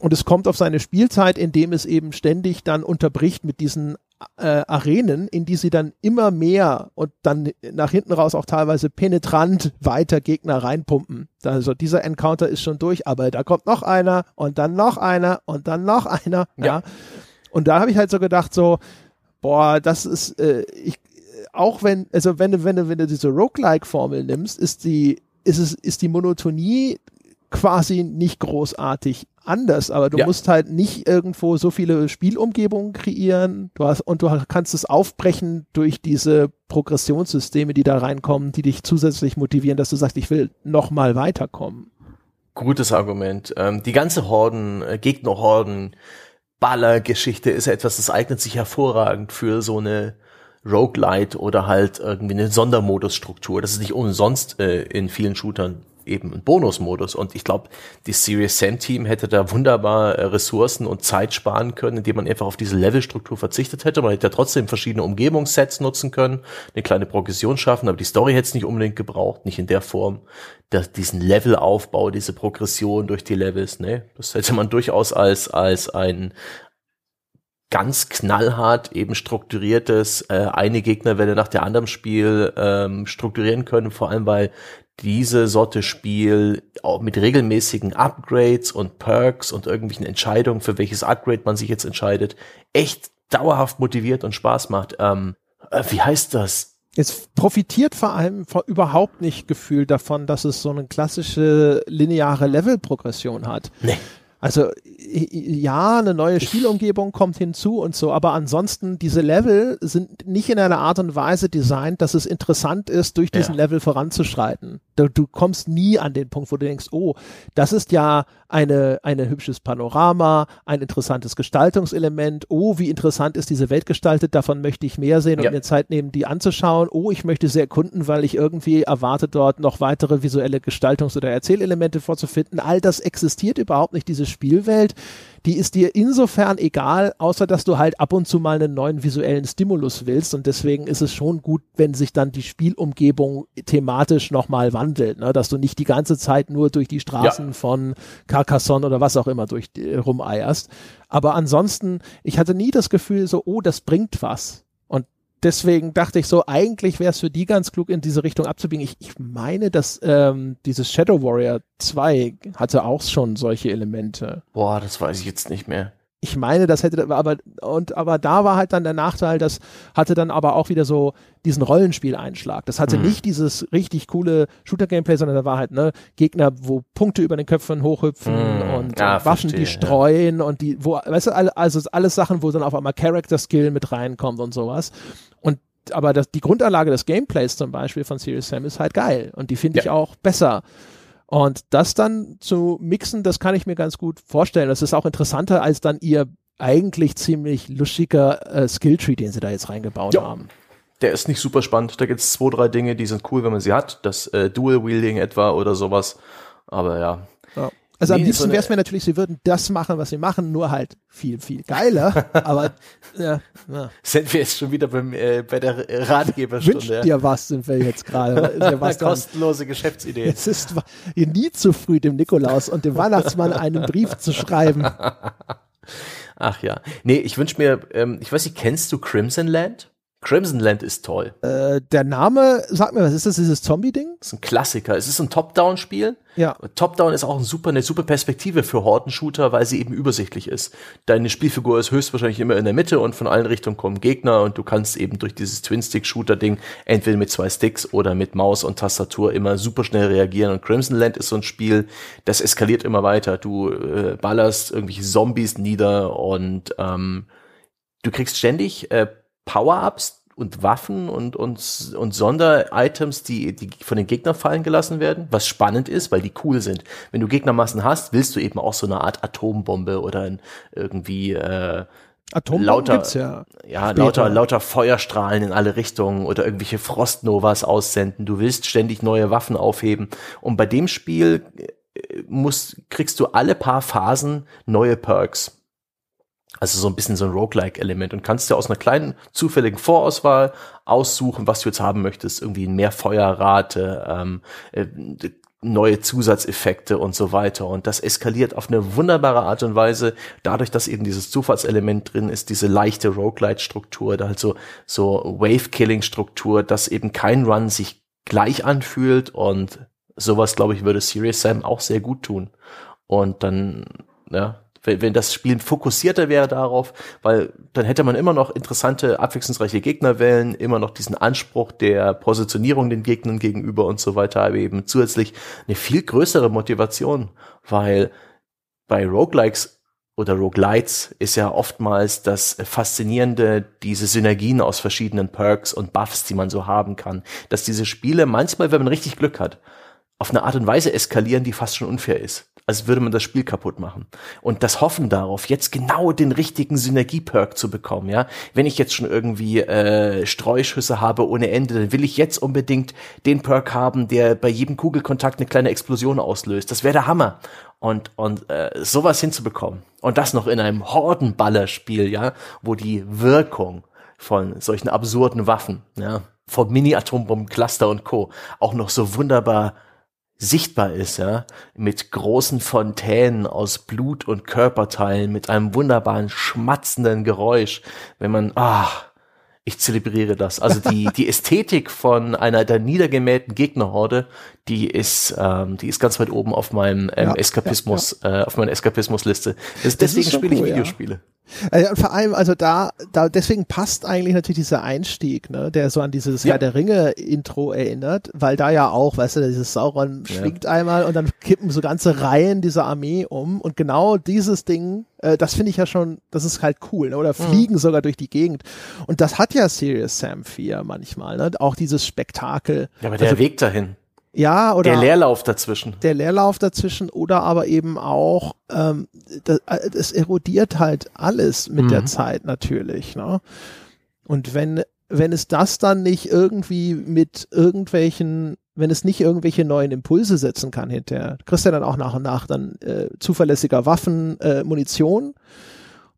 Und es kommt auf seine Spielzeit, indem es eben ständig dann unterbricht mit diesen äh, Arenen, in die sie dann immer mehr und dann nach hinten raus auch teilweise penetrant weiter Gegner reinpumpen. Also dieser Encounter ist schon durch, aber da kommt noch einer und dann noch einer und dann noch einer. Ja. ja. Und da habe ich halt so gedacht, so, boah, das ist, äh, ich, auch wenn, also wenn du, wenn du, wenn du diese Roguelike-Formel nimmst, ist die, ist es, ist die Monotonie quasi nicht großartig anders, aber du ja. musst halt nicht irgendwo so viele Spielumgebungen kreieren. Du hast, und du kannst es aufbrechen durch diese Progressionssysteme, die da reinkommen, die dich zusätzlich motivieren, dass du sagst, ich will noch mal weiterkommen. Gutes Argument. Ähm, die ganze Horden, äh, Gegnerhorden, Ballergeschichte ist etwas, das eignet sich hervorragend für so eine Roguelite oder halt irgendwie eine Sondermodusstruktur. Das ist nicht umsonst äh, in vielen Shootern eben einen Bonusmodus. Und ich glaube, die Serious Sam Team hätte da wunderbar äh, Ressourcen und Zeit sparen können, indem man einfach auf diese Levelstruktur verzichtet hätte. Man hätte ja trotzdem verschiedene Umgebungssets nutzen können, eine kleine Progression schaffen, aber die Story hätte es nicht unbedingt gebraucht, nicht in der Form. dass diesen Levelaufbau, diese Progression durch die Levels, ne, das hätte man durchaus als, als ein, ganz knallhart eben strukturiertes äh, eine Gegnerwelle nach der anderen Spiel ähm, strukturieren können, vor allem weil diese Sorte Spiel auch mit regelmäßigen Upgrades und Perks und irgendwelchen Entscheidungen, für welches Upgrade man sich jetzt entscheidet, echt dauerhaft motiviert und Spaß macht. Ähm, äh, wie heißt das? Es profitiert vor allem vor überhaupt nicht gefühlt davon, dass es so eine klassische lineare Levelprogression hat. Nee. Also ja, eine neue Spielumgebung kommt hinzu und so, aber ansonsten diese Level sind nicht in einer Art und Weise designt, dass es interessant ist, durch diesen ja. Level voranzuschreiten. Du, du, kommst nie an den Punkt, wo du denkst, oh, das ist ja eine, eine hübsches Panorama, ein interessantes Gestaltungselement. Oh, wie interessant ist diese Welt gestaltet, davon möchte ich mehr sehen und ja. mir Zeit nehmen, die anzuschauen. Oh, ich möchte sie erkunden, weil ich irgendwie erwarte, dort noch weitere visuelle Gestaltungs- oder Erzählelemente vorzufinden. All das existiert überhaupt nicht, diese Spielwelt die ist dir insofern egal, außer dass du halt ab und zu mal einen neuen visuellen Stimulus willst und deswegen ist es schon gut, wenn sich dann die Spielumgebung thematisch nochmal wandelt, ne? dass du nicht die ganze Zeit nur durch die Straßen ja. von Carcassonne oder was auch immer durch äh, rumeierst. Aber ansonsten, ich hatte nie das Gefühl so, oh, das bringt was deswegen dachte ich so, eigentlich wäre es für die ganz klug, in diese Richtung abzubiegen. Ich, ich meine, dass ähm, dieses Shadow Warrior 2 hatte auch schon solche Elemente. Boah, das weiß ich jetzt nicht mehr. Ich meine, das hätte aber und aber da war halt dann der Nachteil, das hatte dann aber auch wieder so diesen Rollenspieleinschlag. Das hatte mhm. nicht dieses richtig coole Shooter-Gameplay, sondern da war halt ne Gegner, wo Punkte über den Köpfen hochhüpfen mhm. und ja, Waffen, verstehe, die streuen ja. und die, wo, weißt du, also alles Sachen, wo dann auf einmal Character Skill mit reinkommt und sowas aber das, die Grundanlage des Gameplays zum Beispiel von Serious Sam ist halt geil und die finde ja. ich auch besser. Und das dann zu mixen, das kann ich mir ganz gut vorstellen. Das ist auch interessanter als dann ihr eigentlich ziemlich luschiger äh, Skilltree, den sie da jetzt reingebaut ja. haben. Der ist nicht super spannend. Da gibt es zwei, drei Dinge, die sind cool, wenn man sie hat. Das äh, Dual Wielding etwa oder sowas. Aber ja. ja. Also nee, am liebsten so wäre es mir natürlich, sie würden das machen, was sie machen, nur halt viel, viel geiler. aber ja, ja. Sind wir jetzt schon wieder beim, äh, bei der Ratgeberstunde? Wünscht dir was, sind wir jetzt gerade. Ja Kostenlose Geschäftsidee. Es ist nie zu früh, dem Nikolaus und dem Weihnachtsmann einen Brief zu schreiben. Ach ja. Nee, ich wünsche mir, ähm, ich weiß nicht, kennst du Crimson Land? Crimson Land ist toll. Äh, der Name, sag mir, was ist das, dieses Zombie-Ding? Das ist ein Klassiker. Es ist ein Top-Down-Spiel. Ja. Top-Down ist auch ein super, eine super Perspektive für Horden-Shooter, weil sie eben übersichtlich ist. Deine Spielfigur ist höchstwahrscheinlich immer in der Mitte und von allen Richtungen kommen Gegner und du kannst eben durch dieses Twin-Stick-Shooter-Ding entweder mit zwei Sticks oder mit Maus und Tastatur immer super schnell reagieren. Und Crimson Land ist so ein Spiel, das eskaliert immer weiter. Du äh, ballerst irgendwelche Zombies nieder und ähm, du kriegst ständig äh, Power-Ups und Waffen und, und, und Sonderitems, die, die von den Gegnern fallen gelassen werden, was spannend ist, weil die cool sind. Wenn du Gegnermassen hast, willst du eben auch so eine Art Atombombe oder irgendwie äh, lauter, gibt's ja. Ja, lauter, lauter Feuerstrahlen in alle Richtungen oder irgendwelche Frostnovas aussenden. Du willst ständig neue Waffen aufheben. Und bei dem Spiel äh, musst, kriegst du alle paar Phasen neue Perks. Also so ein bisschen so ein Roguelike-Element und kannst dir aus einer kleinen zufälligen Vorauswahl aussuchen, was du jetzt haben möchtest. Irgendwie mehr Feuerrate, ähm, äh, neue Zusatzeffekte und so weiter. Und das eskaliert auf eine wunderbare Art und Weise, dadurch, dass eben dieses Zufallselement drin ist, diese leichte Roguelite-Struktur, da halt so, so Wave-Killing-Struktur, dass eben kein Run sich gleich anfühlt und sowas, glaube ich, würde Serious Sam auch sehr gut tun. Und dann, ja, wenn, wenn das Spiel fokussierter wäre darauf, weil dann hätte man immer noch interessante, abwechslungsreiche Gegnerwellen, immer noch diesen Anspruch der Positionierung den Gegnern gegenüber und so weiter, aber eben zusätzlich eine viel größere Motivation, weil bei Roguelikes oder Roguelites ist ja oftmals das Faszinierende, diese Synergien aus verschiedenen Perks und Buffs, die man so haben kann, dass diese Spiele manchmal, wenn man richtig Glück hat, auf eine Art und Weise eskalieren, die fast schon unfair ist als würde man das Spiel kaputt machen. Und das Hoffen darauf, jetzt genau den richtigen Synergie-Perk zu bekommen, ja. Wenn ich jetzt schon irgendwie äh, Streuschüsse habe ohne Ende, dann will ich jetzt unbedingt den Perk haben, der bei jedem Kugelkontakt eine kleine Explosion auslöst. Das wäre der Hammer. Und, und äh, sowas hinzubekommen. Und das noch in einem Hordenballerspiel, ja, wo die Wirkung von solchen absurden Waffen, ja, vom Mini-Atombomben-Cluster und Co. auch noch so wunderbar sichtbar ist, ja, mit großen Fontänen aus Blut und Körperteilen, mit einem wunderbaren schmatzenden Geräusch, wenn man, ah, ich zelebriere das. Also die, die Ästhetik von einer der niedergemähten Gegnerhorde, die ist, ähm, die ist ganz weit oben auf meinem ähm, ja, Eskapismus, ja, ja. Äh, auf meiner Eskapismusliste. deswegen spiele ich Videospiele. Also vor allem, also da, da, deswegen passt eigentlich natürlich dieser Einstieg, ne, der so an dieses ja. Herr der Ringe Intro erinnert, weil da ja auch, weißt du, dieses Sauron ja. schwingt einmal und dann kippen so ganze Reihen dieser Armee um und genau dieses Ding, äh, das finde ich ja schon, das ist halt cool, ne, oder mhm. fliegen mhm. sogar durch die Gegend und das hat ja Serious Sam 4 manchmal, ne, auch dieses Spektakel. Ja, aber der also, Weg dahin. Ja, oder. Der Leerlauf dazwischen. Der Leerlauf dazwischen oder aber eben auch, ähm, das, das erodiert halt alles mit mhm. der Zeit natürlich. Ne? Und wenn, wenn es das dann nicht irgendwie mit irgendwelchen, wenn es nicht irgendwelche neuen Impulse setzen kann hinterher, kriegst du ja dann auch nach und nach dann äh, zuverlässiger Waffen, äh, Munition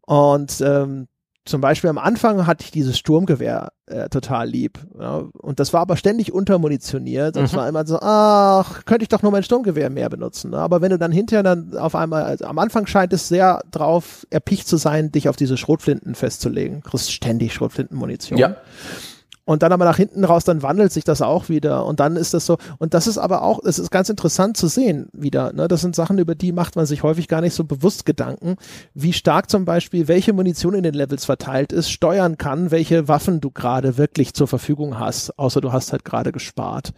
und ähm, zum Beispiel am Anfang hatte ich dieses Sturmgewehr äh, total lieb. Ja, und das war aber ständig untermunitioniert. Und es mhm. war immer so, ach, könnte ich doch nur mein Sturmgewehr mehr benutzen. Ne? Aber wenn du dann hinterher dann auf einmal, also am Anfang scheint es sehr drauf erpicht zu sein, dich auf diese Schrotflinten festzulegen. Du kriegst ständig Schrotflintenmunition. Ja. Und dann aber nach hinten raus, dann wandelt sich das auch wieder. Und dann ist das so, und das ist aber auch, es ist ganz interessant zu sehen wieder. Ne? Das sind Sachen, über die macht man sich häufig gar nicht so bewusst Gedanken, wie stark zum Beispiel, welche Munition in den Levels verteilt ist, steuern kann, welche Waffen du gerade wirklich zur Verfügung hast, außer du hast halt gerade gespart.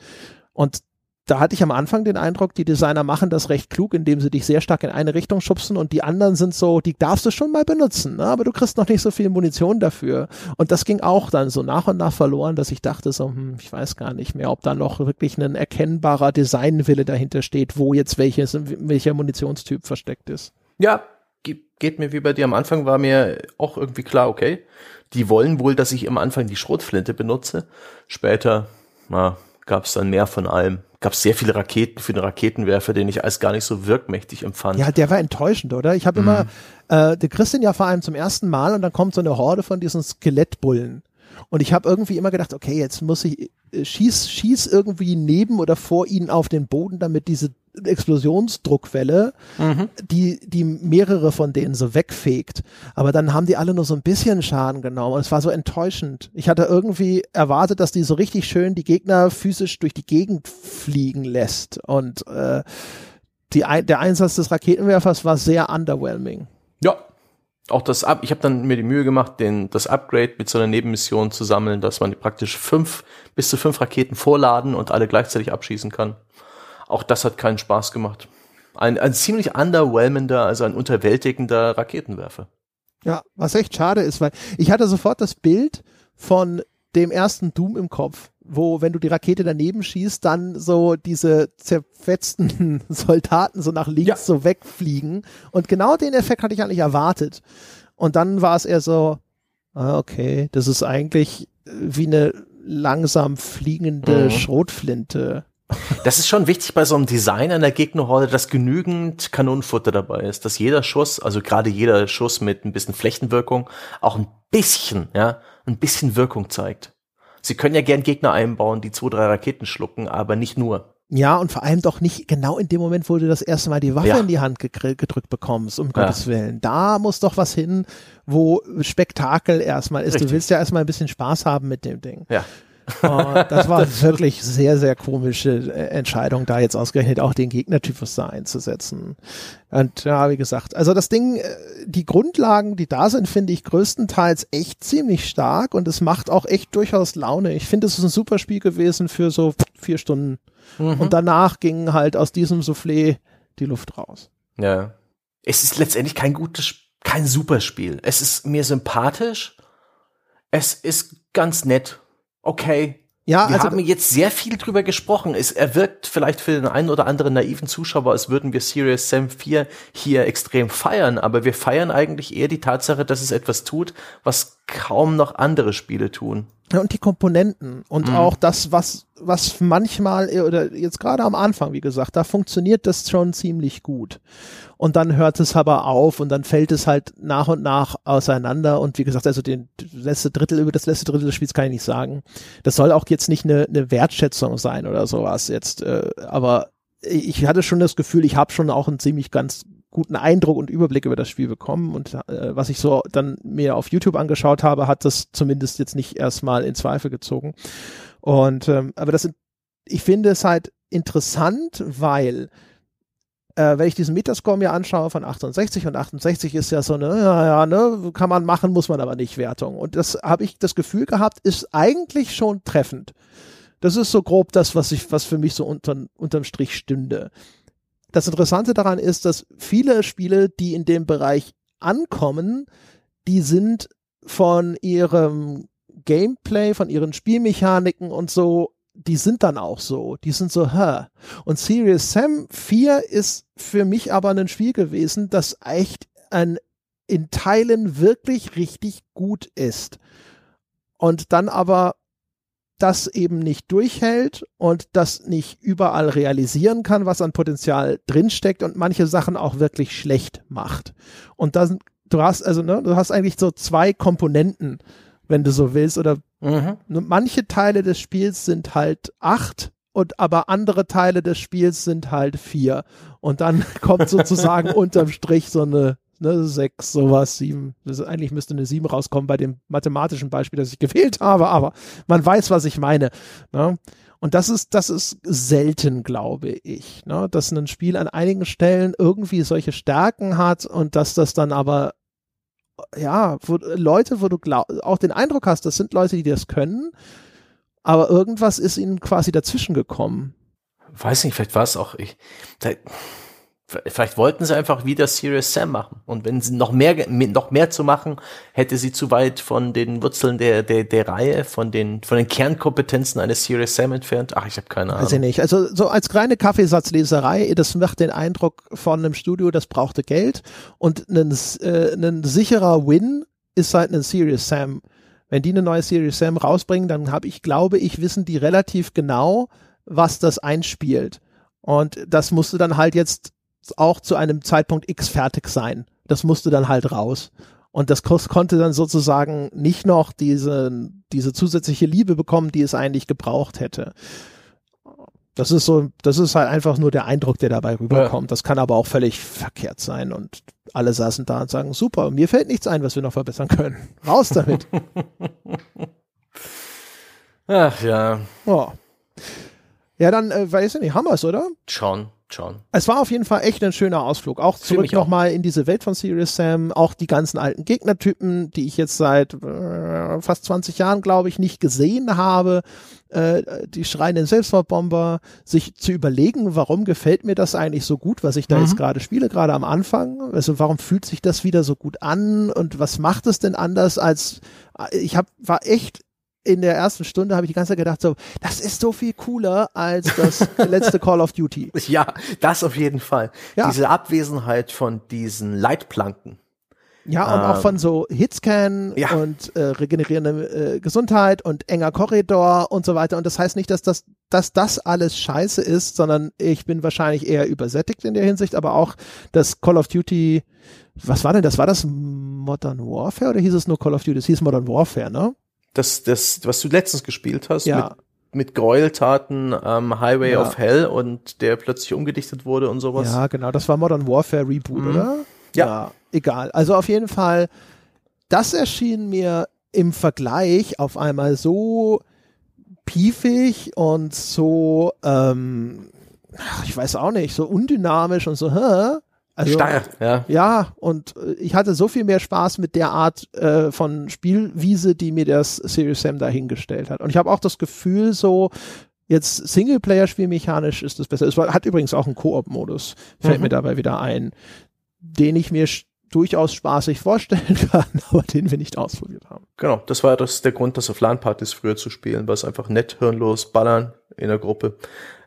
Und da hatte ich am Anfang den Eindruck, die Designer machen das recht klug, indem sie dich sehr stark in eine Richtung schubsen und die anderen sind so, die darfst du schon mal benutzen, ne? aber du kriegst noch nicht so viel Munition dafür. Und das ging auch dann so nach und nach verloren, dass ich dachte so, hm, ich weiß gar nicht mehr, ob da noch wirklich ein erkennbarer Designwille dahinter steht, wo jetzt welches, welcher Munitionstyp versteckt ist. Ja, geht mir wie bei dir am Anfang, war mir auch irgendwie klar, okay, die wollen wohl, dass ich am Anfang die Schrotflinte benutze. Später, na, gab es dann mehr von allem gab sehr viele Raketen für den Raketenwerfer, den ich als gar nicht so wirkmächtig empfand. Ja, der war enttäuschend, oder? Ich habe mhm. immer, äh, der kriegst den ja vor allem zum ersten Mal und dann kommt so eine Horde von diesen Skelettbullen. Und ich habe irgendwie immer gedacht, okay, jetzt muss ich äh, schieß, schieß irgendwie neben oder vor ihnen auf den Boden, damit diese Explosionsdruckwelle, mhm. die, die mehrere von denen so wegfegt. Aber dann haben die alle nur so ein bisschen Schaden genommen. Und es war so enttäuschend. Ich hatte irgendwie erwartet, dass die so richtig schön die Gegner physisch durch die Gegend fliegen lässt. Und äh, die, der Einsatz des Raketenwerfers war sehr underwhelming. Ja, auch das Up, ich habe dann mir die Mühe gemacht, den, das Upgrade mit so einer Nebenmission zu sammeln, dass man praktisch fünf bis zu fünf Raketen vorladen und alle gleichzeitig abschießen kann. Auch das hat keinen Spaß gemacht. Ein, ein ziemlich underwhelmender, also ein unterwältigender Raketenwerfer. Ja, was echt schade ist, weil ich hatte sofort das Bild von dem ersten Doom im Kopf, wo, wenn du die Rakete daneben schießt, dann so diese zerfetzten Soldaten so nach links ja. so wegfliegen. Und genau den Effekt hatte ich eigentlich erwartet. Und dann war es eher so, ah, okay, das ist eigentlich wie eine langsam fliegende mhm. Schrotflinte. Das ist schon wichtig bei so einem Design einer Gegnerhorde, dass genügend Kanonenfutter dabei ist, dass jeder Schuss, also gerade jeder Schuss mit ein bisschen Flächenwirkung, auch ein bisschen, ja, ein bisschen Wirkung zeigt. Sie können ja gern Gegner einbauen, die zwei, drei Raketen schlucken, aber nicht nur. Ja, und vor allem doch nicht genau in dem Moment, wo du das erste Mal die Waffe ja. in die Hand gedrückt bekommst, um ja. Gottes Willen. Da muss doch was hin, wo Spektakel erstmal ist. Richtig. Du willst ja erstmal ein bisschen Spaß haben mit dem Ding. Ja. Oh, das war wirklich sehr, sehr komische äh, Entscheidung, da jetzt ausgerechnet auch den Gegnertypus da einzusetzen. Und ja, wie gesagt, also das Ding, äh, die Grundlagen, die da sind, finde ich größtenteils echt ziemlich stark und es macht auch echt durchaus Laune. Ich finde, es ist ein super Spiel gewesen für so vier Stunden. Mhm. Und danach ging halt aus diesem Soufflé die Luft raus. Ja. Es ist letztendlich kein gutes, kein Superspiel. Es ist mir sympathisch. Es ist ganz nett okay, Ja, wir also, haben jetzt sehr viel drüber gesprochen. Es, er wirkt vielleicht für den einen oder anderen naiven Zuschauer, als würden wir Serious Sam 4 hier extrem feiern, aber wir feiern eigentlich eher die Tatsache, dass es etwas tut, was kaum noch andere Spiele tun. Ja, und die Komponenten und mhm. auch das, was, was manchmal, oder jetzt gerade am Anfang, wie gesagt, da funktioniert das schon ziemlich gut und dann hört es aber auf und dann fällt es halt nach und nach auseinander und wie gesagt, also den letzte Drittel über das letzte Drittel des Spiels kann ich nicht sagen. Das soll auch jetzt nicht eine, eine Wertschätzung sein oder sowas jetzt, äh, aber ich hatte schon das Gefühl, ich habe schon auch einen ziemlich ganz guten Eindruck und Überblick über das Spiel bekommen und äh, was ich so dann mir auf YouTube angeschaut habe, hat das zumindest jetzt nicht erstmal in Zweifel gezogen. Und ähm, aber das ich finde es halt interessant, weil äh, wenn ich diesen Metascore mir anschaue von 68 und 68 ist ja so eine, ja, ne, kann man machen, muss man aber nicht Wertung. Und das habe ich das Gefühl gehabt, ist eigentlich schon treffend. Das ist so grob das, was ich, was für mich so unter, unterm Strich stünde. Das Interessante daran ist, dass viele Spiele, die in dem Bereich ankommen, die sind von ihrem Gameplay, von ihren Spielmechaniken und so die sind dann auch so. Die sind so, hä. Und Serious Sam 4 ist für mich aber ein Spiel gewesen, das echt ein, in Teilen wirklich richtig gut ist. Und dann aber das eben nicht durchhält und das nicht überall realisieren kann, was an Potenzial drinsteckt und manche Sachen auch wirklich schlecht macht. Und dann, du hast also, ne, du hast eigentlich so zwei Komponenten wenn du so willst. Oder mhm. manche Teile des Spiels sind halt acht und aber andere Teile des Spiels sind halt vier. Und dann kommt sozusagen unterm Strich so eine ne, sechs, sowas, sieben. Das ist, eigentlich müsste eine sieben rauskommen bei dem mathematischen Beispiel, das ich gewählt habe, aber man weiß, was ich meine. Ne? Und das ist, das ist selten, glaube ich, ne? dass ein Spiel an einigen Stellen irgendwie solche Stärken hat und dass das dann aber ja, wo, Leute, wo du glaub, auch den Eindruck hast, das sind Leute, die das können, aber irgendwas ist ihnen quasi dazwischen gekommen. Weiß nicht, vielleicht war es auch ich. Da, Vielleicht wollten sie einfach wieder Serious Sam machen. Und wenn sie noch mehr, noch mehr zu machen, hätte sie zu weit von den Wurzeln der, der, der Reihe, von den, von den Kernkompetenzen eines Serious Sam entfernt. Ach, ich habe keine Ahnung. Weiß ich nicht. Also, so als kleine Kaffeesatzleserei, das macht den Eindruck von einem Studio, das brauchte Geld. Und ein, äh, ein sicherer Win ist halt ein Serious Sam. Wenn die eine neue Serious Sam rausbringen, dann habe ich, glaube ich, wissen die relativ genau, was das einspielt. Und das musste dann halt jetzt auch zu einem Zeitpunkt X fertig sein. Das musste dann halt raus. Und das konnte dann sozusagen nicht noch diese, diese zusätzliche Liebe bekommen, die es eigentlich gebraucht hätte. Das ist so, das ist halt einfach nur der Eindruck, der dabei rüberkommt. Ja. Das kann aber auch völlig verkehrt sein. Und alle saßen da und sagen, super, mir fällt nichts ein, was wir noch verbessern können. Raus damit. Ach ja. Oh. Ja, dann, äh, weiß ich nicht, haben wir's, oder? Schon schon. Es war auf jeden Fall echt ein schöner Ausflug. Auch zurück nochmal in diese Welt von Serious Sam. Auch die ganzen alten Gegnertypen, die ich jetzt seit äh, fast 20 Jahren, glaube ich, nicht gesehen habe. Äh, die schreienden Selbstmordbomber. Sich zu überlegen, warum gefällt mir das eigentlich so gut, was ich da mhm. jetzt gerade spiele, gerade am Anfang. Also warum fühlt sich das wieder so gut an und was macht es denn anders als ich hab, war echt in der ersten Stunde habe ich die ganze Zeit gedacht, so, das ist so viel cooler als das letzte Call of Duty. Ja, das auf jeden Fall. Ja. Diese Abwesenheit von diesen Leitplanken. Ja, und ähm, auch von so Hitscan ja. und äh, regenerierende äh, Gesundheit und enger Korridor und so weiter. Und das heißt nicht, dass das, dass das alles scheiße ist, sondern ich bin wahrscheinlich eher übersättigt in der Hinsicht, aber auch das Call of Duty, was war denn das? War das Modern Warfare oder hieß es nur Call of Duty? Das hieß Modern Warfare, ne? Das, das, was du letztens gespielt hast, ja. mit, mit Gräueltaten ähm, Highway ja. of Hell und der plötzlich umgedichtet wurde und sowas. Ja, genau, das war Modern Warfare Reboot, mhm. oder? Ja. ja. Egal. Also auf jeden Fall, das erschien mir im Vergleich auf einmal so piefig und so, ähm, ich weiß auch nicht, so undynamisch und so, hä? Also, Starr, ja. Ja, und äh, ich hatte so viel mehr Spaß mit der Art äh, von Spielwiese, die mir das Serious Sam dahingestellt hat. Und ich habe auch das Gefühl, so jetzt Singleplayer-Spielmechanisch ist das besser. Es hat übrigens auch einen Koop-Modus, fällt mhm. mir dabei wieder ein, den ich mir durchaus spaßig vorstellen kann, aber den wir nicht ausprobiert haben. Genau, das war das der Grund, das auf LAN-Partys früher zu spielen, weil es einfach nett, hirnlos, ballern in der Gruppe.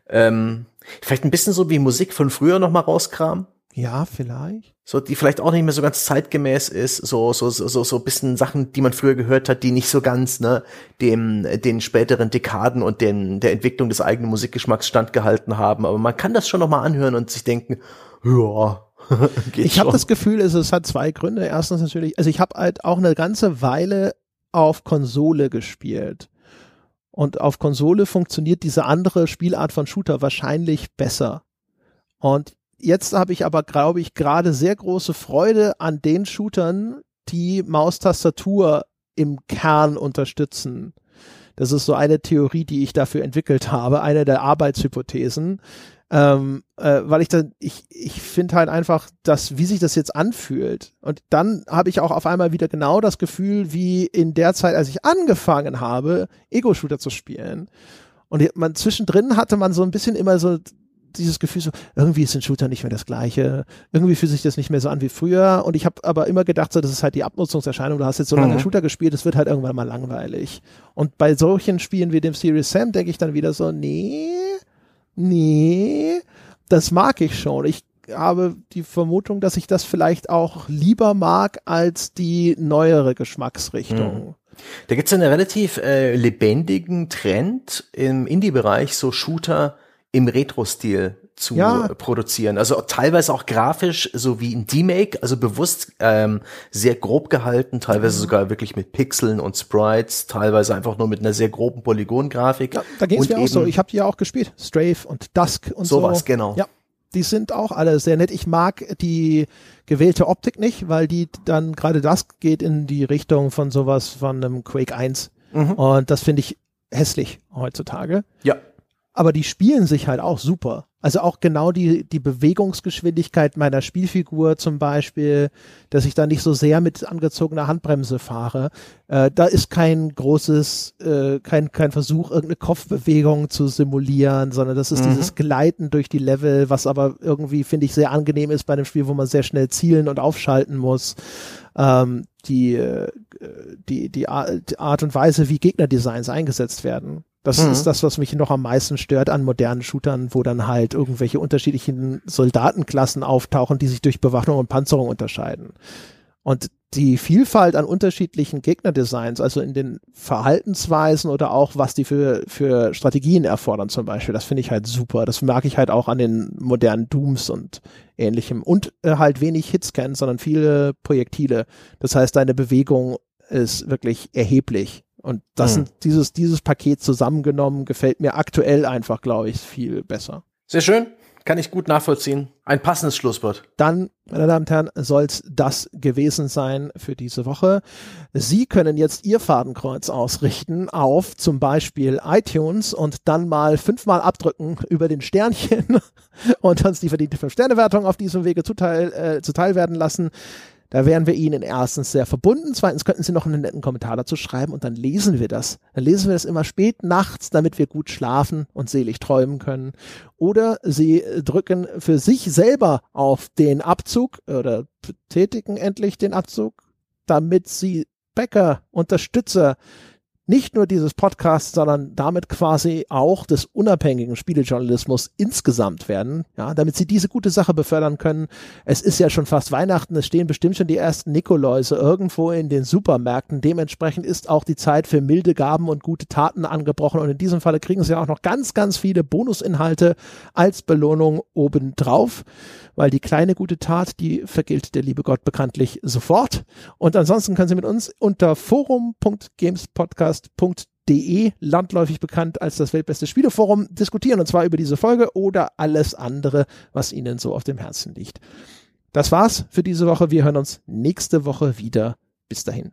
Ähm, vielleicht ein bisschen so wie Musik von früher noch mal rauskramen. Ja, vielleicht. So, die vielleicht auch nicht mehr so ganz zeitgemäß ist, so, so, so, so, so ein bisschen Sachen, die man früher gehört hat, die nicht so ganz, ne, dem, den späteren Dekaden und den, der Entwicklung des eigenen Musikgeschmacks standgehalten haben. Aber man kann das schon noch mal anhören und sich denken, ja, ich habe das Gefühl, es, es hat zwei Gründe. Erstens natürlich, also ich habe halt auch eine ganze Weile auf Konsole gespielt. Und auf Konsole funktioniert diese andere Spielart von Shooter wahrscheinlich besser. Und jetzt habe ich aber, glaube ich, gerade sehr große Freude an den Shootern, die Maustastatur im Kern unterstützen. Das ist so eine Theorie, die ich dafür entwickelt habe, eine der Arbeitshypothesen. Ähm, äh, weil ich dann, ich, ich finde halt einfach, dass, wie sich das jetzt anfühlt. Und dann habe ich auch auf einmal wieder genau das Gefühl, wie in der Zeit, als ich angefangen habe, Ego-Shooter zu spielen. Und man zwischendrin hatte man so ein bisschen immer so dieses Gefühl so, irgendwie ist ein Shooter nicht mehr das gleiche, irgendwie fühlt sich das nicht mehr so an wie früher und ich habe aber immer gedacht, so, das ist halt die Abnutzungserscheinung, du hast jetzt so lange mhm. Shooter gespielt, es wird halt irgendwann mal langweilig. Und bei solchen Spielen wie dem Serious Sam denke ich dann wieder so, nee, nee, das mag ich schon. Ich habe die Vermutung, dass ich das vielleicht auch lieber mag als die neuere Geschmacksrichtung. Mhm. Da gibt es einen relativ äh, lebendigen Trend im Indie-Bereich, so Shooter im Retro-Stil zu ja. produzieren. Also teilweise auch grafisch, so wie ein D-Make, also bewusst ähm, sehr grob gehalten, teilweise mhm. sogar wirklich mit Pixeln und Sprites, teilweise einfach nur mit einer sehr groben Polygongrafik. Ja, da ging es mir auch so. Ich habe die ja auch gespielt. Strafe und Dusk und sowas, so. Sowas, genau. Ja, die sind auch alle sehr nett. Ich mag die gewählte Optik nicht, weil die dann gerade Dusk geht in die Richtung von sowas von einem Quake 1. Mhm. Und das finde ich hässlich heutzutage. Ja aber die spielen sich halt auch super. Also auch genau die, die Bewegungsgeschwindigkeit meiner Spielfigur zum Beispiel, dass ich da nicht so sehr mit angezogener Handbremse fahre. Äh, da ist kein großes, äh, kein, kein Versuch, irgendeine Kopfbewegung zu simulieren, sondern das ist mhm. dieses Gleiten durch die Level, was aber irgendwie, finde ich, sehr angenehm ist bei einem Spiel, wo man sehr schnell zielen und aufschalten muss. Ähm, die, äh, die, die Art und Weise, wie Gegnerdesigns eingesetzt werden das mhm. ist das, was mich noch am meisten stört an modernen Shootern, wo dann halt irgendwelche unterschiedlichen Soldatenklassen auftauchen, die sich durch Bewaffnung und Panzerung unterscheiden. Und die Vielfalt an unterschiedlichen Gegnerdesigns, also in den Verhaltensweisen oder auch was die für, für Strategien erfordern zum Beispiel, das finde ich halt super. Das mag ich halt auch an den modernen Dooms und ähnlichem. Und äh, halt wenig Hitscan, sondern viele Projektile. Das heißt, deine Bewegung ist wirklich erheblich. Und das hm. sind dieses, dieses Paket zusammengenommen gefällt mir aktuell einfach, glaube ich, viel besser. Sehr schön. Kann ich gut nachvollziehen. Ein passendes Schlusswort. Dann, meine Damen und Herren, soll es das gewesen sein für diese Woche. Sie können jetzt Ihr Fadenkreuz ausrichten auf zum Beispiel iTunes und dann mal fünfmal abdrücken über den Sternchen und uns die verdiente Fünf-Sterne-Wertung auf diesem Wege zuteil, äh, zuteil werden lassen. Da wären wir Ihnen erstens sehr verbunden, zweitens könnten Sie noch einen netten Kommentar dazu schreiben und dann lesen wir das. Dann lesen wir das immer spät nachts, damit wir gut schlafen und selig träumen können. Oder Sie drücken für sich selber auf den Abzug oder betätigen endlich den Abzug, damit Sie Bäcker, Unterstützer nicht nur dieses Podcasts, sondern damit quasi auch des unabhängigen Spielejournalismus insgesamt werden, ja, damit sie diese gute Sache befördern können. Es ist ja schon fast Weihnachten, es stehen bestimmt schon die ersten Nikoläuse irgendwo in den Supermärkten. Dementsprechend ist auch die Zeit für milde Gaben und gute Taten angebrochen und in diesem Falle kriegen sie auch noch ganz, ganz viele Bonusinhalte als Belohnung obendrauf weil die kleine gute Tat, die vergilt der liebe Gott bekanntlich sofort. Und ansonsten können Sie mit uns unter forum.gamespodcast.de landläufig bekannt als das weltbeste Spieleforum diskutieren und zwar über diese Folge oder alles andere, was Ihnen so auf dem Herzen liegt. Das war's für diese Woche. Wir hören uns nächste Woche wieder. Bis dahin.